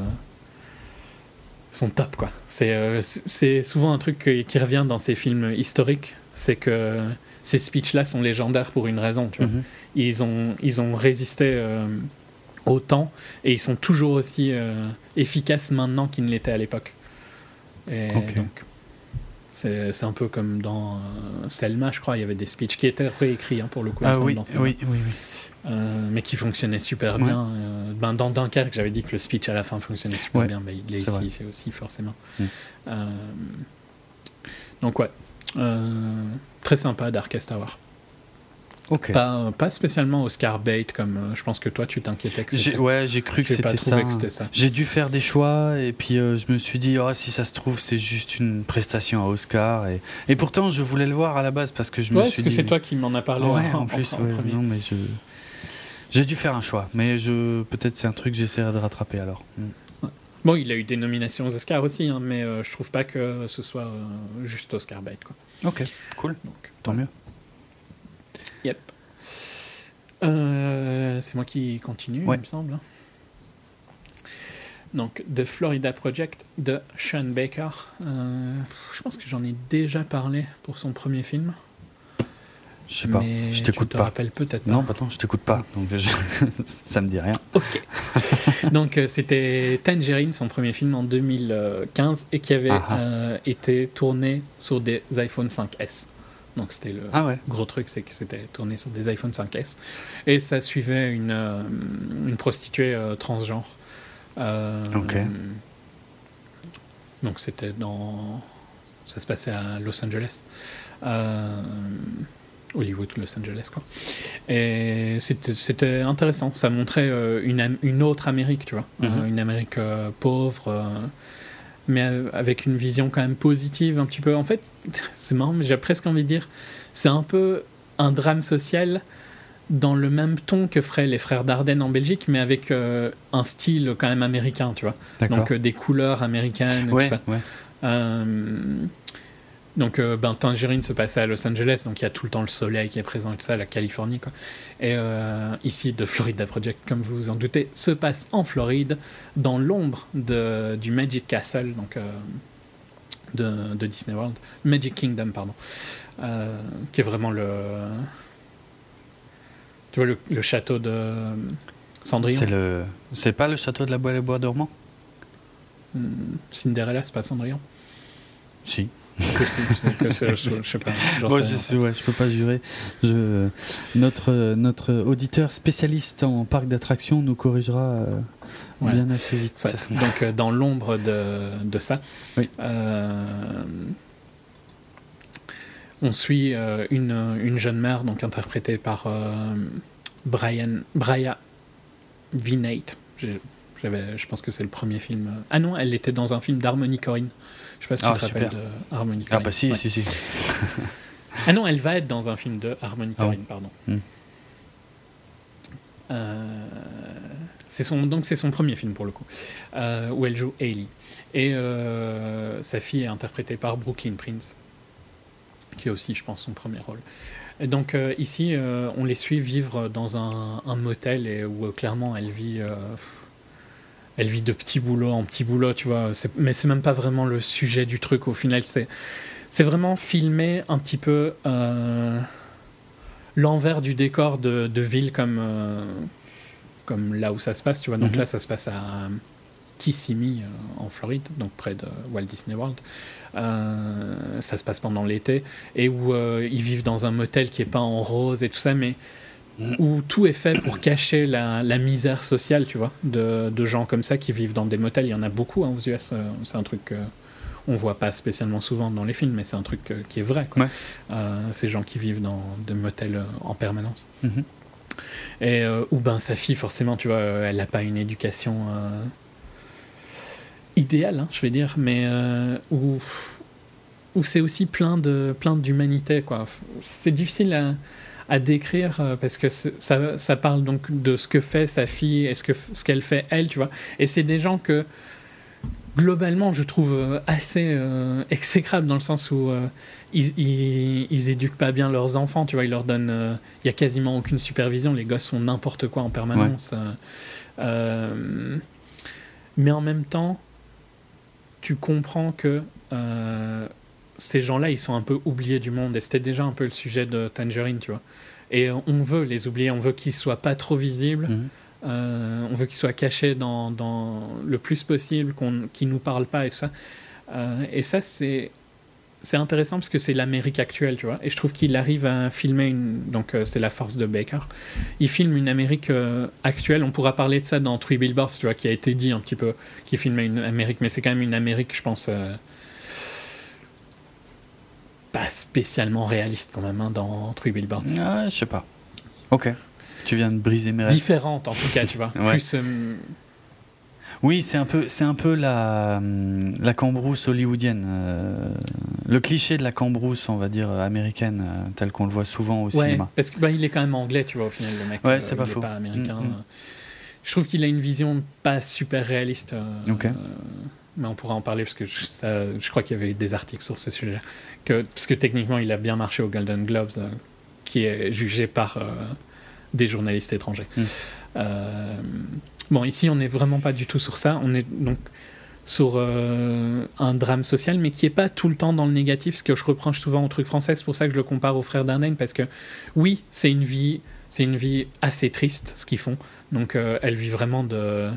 sont top quoi. C'est c'est souvent un truc qui revient dans ces films historiques, c'est que ces speeches-là sont légendaires pour une raison. Tu vois. Mhm. ils, ont, ils ont résisté euh, au temps et ils sont toujours aussi euh, efficaces maintenant qu'ils ne l'étaient à l'époque. Et donc, c'est un peu comme dans euh, Selma, je crois, il y avait des speeches qui étaient réécrits hein, pour le coup. Ah oui, oui, oui, oui. mais qui fonctionnaient super bien. ben, dans Dunkerque, j'avais dit que le speech à la fin fonctionnait super bien. mais il est, ici, c'est aussi forcément. Mm. donc ouais, très sympa Darkest Tower. Ok. Pas, pas, spécialement Oscar bait comme euh, je pense que toi tu t'inquiétais que c'était. Ouais, j'ai cru que c'était ça. J'ai dû faire des choix et puis euh, je me suis dit oh, si ça se trouve c'est juste une prestation à Oscar et, et pourtant je voulais le voir à la base parce que je me suis parce que c'est toi qui m'en as parlé ouais, en, plus non mais je j'ai dû faire un choix mais je peut-être c'est un truc que j'essaierai de rattraper alors. Mm. Bon, il a eu des nominations aux Oscars aussi, hein, mais euh, je trouve pas que ce soit juste Oscar bait quoi. Ok, cool. Donc, Tant mieux. Yep. Euh, c'est moi qui continue, il me semble. Hein. Donc, The Florida Project de Sean Baker. Euh, je pense que j'en ai déjà parlé pour son premier film. Je sais pas, je t'écoute pas. Rappelles peut-être pas. Non, pardon, je t'écoute pas, donc (laughs) ça me dit rien. Ok. (laughs) donc euh, c'était Tangerine, son premier film en 2015, et qui avait euh, été tourné sur des iPhone 5S. Donc c'était le ah gros truc, c'est que c'était tourné sur des iPhone 5S. Et ça suivait une, euh, une prostituée transgenre. ok. Donc c'était dans... Ça se passait à Los Angeles. Hollywood, Los Angeles, quoi. Et c'était intéressant. Ça montrait euh, une, une, autre Amérique, tu vois. Euh, mhm. une Amérique euh, pauvre, mais avec une vision quand même positive, un petit peu. En fait, (laughs) c'est marrant, mais j'ai presque envie de dire, c'est un peu un drame social, dans le même ton que feraient les frères Dardenne en Belgique, mais avec un style quand même américain, tu vois. Donc des couleurs américaines et tout ça. Donc, euh, ben, Tangerine se passait à Los Angeles, donc il y a tout le temps le soleil qui est présent et tout ça, la Californie. Quoi. Et euh, ici, The Florida Project, comme vous vous en doutez, se passe en Floride, dans l'ombre du Magic Castle, donc euh, de, Disney World, Magic Kingdom, pardon, qui est vraiment le. Tu vois, le, château de Cendrillon. C'est, le... c'est pas le château de la Bois et Bois dormant hmm, Cinderella, c'est pas Cendrillon? Si que je, je, sais pas. Moi, je, ouais, je peux pas jurer. Je, notre, notre auditeur spécialiste en parc d'attractions nous corrigera euh, bien assez vite. Donc, euh, dans l'ombre de, de, ça, oui. euh, on suit une, une, jeune mère, donc interprétée par Brian, Brian Vinate. Je pense que c'est le premier film. Ah non, elle était dans un film d'Harmony Corinne. Je sais pas si tu ah, te rappelles de Harmony Ah bah si, si, si. (laughs) ah non, elle va être dans un film de Harmony ah Corinne, pardon. Hmm. Euh, c'est son, donc c'est son premier film pour le coup, euh, où elle joue Hailey. Et euh, sa fille est interprétée par Brooklyn Prince, qui est aussi, je pense, son premier rôle. Et donc ici, on les suit vivre dans un, un motel et où clairement elle vit elle vit de petit boulot en petit boulot, tu vois. Mais c'est même pas vraiment le sujet du truc au final. C'est, c'est vraiment filmer un petit peu euh, l'envers du décor de, de ville comme, euh, comme là où ça se passe, tu vois. Donc mhm. là, ça se passe à Kissimmee, euh, en Floride, donc près de Walt Disney World. ça se passe pendant l'été et où ils vivent dans un motel qui est pas en rose et tout ça, mais où tout est fait pour cacher la, misère sociale, tu vois, de, gens comme ça qui vivent dans des motels. Il y en a beaucoup hein, aux US. Euh, c'est un truc qu'on ne voit pas spécialement souvent dans les films, mais c'est un truc euh, qui est vrai. Euh, ces gens qui vivent dans des motels en permanence. Mm-hmm. Et où ben sa fille, forcément, tu vois, elle n'a pas une éducation idéale, hein, je vais dire, mais où, où c'est aussi plein de plein d'humanité, quoi. C'est difficile à à décrire euh, parce que ça, ça, parle donc de ce que fait sa fille et ce que ce qu'elle fait elle, tu vois. Et c'est des gens que globalement je trouve euh, assez euh, exécrables dans le sens où ils, ils, éduquent pas bien leurs enfants, tu vois. Ils leur donnent, il y a quasiment aucune supervision. Les gosses font n'importe quoi en permanence. mais en même temps, tu comprends que ces gens-là, ils sont un peu oubliés du monde. Et c'était déjà un peu le sujet de Tangerine, tu vois. Et on veut les oublier, on veut qu'ils soient pas trop visibles. Mhm. Euh, on veut qu'ils soient cachés dans, dans, le plus possible, qu'ils ne nous parlent pas et tout ça. Euh, et ça, c'est c'est intéressant parce que c'est l'Amérique actuelle, tu vois. Et je trouve qu'il arrive à filmer une. Donc, euh, c'est la force de Baker. Il filme une Amérique actuelle. On pourra parler de ça dans Three Billboards, tu vois, qui a été dit un petit peu, qui filmait une Amérique, mais c'est quand même une Amérique, je pense, pas spécialement réaliste quand même hein, dans Three Billboards. Ah, je sais pas. Ok. Tu viens de briser mes rêves. Différente en tout cas, tu vois. (laughs) Plus, euh, Oui, c'est un peu, c'est un peu la, hum, la cambrousse hollywoodienne, euh, le cliché de la cambrousse, on va dire américaine, euh, tel qu'on le voit souvent au ouais, cinéma. Parce qu'il bah, il est quand même anglais, tu vois, au final, le mec. Ouais, c'est pas il faux. pas américain. Mm, mm. Je trouve qu'il a une vision pas super réaliste. ok mais on pourra en parler parce que je, ça, je crois qu'il y avait eu des articles sur ce sujet. Que, parce que techniquement, il a bien marché au Golden Globes, euh, qui est jugé par euh, des journalistes étrangers. Hmm. Euh, bon, ici, on n'est vraiment pas du tout sur ça. On est donc sur un drame social, mais qui n'est pas tout le temps dans le négatif, ce que je reproche souvent aux trucs français. C'est pour ça que je le compare aux frères Dardenne, parce que oui, c'est une vie, c'est une vie assez triste ce qu'ils font. Donc, elle vit vraiment de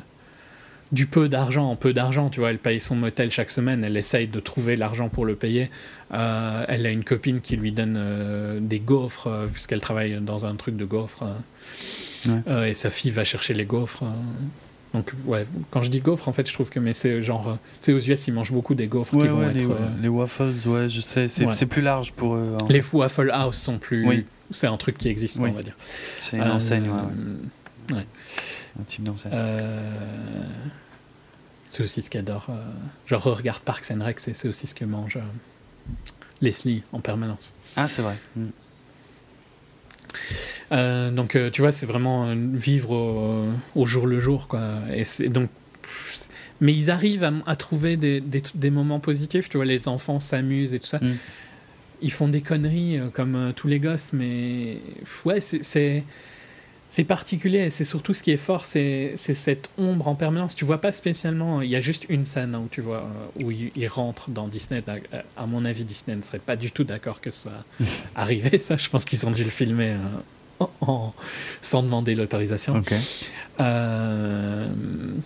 du peu d'argent en peu d'argent. Tu vois, elle paye son motel chaque semaine, elle essaye de trouver l'argent pour le payer. Euh, elle a une copine qui lui donne euh, des gaufres, euh, puisqu'elle travaille dans un truc de gaufres. et sa fille va chercher les gaufres. Donc, ouais, quand je dis gaufres, en fait, je trouve que mais c'est genre. C'est aux US, ils mangent beaucoup des gaufres qui vont les, être. les waffles, ouais, je sais, c'est plus large pour eux. Hein. Les Waffle House sont plus. C'est un truc qui existe, on va dire. C'est une enseigne, ouais. Un type d'enseigne. C'est aussi ce qu'adore. Euh, genre, regarde Parks and Rec, c'est aussi ce que mange euh, Leslie en permanence. Ah, c'est vrai. Mm. donc, tu vois, c'est vraiment vivre au, jour le jour, quoi. Et c'est donc mais ils arrivent à, trouver des, des, moments positifs. Tu vois, les enfants s'amusent et tout ça. Mm. Ils font des conneries comme tous les gosses, mais ouais, c'est c'est particulier, c'est surtout ce qui est fort, c'est cette ombre en permanence. Tu vois pas spécialement, il y a juste une scène où tu vois où il, rentre dans Disney. À, mon avis, Disney ne serait pas du tout d'accord que ça soit (laughs) arrivé. Ça, je pense qu'ils ont dû le filmer euh, sans demander l'autorisation. Euh,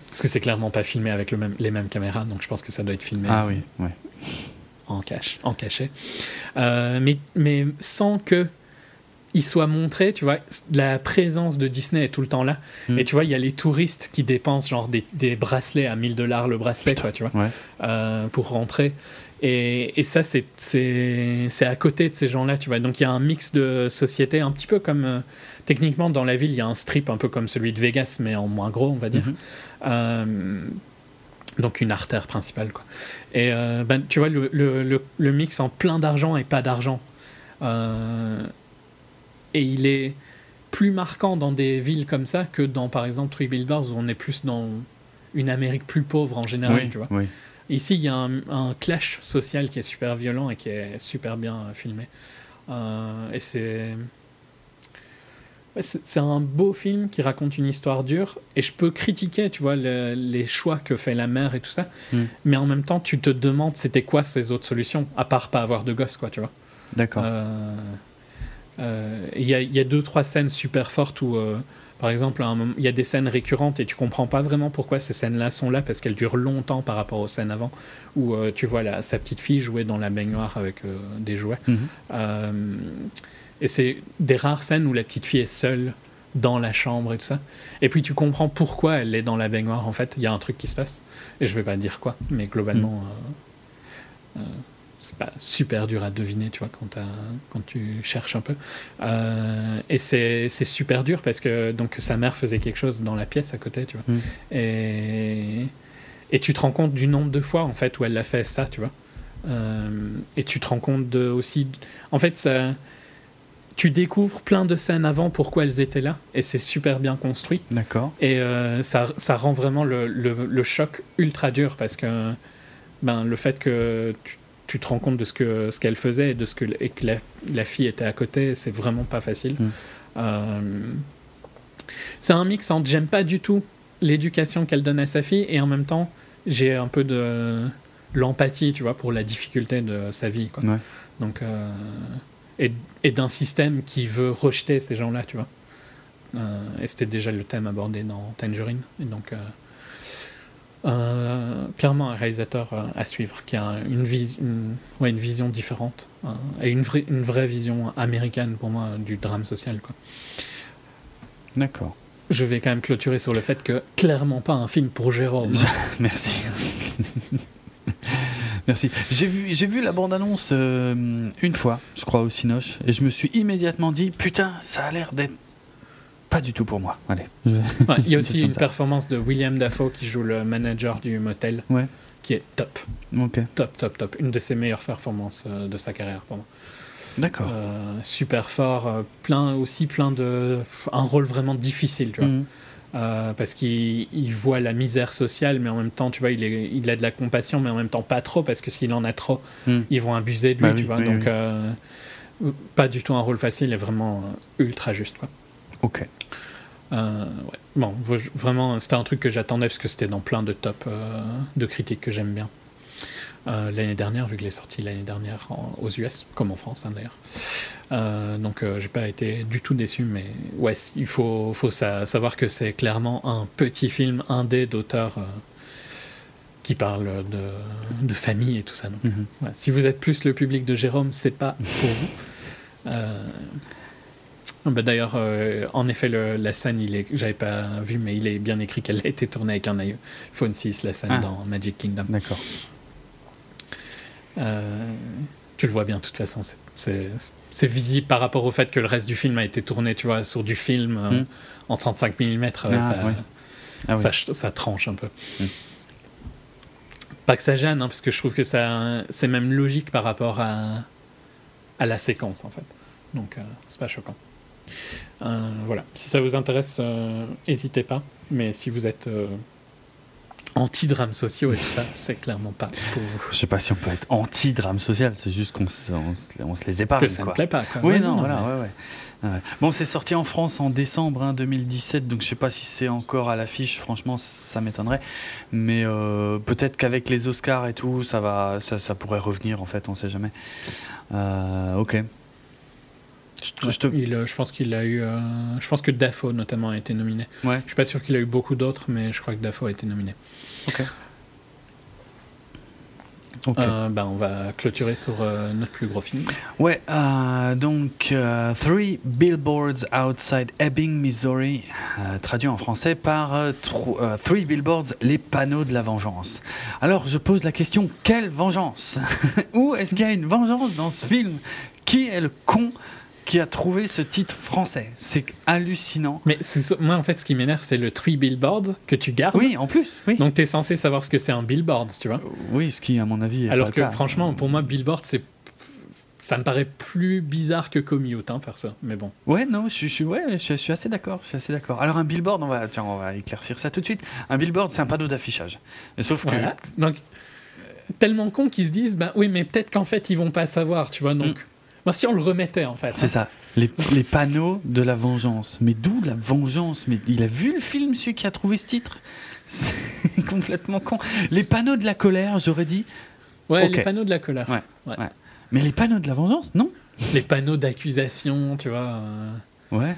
parce que c'est clairement pas filmé avec le même, les mêmes caméras, donc je pense que ça doit être filmé. Ah oui, ouais. En cache, en cachet. Euh, mais, mais sans que il soit montré, tu vois, la présence de Disney est tout le temps là. Hmm. Et tu vois, il y a les touristes qui dépensent genre des, bracelets à 1000 dollars le bracelet, quoi, tu vois, euh, pour rentrer. Et, et ça, c'est à côté de ces gens-là, tu vois. Donc il y a un mix de société, un petit peu comme. Euh, techniquement, dans la ville, il y a un strip un peu comme celui de Vegas, mais en moins gros, on va dire. Mhm. Euh, donc une artère principale, quoi. Et ben, tu vois, le, le, le, mix en plein d'argent et pas d'argent. Euh, et il est plus marquant dans des villes comme ça que dans, par exemple, Three Billboards, où on est plus dans une Amérique plus pauvre en général, tu vois. Ici, il y a un, clash social qui est super violent et qui est super bien filmé. Euh, et c'est... c'est un beau film qui raconte une histoire dure et je peux critiquer, tu vois, les choix que fait la mère et tout ça, hmm. mais en même temps, tu te demandes c'était quoi ces autres solutions, à part pas avoir de gosse, quoi, tu vois. D'accord. Euh, euh, il y, y, a deux, trois scènes super fortes où, euh, par exemple, il y a des scènes récurrentes et tu comprends pas vraiment pourquoi ces scènes-là sont là parce qu'elles durent longtemps par rapport aux scènes avant où euh, tu vois la, sa petite fille jouer dans la baignoire avec des jouets. Mhm. et c'est des rares scènes où la petite fille est seule dans la chambre et tout ça. Et puis tu comprends pourquoi elle est dans la baignoire en fait. Il y a un truc qui se passe. Et je vais pas dire quoi, mais globalement. Mhm c'est pas super dur à deviner, tu vois, quand, quand tu cherches un peu. Euh, et c'est super dur parce que donc sa mère faisait quelque chose dans la pièce à côté, tu vois. Mm. Et, et tu te rends compte du nombre de fois en fait où elle l'a fait ça, tu vois. Euh, et tu te rends compte de, aussi, en fait, ça, tu découvres plein de scènes avant pourquoi elles étaient là et c'est super bien construit. D'accord. Et euh, ça, ça, rend vraiment le, le, le, choc ultra dur parce que ben, le fait que tu tu te rends compte de ce que ce qu'elle faisait et de ce que et que la, fille était à côté c'est vraiment pas facile mm. euh, c'est un mix entre j'aime pas du tout l'éducation qu'elle donne à sa fille et en même temps j'ai un peu de l'empathie tu vois pour la difficulté de sa vie quoi. donc euh, et, et d'un système qui veut rejeter ces gens là tu vois euh, et c'était déjà le thème abordé dans Tangerine et donc clairement un réalisateur euh, à suivre qui a une, une, ouais, une vision différente euh, et une, vraie, une vraie vision américaine pour moi du drame social. D'accord. Je vais quand même clôturer sur le fait que clairement pas un film pour Jérôme. (laughs) Merci. (laughs) Merci. J'ai vu, j'ai vu la bande-annonce une fois, je crois, au Cinoche, et je me suis immédiatement dit, putain, ça a l'air d'être pas du tout pour moi. Allez. il y a (laughs) aussi une performance de William Dafoe qui joue le manager du motel, ouais. qui est top. Ok. Top, top, top. Une de ses meilleures performances euh, de sa carrière pour moi. D'accord. Euh, super fort, euh, plein aussi plein de un rôle vraiment difficile, tu vois. Mhm. parce qu'il voit la misère sociale, mais en même temps, tu vois, il, est, il a de la compassion, mais en même temps pas trop, parce que s'il en a trop, mhm. ils vont abuser de lui, bah tu vois. donc, pas du tout un rôle facile et vraiment ultra juste, quoi. Ok. Euh, ouais. Bon, vraiment, c'était un truc que j'attendais parce que c'était dans plein de top euh, de critiques que j'aime bien. Euh, l'année dernière, vu qu'il est sorti l'année dernière aux US, comme en France hein, d'ailleurs. donc, j'ai pas été du tout déçu, mais ouais, il faut, faut savoir que c'est clairement un petit film indé d'auteur qui parle de, de, famille et tout ça. Donc, mm-hmm. si vous êtes plus le public de Jérôme, c'est pas pour vous. Bah, d'ailleurs, euh, en effet, la scène, il est, j'avais pas vu, mais il est bien écrit qu'elle a été tournée avec un iPhone 6, la scène ah. dans Magic Kingdom. D'accord. Euh, tu le vois bien, de toute façon, c'est visible par rapport au fait que le reste du film a été tourné, tu vois, sur du film euh, hmm. en 35 mm, ah, ah ça, tranche un peu. Hmm. Pas que ça gêne, hein, parce que je trouve que c'est même logique par rapport à, à la séquence, en fait. Donc, c'est pas choquant. Voilà, si ça vous intéresse, n'hésitez pas. Mais si vous êtes anti-drames sociaux et tout ça, c'est clairement pas pour vous. Je sais pas si on peut être anti-drame social, c'est juste qu'on se, on se, les épargne. Que ça ne plaît pas. Oui, non, voilà, ouais, ouais. Bon, c'est sorti en France en décembre 2017, hein, donc je sais pas si c'est encore à l'affiche. Franchement, ça m'étonnerait. Mais euh, peut-être qu'avec les Oscars et tout, ça va, ça, ça, pourrait revenir. En fait, on sait jamais. Euh, ok. Je, euh, je, pense qu'il a eu. je pense que Dafoe notamment a été nominé. Ouais. Je suis pas sûr qu'il a eu beaucoup d'autres, mais je crois que Dafoe a été nominé. Ok. Euh, ben, on va clôturer sur euh, notre plus gros film. Ouais, euh, donc Three Billboards Outside Ebbing, Missouri, traduit en français par Three Billboards, les panneaux de la vengeance. Alors je pose la question, quelle vengeance? (laughs) Où est-ce qu'il y a une vengeance dans ce film? Qui est le con? Qui a trouvé ce titre français. C'est hallucinant. Mais moi, en fait, ce qui m'énerve, c'est le three billboards que tu gardes. Oui, en plus. Oui. Donc, tu es censé savoir ce que c'est un billboard, tu vois. Oui, ce qui, à mon avis, est Alors que, franchement, pour moi, billboard, c'est ça me paraît plus bizarre que commute, hein, perso. Mais bon. Ouais, non, je, suis, ouais, je, suis assez d'accord. Je suis assez d'accord. Alors un billboard, on va, tiens, on va éclaircir ça tout de suite. Un billboard, c'est un panneau d'affichage. Sauf que. Donc, tellement con qu'ils se disent, bah oui, mais peut-être qu'en fait ils vont pas savoir, tu vois. Donc, mm si on le remettait, en fait. C'est hein. ça. Les, les, panneaux de la vengeance. Mais d'où la vengeance? Mais il a vu le film, celui qui a trouvé ce titre? C'est (laughs) complètement con. Les panneaux de la colère, j'aurais dit. Ouais, les panneaux de la colère. Ouais, Mais les panneaux de la vengeance, non Les panneaux d'accusation, tu vois. Euh. Ouais.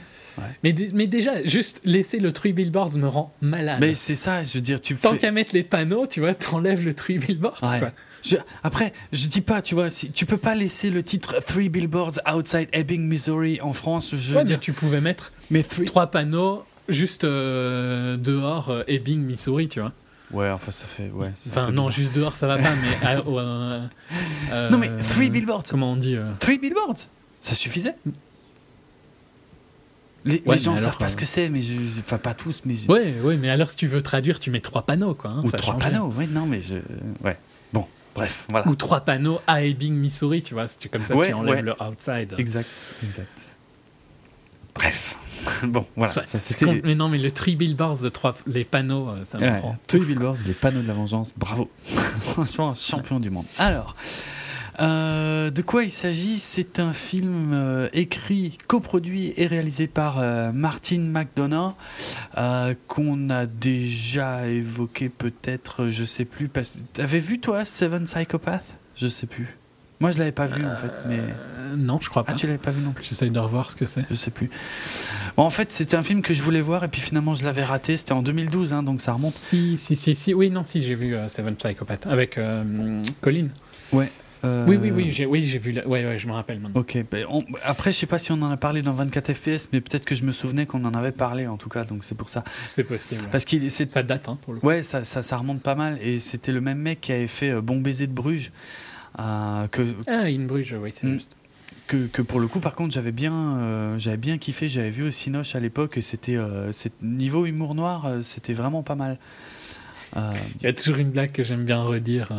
Mais, mais, déjà, juste laisser le tree billboards me rend malade. Mais c'est ça, je veux dire, tu Tant qu'à mettre les panneaux, tu vois, t'enlèves le tree billboards, quoi. Je, après, je dis pas, tu vois, si, tu peux pas laisser le titre Three Billboards Outside Ebbing, Missouri en France. Je ouais, dire, tu pouvais mettre mais trois panneaux juste euh, dehors euh, Ebbing, Missouri, tu vois. Ouais, enfin ça fait. Ouais, enfin non, juste dehors ça va pas, mais. (laughs) Euh, non mais Three Billboards. Comment on dit Three Billboards Ça suffisait les, gens ne savent pas ce que c'est, mais je, enfin pas tous, mais. Ouais, ouais, mais alors si tu veux traduire, tu mets trois panneaux, quoi. Hein, Ou trois panneaux, ouais, non, mais je, ouais. Bref, voilà. Ou trois panneaux à Ebbing, Missouri, tu vois, c'est comme ça tu enlèves le outside. Exact, exact. Bref. (laughs) bon, voilà. Ça, c'était Mais non, mais le three billboards de trois, les panneaux, euh, ça me ouais, prend. Three billboards, les panneaux de la vengeance, bravo. (laughs) Franchement, champion du monde. Alors, euh, de quoi il s'agit? C'est un film euh, écrit, coproduit et réalisé par euh, Martin McDonough qu'on a déjà évoqué peut-être, je sais plus. T'avais vu toi Seven Psychopaths? Je sais plus. Moi je l'avais pas vu en fait, mais non, je crois pas. Ah, tu l'avais pas vu non plus. J'essaye de revoir ce que c'est. Je sais plus. Bon, en fait, c'était un film que je voulais voir et puis finalement je l'avais raté. C'était en 2012, hein, donc ça remonte. Si, si, si, si. Oui, non, si, j'ai vu Seven Psychopaths avec Colin. Ouais. Euh, oui, oui, oui, j'ai oui, vu. La... Ouais, ouais, je me rappelle maintenant. Ok. Ben, après, je sais pas si on en a parlé dans 24 FPS, mais peut-être que je me souvenais qu'on en avait parlé en tout cas, donc c'est pour ça. C'est possible. Parce qu'il ça date hein, pour le coup. Ouais, ça, ça, ça, remonte pas mal et c'était le même mec qui avait fait euh, Bon baiser de Bruges. Euh, que... Ah, In Bruges, oui, c'est hmm. juste. Que, que, pour le coup, par contre, j'avais bien, j'avais bien kiffé. J'avais vu au Cinoche à l'époque et c'était niveau humour noir, c'était vraiment pas mal. Il y a toujours une blague que j'aime bien redire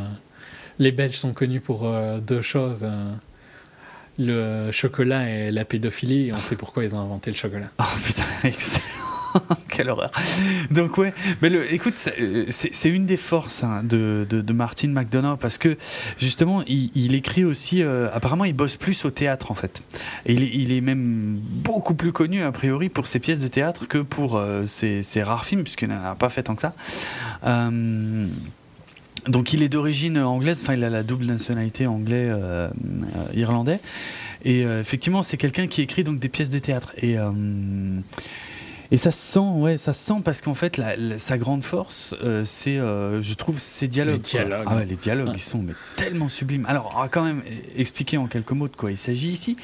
les Belges sont connus pour euh, deux choses euh, le chocolat et la pédophilie, et on sait pourquoi ils ont inventé le chocolat. Oh putain, (laughs) excellent Quelle horreur. Donc ouais, mais le, écoute, euh, c'est une des forces hein, de, de, Martin McDonough parce que justement, il, écrit aussi. apparemment, il bosse plus au théâtre en fait. Il, est même beaucoup plus connu a priori pour ses pièces de théâtre que pour ses, rares films, puisqu'il n'en a pas fait tant que ça. Donc il est d'origine anglaise, enfin il a la double nationalité anglais-irlandais. Euh, et euh, effectivement, c'est quelqu'un qui écrit donc des pièces de théâtre. Et euh, et ça se sent, ouais, ça se sent parce qu'en fait, sa grande force, euh, c'est, euh, je trouve, ses dialogues. Les dialogues. Ah ouais, les dialogues, ils sont mais tellement sublimes. Alors, on va quand même expliquer en quelques mots de quoi il s'agit ici.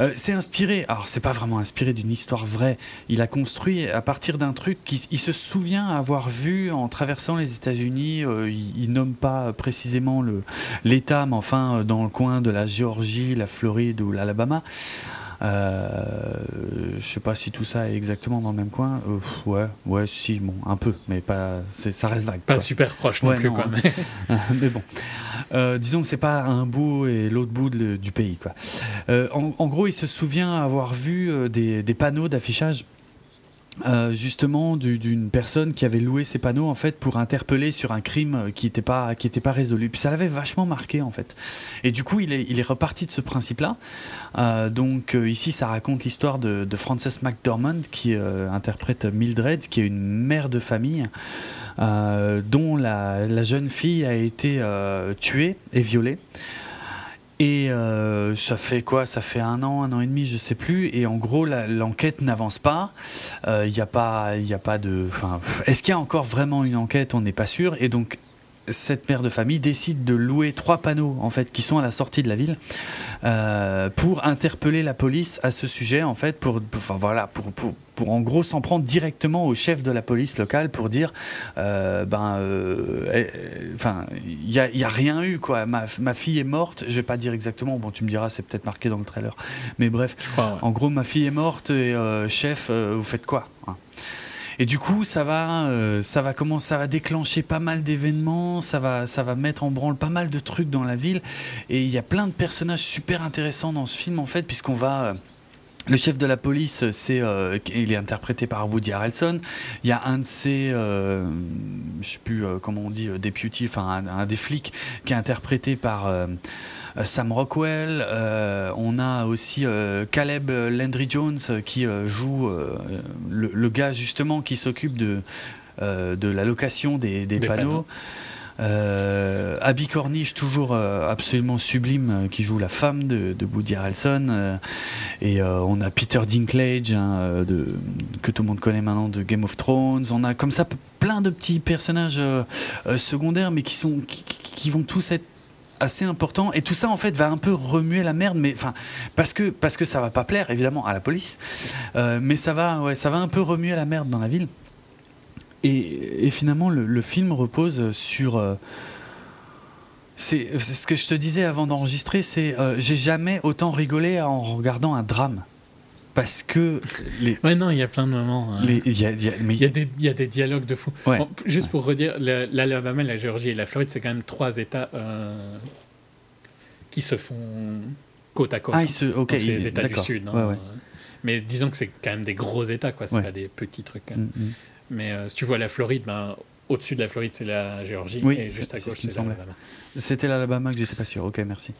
Euh, c'est inspiré, alors c'est pas vraiment inspiré d'une histoire vraie. Il a construit à partir d'un truc qu'il se souvient avoir vu en traversant les États-Unis. il, il, nomme pas précisément le l'État, mais enfin dans le coin de la Géorgie, la Floride ou l'Alabama. Je sais pas si tout ça est exactement dans le même coin. ouais, ouais, si, bon, un peu, mais pas, ça reste vague. Pas super proche non plus, quoi. mais (laughs) bon. disons que c'est pas un bout et l'autre bout du pays. Quoi. En, gros, il se souvient avoir vu des, des panneaux d'affichage euh, justement d'une personne qui avait loué ces panneaux en fait pour interpeller sur un crime qui n'était pas qui pas résolu. Puis ça l'avait vachement marqué en fait. Et du coup il est il est reparti de ce principe-là. Euh, donc euh, ici ça raconte l'histoire de, de, Frances McDormand qui interprète Mildred qui est une mère de famille dont la, la, jeune fille a été tuée et violée. Et euh, ça fait quoi? Ça fait un an, un an et demi, je sais plus. Et en gros, l'enquête n'avance pas. Il euh, n'y a pas, il a pas de. Est-ce qu'il y a encore vraiment une enquête? On n'est pas sûr. Et donc, cette mère de famille décide de louer trois panneaux en fait qui sont à la sortie de la ville euh, pour interpeller la police à ce sujet en fait pour, enfin voilà pour, pour, pour en gros s'en prendre directement au chef de la police locale pour dire euh, ben euh, eh, enfin il y a, y a, rien eu quoi. Ma, ma, fille est morte. Je vais pas dire exactement. Bon tu me diras c'est peut-être marqué dans le trailer. Mais bref en gros ma fille est morte et chef vous faites quoi hein? Et du coup, ça va, euh, ça va commencer, ça va déclencher pas mal d'événements, ça va, ça va mettre en branle pas mal de trucs dans la ville. Et il y a plein de personnages super intéressants dans ce film en fait, puisqu'on va euh, le chef de la police, c'est, euh, il est interprété par Woody Harrelson. Il y a un de ses, euh, je sais plus comment on dit, deputy, enfin un, des flics qui est interprété par euh, Sam Rockwell. Euh, on a aussi euh, Caleb Landry Jones qui joue le, gars justement qui s'occupe de, de la location des, panneaux. Abby Cornish, toujours absolument sublime, qui joue la femme de, de Woody Harrelson. et on a Peter Dinklage, hein, de, que tout le monde connaît maintenant de Game of Thrones. On a comme ça plein de petits personnages secondaires, mais qui, sont, qui, vont tous être assez important. Et tout ça en fait va un peu remuer la merde mais enfin parce que parce que ça va pas plaire évidemment à la police. Euh, mais ça va ouais ça va un peu remuer la merde dans la ville. Et, et finalement le, film repose sur euh, c'est ce que je te disais avant d'enregistrer c'est euh, j'ai jamais autant rigolé en regardant un drame parce que les... ouais non il y a plein de moments il y, a, mais... y, a des, y a des dialogues de fou. Juste pour redire l'Alabama la Géorgie et la Floride c'est quand même trois États euh, qui se font côte à côte ah, se... okay, c'est les États du Sud hein. mais disons que c'est quand même des gros États quoi c'est pas des petits trucs hein. mm, mm. mais euh, si tu vois la Floride ben, au-dessus de la Floride c'est la Géorgie et juste à gauche c'est l'Alabama. C'était l'Alabama que j'étais pas sûr. Ok merci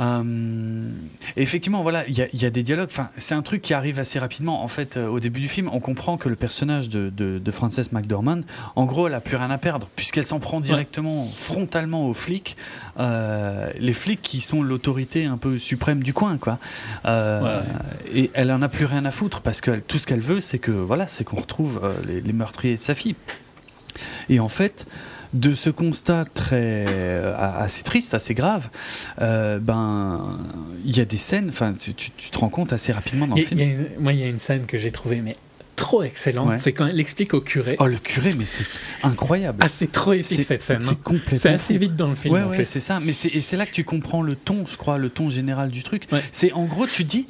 euh, effectivement, voilà, il y, a des dialogues. Enfin, c'est un truc qui arrive assez rapidement. En fait, euh, au début du film, on comprend que le personnage de, de, Frances McDormand, en gros, elle a plus rien à perdre puisqu'elle s'en prend directement, frontalement aux flics. Euh, les flics qui sont l'autorité un peu suprême du coin, quoi. Et elle en a plus rien à foutre parce que tout ce qu'elle veut, c'est que voilà, c'est qu'on retrouve les, les meurtriers de sa fille. Et en fait de ce constat très euh, assez triste, assez grave, euh, ben il y a des scènes, enfin tu, te rends compte assez rapidement dans le film. moi, il y a une scène que j'ai trouvée mais trop excellente, c'est quand elle explique au curé. Oh le curé, mais c'est incroyable. Ah c'est trop épique cette scène. C'est hein. complètement. C'est assez vite dans le film. Ouais, ouais c'est ça. Mais c'est et c'est là que tu comprends le ton, je crois, le ton général du truc. C'est en gros tu dis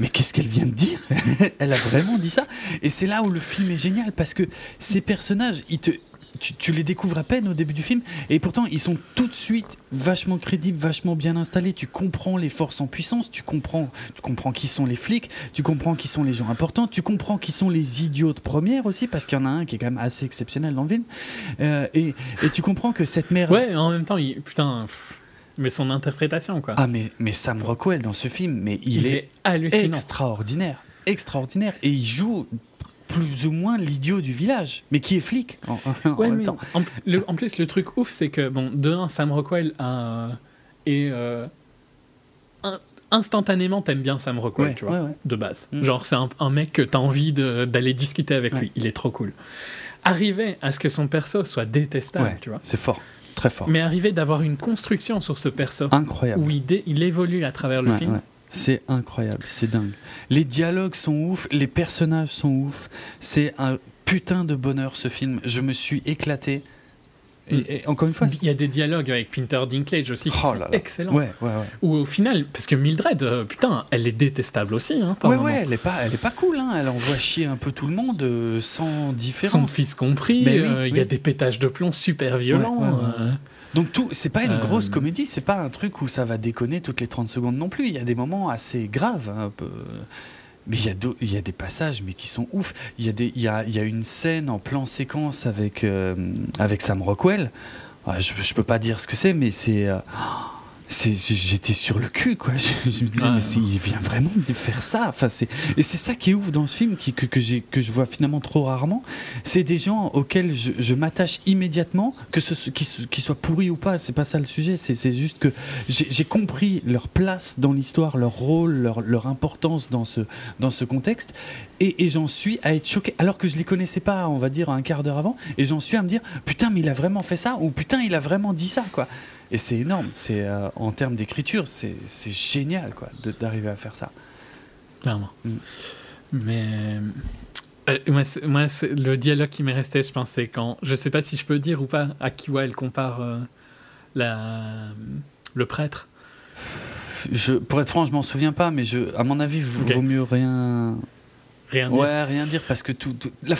mais qu'est-ce qu'elle vient de dire? (laughs) Elle a vraiment dit ça Et c'est là où le film est génial parce que ces personnages, ils te, tu, les découvres à peine au début du film, et pourtant ils sont tout de suite vachement crédibles, vachement bien installés. Tu comprends les forces en puissance, tu comprends, tu comprends qui sont les flics, tu comprends qui sont les gens importants, tu comprends qui sont les idiots de première aussi, parce qu'il y en a un qui est quand même assez exceptionnel dans le film. Euh, et, tu comprends que cette mère. Ouais, en même temps, putain. mais son interprétation, quoi. Ah, mais, mais Sam Rockwell dans ce film, mais il, est, hallucinant. extraordinaire. Extraordinaire. Et il joue plus ou moins l'idiot du village, mais qui est flic en, même temps. En, plus, le truc ouf, c'est que, bon, de un, Sam Rockwell a, et euh, instantanément, t'aimes bien Sam Rockwell, tu vois, de base. Mm. Genre, c'est un, mec que t'as envie d'aller discuter avec lui. Il est trop cool. Arriver à ce que son perso soit détestable, tu vois. C'est fort. Très fort. Mais arriver d'avoir une construction sur ce perso. Incroyable. Où il, il évolue à travers le film. C'est incroyable, c'est dingue. Les dialogues sont ouf, les personnages sont ouf. C'est un putain de bonheur ce film. Je me suis éclaté. Et, encore une fois, il y a des dialogues avec Peter Dinklage aussi qui oh sont excellents. Ouais, ouais, ouais. Ou au final, parce que Mildred, euh, putain, elle est détestable aussi. Hein, ouais, ouais, elle est pas, elle est pas cool. Hein. Elle envoie chier un peu tout le monde euh, sans différence. Son fils compris. Euh, il y a des pétages de plomb super violents. Donc tout, c'est pas une grosse comédie, c'est pas un truc où ça va déconner toutes les 30 secondes non plus. Il y a des moments assez graves. Un peu. Mais il y, a il y a des passages mais qui sont ouf. Il y, a des, il, y a, il y a une scène en plan séquence avec, euh, avec Sam Rockwell. Je, je peux pas dire ce que c'est, mais c'est. Euh, j'étais sur le cul quoi. (laughs) Je, me disais mais il vient vraiment de faire ça. Enfin c'est et c'est ça qui est ouf dans ce film qui, que, que j'ai que je vois finalement trop rarement. C'est des gens auxquels je, je m'attache immédiatement que ce qu'ils soient pourris ou pas c'est pas ça le sujet. C'est juste que j'ai compris leur place dans l'histoire leur rôle leur, leur importance dans ce dans ce contexte. Et, et j'en suis à être choqué. Alors que je les connaissais pas on va dire un quart d'heure avant. Et j'en suis à me dire putain mais il a vraiment fait ça ou putain il a vraiment dit ça quoi et c'est énorme. C'est euh, en termes d'écriture, c'est génial quoi, d'arriver à faire ça. Clairement. Mm. Mais euh, moi, moi le dialogue qui m'est resté, je pense, c'est quand je sais pas si je peux dire ou pas à qui elle compare euh, la, le prêtre. Je, pour être franc, je m'en souviens pas, mais je, à mon avis, il vaut mieux rien. Rien dire. Ouais, rien dire parce que tout, la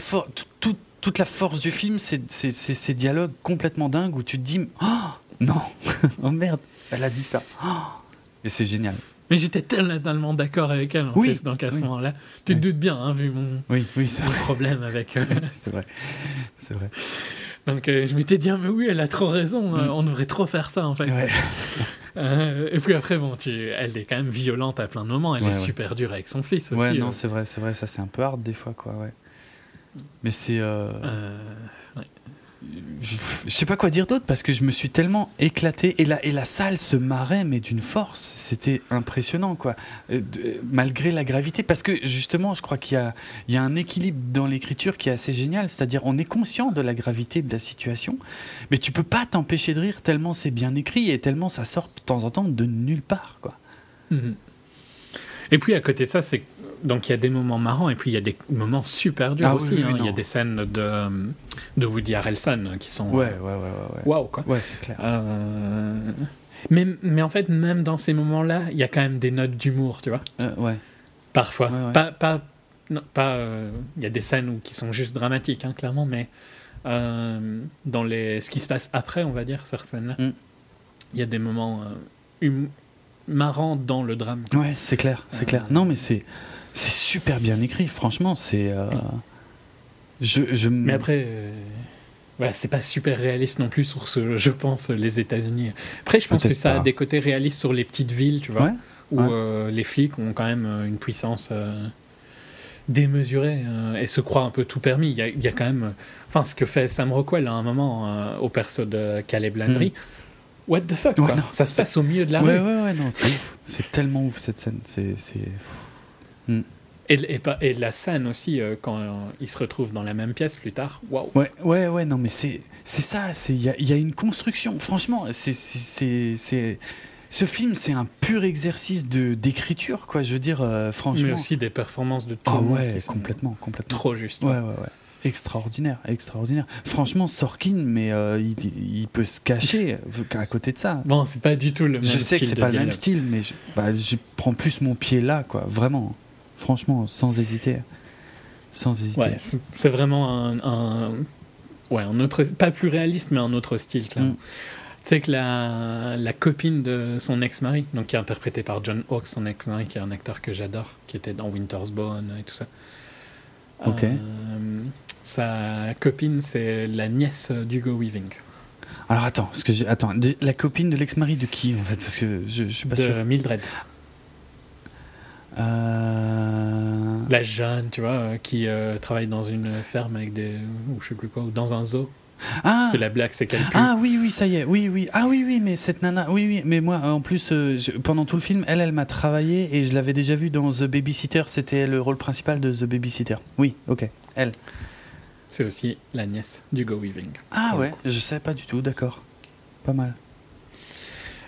toute la force du film, c'est ces dialogues complètement dingues où tu te dis oh non, (laughs) oh merde, elle a dit ça. Et c'est génial. Mais j'étais tellement d'accord avec elle en oui, fait, dans ce moment-là. Tu te doutes bien, hein, vu mon, oui, oui, problème avec. Euh, (laughs) c'est vrai, c'est vrai. Donc euh, je m'étais dit, ah, mais oui, elle a trop raison, euh, mm. on devrait trop faire ça en fait. (laughs) et puis après, bon, tu, elle est quand même violente à plein de moments, elle est super dure avec son fils aussi. Ouais, non, c'est vrai, c'est vrai, ça c'est un peu hard des fois, quoi, ouais. Mais c'est je, sais pas quoi dire d'autre parce que je me suis tellement éclaté et la, et la salle se marrait mais d'une force. C'était impressionnant quoi. Euh, malgré la gravité. Parce que justement je crois qu'il y a, il y a un équilibre dans l'écriture qui est assez génial. C'est-à-dire on est conscient de la gravité de la situation mais tu peux pas t'empêcher de rire tellement c'est bien écrit et tellement ça sort de temps en temps de nulle part quoi. Mhm. et puis à côté de ça c'est donc il y a des moments marrants et puis il y a des moments super durs ah aussi. Hein. il y a des scènes de, de Woody Harrelson qui sont. Ouais, ouais, ouais. ouais, Waouh, quoi. Ouais, c'est clair. Euh, mais, mais en fait, même dans ces moments-là, il y a quand même des notes d'humour, tu vois. Euh, ouais. Parfois. Pas. pas pas, euh, il y a des scènes où, qui sont juste dramatiques, hein, clairement, mais dans les, ce qui se passe après, on va dire, ces scènes-là, mm. il y a des moments hum, marrants dans le drame. Ouais, c'est clair, c'est clair. Non, mais c'est c'est super bien écrit, franchement, c'est. Euh, je, je... Mais après, euh, voilà, c'est pas super réaliste non plus sur ce, je pense, les États-Unis. Après, je pense que ça a des côtés réalistes sur les petites villes, tu vois, où euh, les flics ont quand même une puissance démesurée et se croient un peu tout permis. Il y a, il y a quand même. Enfin, ce que fait Sam Rockwell à un moment au perso de Caleb Landry. Hmm. What the fuck, quoi. Ça se passe au milieu de la rue. Ouais, ouais, ouais, non, c'est C'est tellement ouf cette scène. C'est. Mm. Et, et, la scène aussi, euh, quand euh, ils se retrouvent dans la même pièce plus tard, waouh! Ouais, ouais, ouais, non, mais c'est ça, il y a, y a, une construction. Franchement, c'est ce film, c'est un pur exercice d'écriture, quoi. Je veux dire, euh, franchement. Mais aussi des performances de tout ah le monde ouais, complètement, complètement. Trop juste. Ouais, ouais, ouais. Extraordinaire, extraordinaire. Franchement, Sorkin, mais il, il, peut se cacher (laughs) à côté de ça. Bon, c'est pas du tout le même style. Je sais que c'est pas le même style, mais je, bah, je prends plus mon pied là, quoi. Vraiment. Franchement, sans hésiter. Sans hésiter. Ouais, c'est vraiment un, Ouais, un autre. Pas plus réaliste, mais un autre style. Mm. Tu sais que la, la, copine de son ex-mari, donc qui est interprétée par John Hawkes, son ex-mari, qui est un acteur que j'adore, qui était dans Winter's Bone et tout ça. Ok. Euh, sa copine, c'est la nièce d'Hugo Weaving. Alors attends, parce que attends, la copine de l'ex-mari de qui en fait? Parce que je, je suis pas de sûr. Mildred. Euh... La Jeanne, tu vois, euh, qui euh, travaille dans une ferme avec des. ou je sais plus quoi, ou dans un zoo. Ah Parce que la blague, c'est qu'elle. Ah oui, oui, ça y est, oui, oui. Ah oui, oui, mais cette nana, oui, oui, mais moi, en plus, euh, pendant tout le film, elle, elle m'a travaillé et je l'avais déjà vue dans The Babysitter, c'était le rôle principal de The Babysitter. Oui, ok, elle. C'est aussi la nièce d'Hugo Weaving. Ah ouais, je savais pas du tout, d'accord. Pas mal.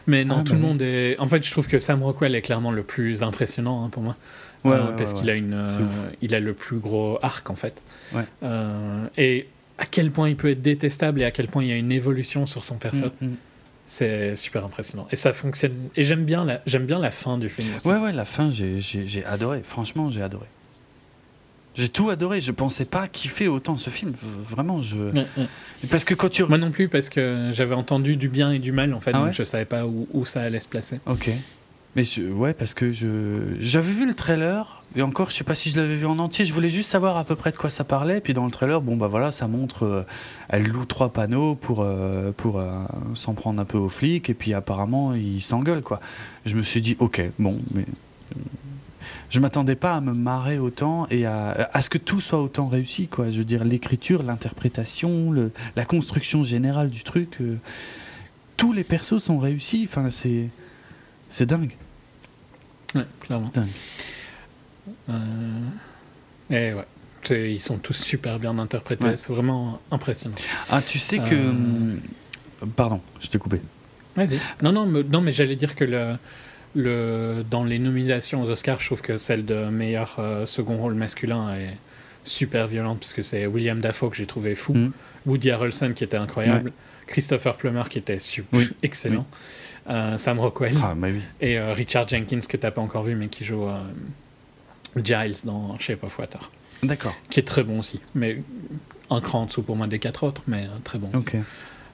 Mais non, ah, tout le bah monde est. En fait, je trouve que Sam Rockwell est clairement le plus impressionnant hein, pour moi. Ouais, euh, parce qu'il a une, euh, il a le plus gros arc en fait. Euh, et à quel point il peut être détestable et à quel point il y a une évolution sur son personnage. Mm, mm. C'est super impressionnant. Et ça fonctionne. Et j'aime bien, la... j'aime bien la fin du film Ouais, ouais, la fin, j'ai adoré. Franchement, j'ai adoré. J'ai tout adoré. Je pensais pas kiffer autant ce film. Vraiment, je. Parce que quand tu. Moi non plus, parce que j'avais entendu du bien et du mal, en fait, ah donc je savais pas où, où, ça allait se placer. Ok. Mais ouais, parce que je j'avais vu le trailer et encore, je sais pas si je l'avais vu en entier. Je voulais juste savoir à peu près de quoi ça parlait. Puis dans le trailer, bon bah voilà, ça montre, euh, elle loue trois panneaux pour euh, pour euh, s'en prendre un peu aux flics. Et puis apparemment, il s'engueule quoi. Je me suis dit, ok, bon, mais je m'attendais pas à me marrer autant et à, à, ce que tout soit autant réussi quoi. Je veux dire, l'écriture, l'interprétation, le, la construction générale du truc, tous les persos sont réussis. Enfin, c'est c'est dingue. Ouais, clairement. Euh, et ouais. Ils sont tous super bien interprétés, c'est vraiment impressionnant. Ah, tu sais que. Euh, pardon, je t'ai coupé. Vas-y. Non, non, mais, non, mais j'allais dire que le, le, dans les nominations aux Oscars, je trouve que celle de meilleur euh, second rôle masculin est super violente, puisque c'est William Dafoe que j'ai trouvé fou, hum. Woody Harrelson qui était incroyable, Christopher Plummer qui était super, excellent. Euh, Sam Rockwell ah, bah et euh, Richard Jenkins que tu n'as pas encore vu mais qui joue Giles dans Shape of Water. D'accord. Qui est très bon aussi, mais un cran en dessous pour moi des quatre autres, mais très bon. Aussi.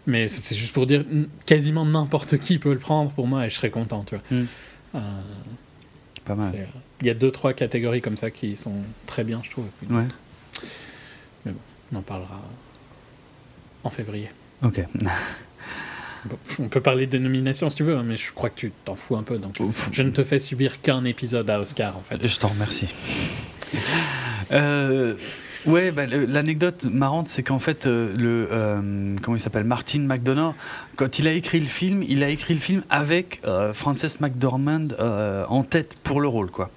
Mais c'est juste pour dire, quasiment n'importe qui peut le prendre pour moi et je serais content, tu vois. Hmm. Pas mal. Il y a deux trois catégories comme ça qui sont très bien, je trouve. Ouais. Mais bon, on en parlera en février. Ok. on peut parler de nomination si tu veux, hein, mais je crois que tu t'en fous un peu. Donc je ne te fais subir qu'un épisode à Oscar en fait. Je t'en remercie. euh, (laughs) ouais, bah, l'anecdote marrante, c'est qu'en fait, euh, le euh, comment il s'appelle, Martin McDonough, quand il a écrit le film, il a écrit le film avec euh, Frances McDormand en tête pour le rôle, quoi.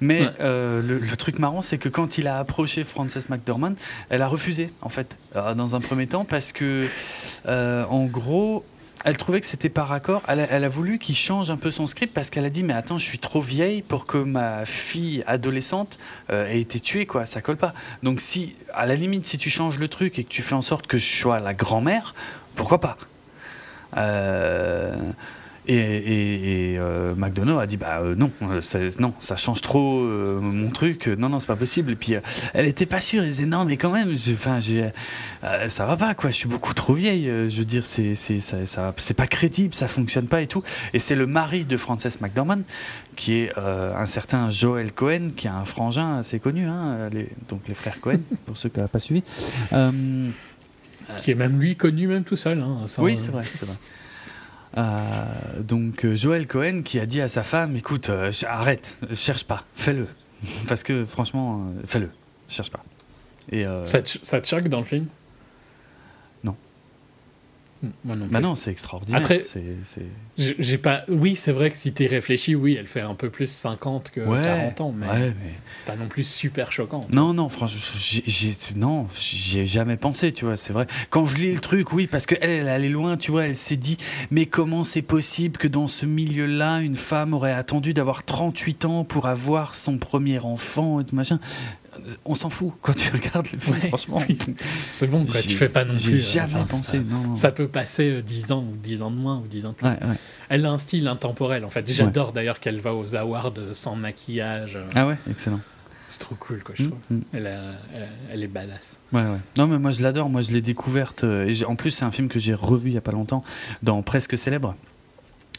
Mais le, le, truc marrant, c'est que quand il a approché Frances McDormand, elle a refusé, en fait, dans un premier temps, parce que, en gros, elle trouvait que c'était par accord. Elle a, voulu qu'il change un peu son script parce qu'elle a dit mais attends, je suis trop vieille pour que ma fille adolescente euh, ait été tuée quoi. Ça colle pas. Donc si à la limite si tu changes le truc et que tu fais en sorte que je sois la grand-mère, pourquoi pas? Euh, et, et, euh, McDonough a dit bah euh, non, euh, non, ça change trop mon truc. Non, non, c'est pas possible. Et puis elle était pas sûre. Elle disait non, mais quand même, enfin, ça va pas quoi. Je suis beaucoup trop vieille. je veux dire, c'est c'est ça, ça c'est pas crédible, ça fonctionne pas et tout. Et c'est le mari de Frances McDormand qui est un certain Joel Cohen, qui a un frangin assez connu, hein, les, donc les frères Cohen, (laughs) pour ceux qui n'ont pas suivi. qui est même lui connu même tout seul. Hein, oui, c'est vrai, c'est vrai. Euh, donc euh, Joël Cohen qui a dit à sa femme, écoute, euh, arrête, cherche pas, fais-le. (laughs) Parce que franchement, fais-le, cherche pas. Ça, ça te choque dans le film? Non bah non, c'est extraordinaire. Après, j'ai pas. Oui, c'est vrai que si tu réfléchi, oui, elle fait un peu plus 50 que 40 ans, mais, c'est pas non plus super choquant. Non, non, franchement, j'ai non, j'y ai jamais pensé, tu vois, c'est vrai. Quand je lis le truc, oui, parce qu'elle, elle allait loin, tu vois, elle s'est dit, mais comment c'est possible que dans ce milieu-là, une femme aurait attendu d'avoir 38 ans pour avoir son premier enfant et tout machin? On s'en fout quand tu regardes le film, franchement. C'est bon, quoi, tu fais pas non plus. J'ai euh, jamais pensé, non, Ça peut passer 10 euh, ans ou 10 ans de moins ou 10 ans de plus. Elle a un style intemporel, en fait. J'adore d'ailleurs qu'elle va aux awards sans maquillage. Euh. Ah ouais, excellent. C'est trop cool, quoi, je mm, trouve. Mm. Elle, elle, est badass. Ouais, ouais. Non, mais moi, je l'adore. Moi, je l'ai découverte. et en plus, c'est un film que j'ai revu il y a pas longtemps dans Presque Célèbre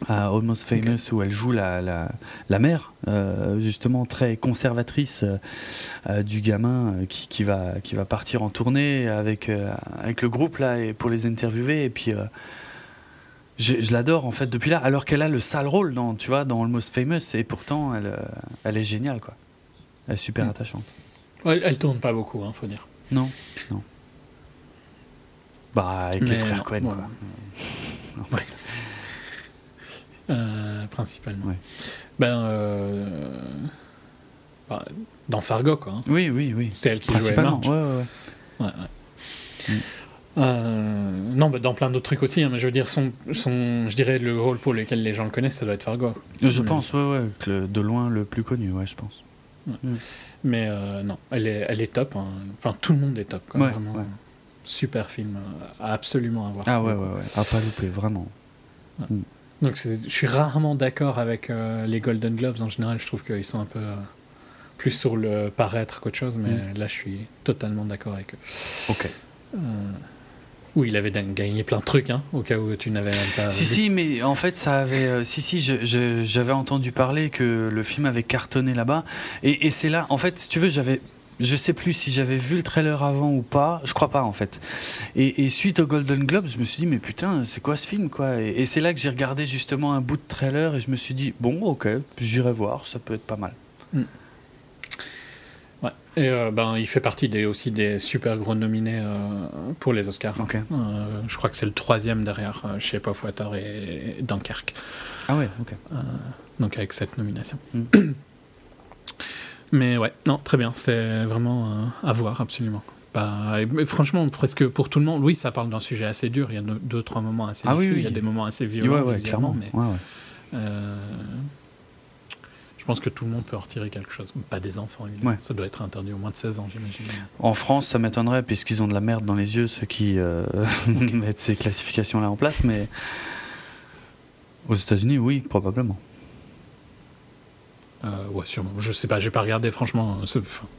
à Almost Famous où elle joue la, la, la mère, euh, justement très conservatrice euh, euh, du gamin qui, qui, va, qui va partir en tournée avec, avec le groupe là et pour les interviewer. Et puis je, je l'adore en fait depuis là, alors qu'elle a le sale rôle dans, tu vois, dans Almost Famous et pourtant elle, elle est géniale quoi. Elle est super mm. attachante. elle tourne pas beaucoup, hein, faut dire. Non, non. Bah, avec les frères Cohen, quoi. En fait. Euh, principalement. Ben, euh, bah, dans Fargo, quoi. Hein. Oui, oui, oui. C'est elle qui jouait Marge. Ouais, ouais, ouais. Mm. Euh, non, bah, dans plein d'autres trucs aussi, hein, mais je veux dire, son, son, je dirais le rôle pour lequel les gens le connaissent, ça doit être Fargo. Je pense, ouais, ouais, que de loin le plus connu, ouais, je pense. Mm. Mais non, elle est, elle est top. Hein. Enfin, tout le monde est top, quoi, vraiment. super film à absolument avoir. Ah ouais, ouais, ouais, à pas louper, vraiment. Mm. Donc je suis rarement d'accord avec les Golden Globes. En général, je trouve qu'ils sont un peu plus sur le paraître qu'autre chose, mais mm. là, je suis totalement d'accord avec eux. Ok. Euh, oui, il avait gagné plein de trucs, hein, au cas où tu n'avais pas. Si, si, mais en fait, ça avait. Euh, si, si, j'avais entendu parler que le film avait cartonné là-bas. Et, c'est là, en fait, si tu veux, j'avais. Je sais plus si j'avais vu le trailer avant ou pas. Je crois pas, en fait. Et, suite au Golden Globe, je me suis dit, mais putain, c'est quoi ce film, quoi? Et, c'est là que j'ai regardé justement un bout de trailer et je me suis dit, bon, ok, j'irai voir, ça peut être pas mal. Mm. Et euh, ben, il fait partie des, aussi des super gros nominés euh, pour les Oscars. Euh, je crois que c'est le troisième derrière Shape of Water et Dunkerque. Ah ouais, ok. donc avec cette nomination. Hmm. (clears throat) Mais ouais, non, très bien. C'est vraiment à voir, absolument. Pas, franchement, presque pour tout le monde, oui, ça parle d'un sujet assez dur. Il y a deux, trois moments assez ah, difficiles. Oui, Il y a des moments assez violents. Ouais, clairement. Mais, je pense que tout le monde peut en retirer quelque chose. Pas des enfants, évidemment. Ça doit être interdit au moins de 16 ans, j'imagine. En France, ça m'étonnerait, puisqu'ils ont de la merde dans les yeux, ceux qui euh, (laughs) (laughs) mettent ces classifications-là en place, mais aux États-Unis, oui, probablement. Euh, ouais, sûrement. Je sais pas, j'ai pas regardé, franchement,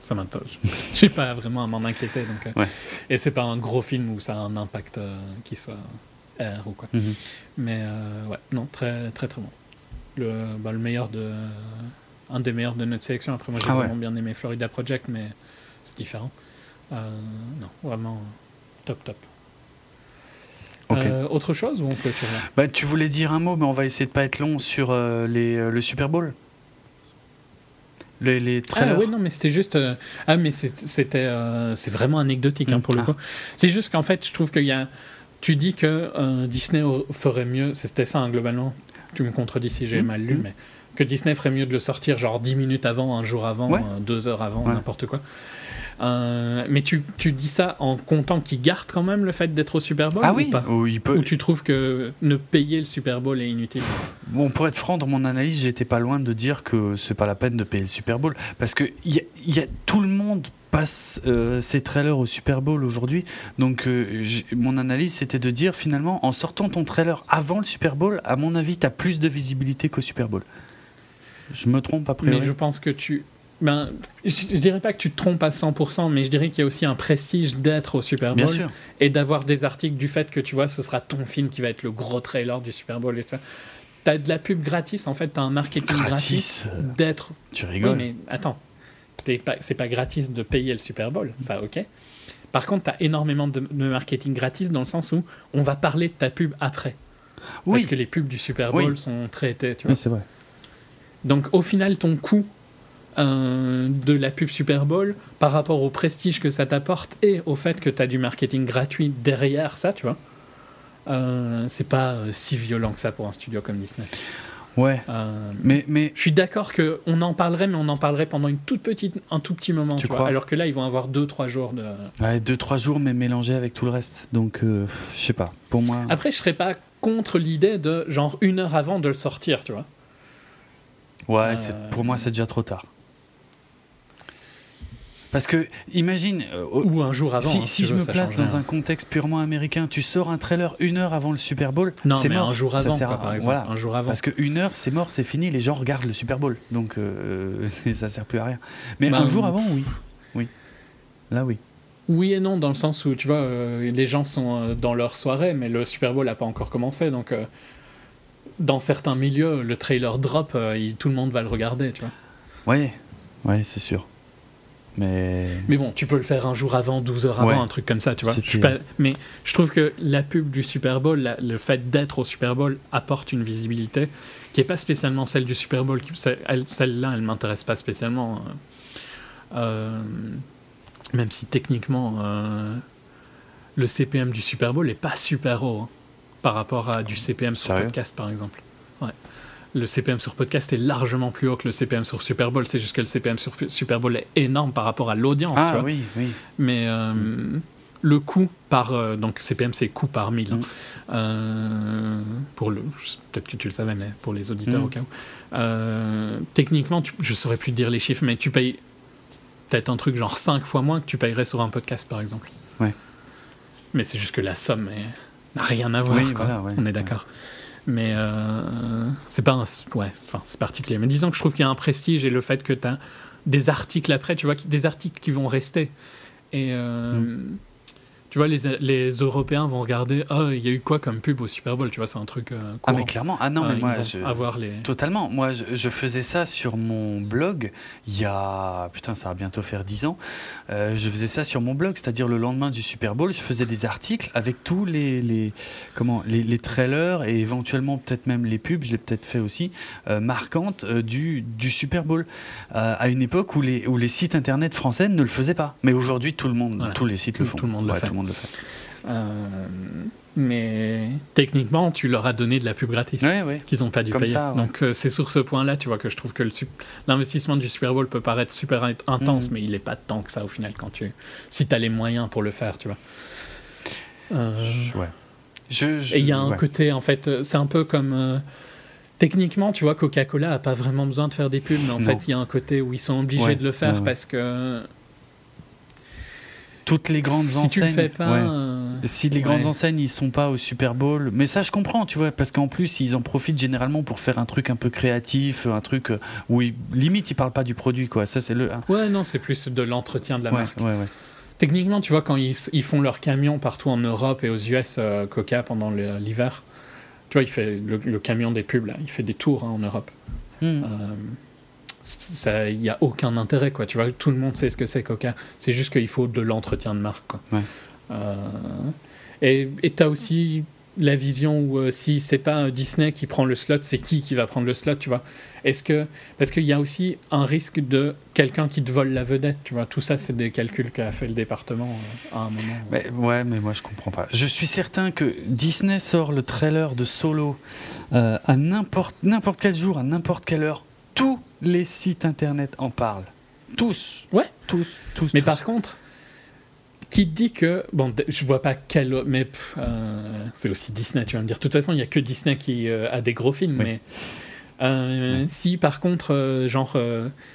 ça m'intéresse. (laughs) j'ai pas vraiment à m'en inquiéter. Donc, euh, Et c'est pas un gros film où ça a un impact qui soit R ou quoi. Mhm. Mais ouais, non, très très très bon le, bah, le meilleur de un des meilleurs de notre sélection. Après, moi, j'ai ah vraiment bien aimé Florida Project, mais c'est différent. Euh, non, vraiment top, top. Euh, autre chose ou on peut bah, Tu voulais dire un mot, mais on va essayer de pas être long sur euh, les, le Super Bowl? Les, les ah oui, non, mais c'était juste. ah, mais c'était c'est vraiment anecdotique hein, pour le coup. C'est juste qu'en fait, je trouve qu'il y a. Tu dis que Disney ferait mieux, c'était ça hein, globalement, tu me contredis si j'ai mmh, mal lu, mmh. mais que Disney ferait mieux de le sortir genre 10 minutes avant, un jour avant, euh, deux heures avant, n'importe quoi. Euh, mais tu, tu, dis ça en comptant qu'il garde quand même le fait d'être au Super Bowl ah oui, ou pas ou, il peut... ou tu trouves que ne payer le Super Bowl est inutile Bon, pour être franc, dans mon analyse, j'étais pas loin de dire que c'est pas la peine de payer le Super Bowl parce que y y a, tout le monde passe euh, ses trailers au Super Bowl aujourd'hui. Donc euh, mon analyse c'était de dire finalement en sortant ton trailer avant le Super Bowl, à mon avis, tu as plus de visibilité qu'au Super Bowl. Je me trompe après. Mais je pense que tu ben, je, dirais pas que tu te trompes à 100%, mais je dirais qu'il y a aussi un prestige d'être au Super Bowl et d'avoir des articles du fait que tu vois, ce sera ton film qui va être le gros trailer du Super Bowl et ça. T'as de la pub gratis, en fait, t'as un marketing gratis, euh, d'être. Tu rigoles. mais attends, c'est pas gratis de payer le Super Bowl, ça ok. Par contre, tu as énormément de, marketing gratis dans le sens où on va parler de ta pub après. Oui. Parce que les pubs du Super Bowl sont traitées, tu vois. c'est vrai. Donc au final, ton coût euh, de la pub Super Bowl par rapport au prestige que ça t'apporte et au fait que tu as du marketing gratuit derrière ça, tu vois, euh, c'est pas euh, si violent que ça pour un studio comme Disney. Ouais. Euh, mais, mais je suis d'accord que on en parlerait, mais on en parlerait pendant une toute petite, un tout petit moment. Tu, crois? Alors que là, ils vont avoir deux, trois jours de. Ouais, deux, trois jours, mais mélangés avec tout le reste. Donc, je sais pas. Pour moi. Après, je serais pas contre l'idée de genre une heure avant de le sortir, tu vois. Ouais, pour moi, c'est déjà trop tard. Parce que, imagine. Euh, Ou un jour avant. Si, hein, je me place dans un contexte purement américain, tu sors un trailer une heure avant le Super Bowl. Non, mais mort. un jour avant, par exemple. Voilà. Un jour avant. Parce qu'une heure, c'est mort, c'est fini, les gens regardent le Super Bowl. Donc, euh, (laughs) ça sert plus à rien. Mais bah, un jour avant, oui. Oui. Là, oui. Oui et non, dans le sens où, tu vois, euh, les gens sont dans leur soirée, mais le Super Bowl n'a pas encore commencé. Donc, dans certains milieux, le trailer drop, tout le monde va le regarder, tu vois. Oui, ouais, c'est sûr. Mais... mais bon, tu peux le faire un jour avant, 12 heures avant, un truc comme ça, tu vois. Je pas... Mais je trouve que la pub du Super Bowl, le fait d'être au Super Bowl apporte une visibilité qui n'est pas spécialement celle du Super Bowl. Celle-là, elle ne m'intéresse pas spécialement. Euh, euh, même si techniquement, euh, le CPM du Super Bowl n'est pas super haut hein, par rapport à du CPM sur podcast, par exemple. Ouais le CPM sur podcast est largement plus haut que le CPM sur Super Bowl. C'est juste que le CPM sur Super Bowl est énorme par rapport à l'audience. Ah oui, oui. Mais euh, le coût par. Euh, donc CPM, c'est coût par mille. Hein. Mm. Euh, pour le, peut-être que tu le savais, mais pour les auditeurs mm. au cas où. techniquement, je ne saurais plus dire les chiffres, mais tu payes peut-être un truc genre 5 fois moins que tu payerais sur un podcast, par exemple. Ouais. mais c'est juste que la somme n'a rien à voir. on est d'accord. Mais euh, c'est pas un. Ouais, enfin, c'est particulier. Mais disons que je trouve qu'il y a un prestige et le fait que tu as des articles après, tu vois, des articles qui vont rester. Et. Euh, mm tu vois, les, les, Européens vont regarder, oh, il y a eu quoi comme pub au Super Bowl, tu vois, c'est un truc. Euh, ah, mais clairement, ah non, mais euh, moi, je... avoir les... totalement. Moi, je, faisais ça sur mon blog il y a, putain, ça va bientôt faire 10 ans. Euh, je faisais ça sur mon blog, c'est-à-dire le lendemain du Super Bowl, je faisais des articles avec tous les, les comment, les, les, trailers et éventuellement peut-être même les pubs, je l'ai peut-être fait aussi, marquantes du, du Super Bowl. à une époque où les, où les sites internet français ne le faisaient pas. Mais aujourd'hui, tout le monde, tous les sites le font. Tout le monde le fait. Euh, mais techniquement, tu leur as donné de la pub gratis qu'ils n'ont pas dû payer. Donc euh, c'est sur ce point-là, tu vois, que je trouve que l'investissement du Super Bowl peut paraître super intense, mm. mais il n'est pas tant que ça au final quand tu, si tu as les moyens pour le faire, tu vois. Euh, ouais. Et il y a un côté, en fait, c'est un peu comme techniquement, tu vois, Coca-Cola a pas vraiment besoin de faire des pubs, mais en fait, il y a un côté où ils sont obligés de le faire parce que toutes les grandes si enseignes. Tu le fais pas, euh, Si les grandes enseignes ils sont pas au Super Bowl, mais ça je comprends, tu vois, parce qu'en plus ils en profitent généralement pour faire un truc un peu créatif, un truc euh, où limite ils parlent pas du produit, quoi. Ça c'est le. Ouais, non, c'est plus de l'entretien de la marque. Techniquement, tu vois, quand ils, ils, font leurs camions partout en Europe et aux US, euh, Coca pendant l'hiver, tu vois, il fait le, camion des pubs là, il fait des tours hein, en Europe. Il n'y a aucun intérêt, quoi. Tu vois, tout le monde sait ce que c'est Coca. C'est juste qu'il faut de l'entretien de marque, quoi. Euh, et tu as aussi la vision où euh, si c'est pas Disney qui prend le slot, c'est qui qui va prendre le slot, tu vois Est-ce que parce qu'il y a aussi un risque de quelqu'un qui te vole la vedette, tu vois Tout ça, c'est des calculs qu'a fait le département euh, à un moment. Mais, ouais, mais moi je comprends pas. Je suis certain que Disney sort le trailer de Solo à n'importe n'importe quel jour, à n'importe quelle heure. Tout les sites internet en parlent. Tous. Ouais. Tous, tous. Mais par contre, qui dit que. Bon, je vois pas quel. Mais euh, c'est aussi Disney, tu vas me dire. De toute façon, il n'y a que Disney qui euh, a des gros films, mais. Euh, si par contre, genre,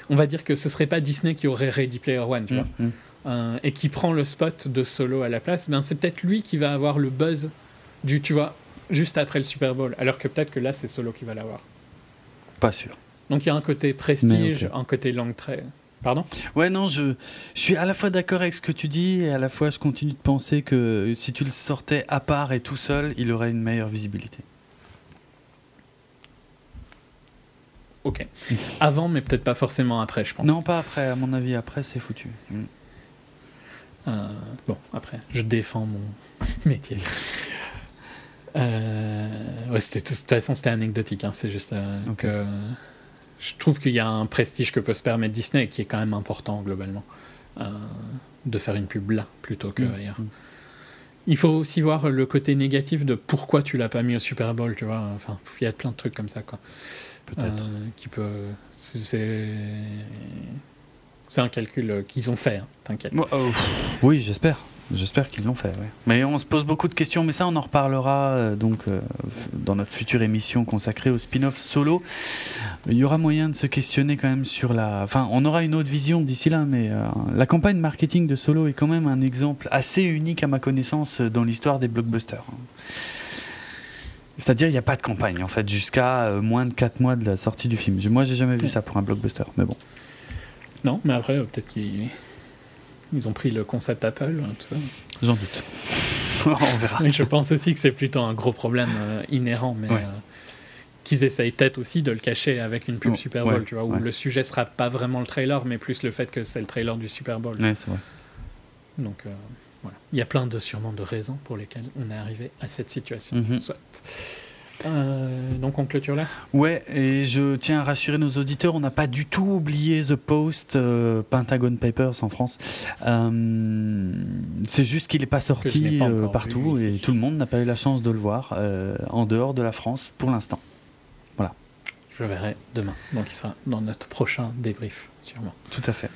on va dire que ce serait pas Disney qui aurait Ready Player One, tu mm, vois, mm. et qui prend le spot de Solo à la place, ben c'est peut-être lui qui va avoir le buzz du, tu vois, juste après le Super Bowl, alors que peut-être que là c'est Solo qui va l'avoir. Pas sûr. Donc il y a un côté prestige, un côté langue très. Pardon? Ouais, non, je, je suis à la fois d'accord avec ce que tu dis et à la fois je continue de penser que si tu le sortais à part et tout seul, il aurait une meilleure visibilité. Ok. Avant, mais peut-être pas forcément après, je pense. Non, pas après. À mon avis, après, c'est foutu. Mm. Euh, bon, après, je défends mon (laughs) métier. Euh, ouais, de toute façon, c'était anecdotique. Hein, c'est juste euh, que je trouve qu'il y a un prestige que peut se permettre Disney qui est quand même important globalement euh, de faire une pub là plutôt que mm. ailleurs. Mm. Il faut aussi voir le côté négatif de pourquoi tu l'as pas mis au Super Bowl, tu vois. Enfin, il y a plein de trucs comme ça, quoi. Peut-être. Euh, qui peut. C'est. C'est un calcul qu'ils ont fait, hein, t'inquiète. Oh, oui, j'espère. J'espère qu'ils l'ont fait. Mais on se pose beaucoup de questions, mais ça on en reparlera euh, donc euh, dans notre future émission consacrée au spin-off solo. Il y aura moyen de se questionner quand même sur la. Enfin, on aura une autre vision d'ici là, mais euh, la campagne marketing de solo est quand même un exemple assez unique à ma connaissance dans l'histoire des blockbusters. C'est-à-dire, il n'y a pas de campagne en fait jusqu'à moins de 4 mois de la sortie du film. Moi, j'ai jamais vu ça pour un blockbuster, mais bon. Non, mais après, peut-être qu'il ils ont pris le concept Apple, hein, tout ça. J'en doute. (laughs) On verra. je pense aussi que c'est plutôt un gros problème euh, inhérent, mais euh, qu'ils essayent peut-être aussi de le cacher avec une pub Super Bowl, tu vois, où le sujet sera pas vraiment le trailer, mais plus le fait que c'est le trailer du Super Bowl. Ouais, c'est vrai. Donc, euh, voilà. Il y a plein de, sûrement de raisons pour lesquelles on est arrivé à cette situation. Mhm. Soit. Euh, donc on clôture là Ouais, et je tiens à rassurer nos auditeurs, on n'a pas du tout oublié The Post, euh, Pentagon Papers en France. Euh, c'est juste qu'il n'est pas sorti partout et tout le monde n'a pas eu la chance de le voir en dehors de la France pour l'instant. Voilà. Je verrai demain, donc il sera dans notre prochain débrief, sûrement. Tout à fait.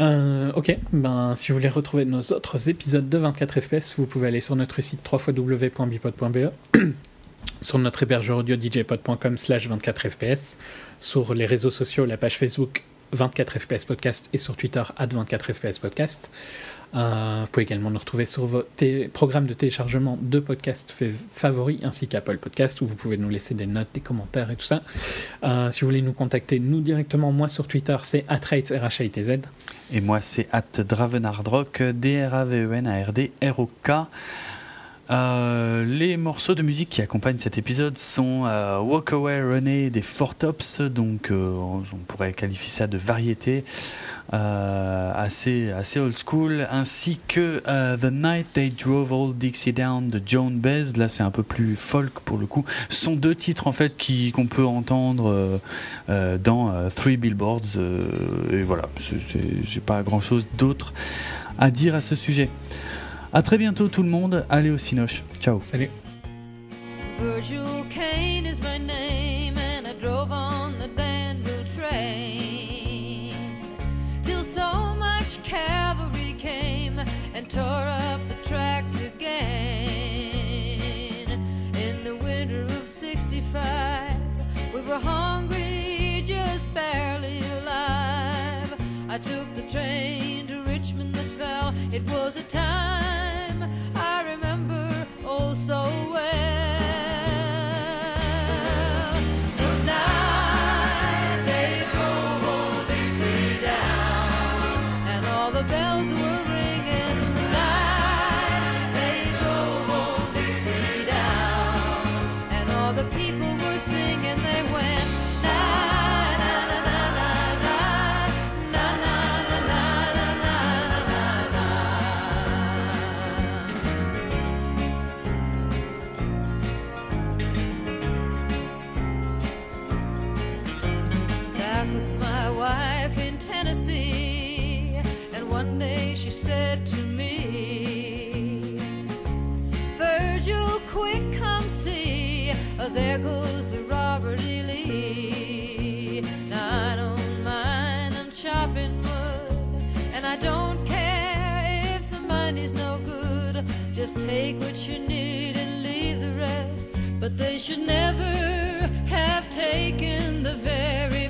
Euh, ok, ben, si vous voulez retrouver nos autres épisodes de 24 FPS, vous pouvez aller sur notre site www.bipod.be, (clears throat) sur notre hébergeur audio djpod.com slash 24 FPS, sur les réseaux sociaux, la page Facebook 24 FPS Podcast et sur Twitter, 24 FPS Podcast. Euh, vous pouvez également nous retrouver sur vos programmes de téléchargement de podcasts favoris ainsi qu'Apple Podcast où vous pouvez nous laisser des notes, des commentaires et tout ça. Euh, si vous voulez nous contacter, nous directement, moi sur Twitter, c'est atrates. Et moi, c'est at Dravenardrock, D-R-A-V-E-N-A-R-D-R-O-K. Euh, les morceaux de musique qui accompagnent cet épisode sont euh, Walk Away Runner des Four Tops, donc euh, on pourrait qualifier ça de variété, assez, assez old school, ainsi que The Night They Drove All Dixie Down de Joan Baez, là c'est un peu plus folk pour le coup. Sont deux titres en fait qu'on peut entendre dans Three Billboards, et voilà, j'ai pas grand chose d'autre à dire à ce sujet. A très bientôt tout le monde. Allez au Cinoche. Ciao. Salut. Virgil Kane is my name and I drove on the Danville train till so much cavalry came and tore up the tracks again. In the winter of 65, we were hungry, just barely alive. I took the train to Richmond that fell. It was a there goes the Robert E. Lee. Now I don't mind, I'm chopping wood, and I don't care if the money's no good. Just take what you need and leave the rest. But they should never have taken the very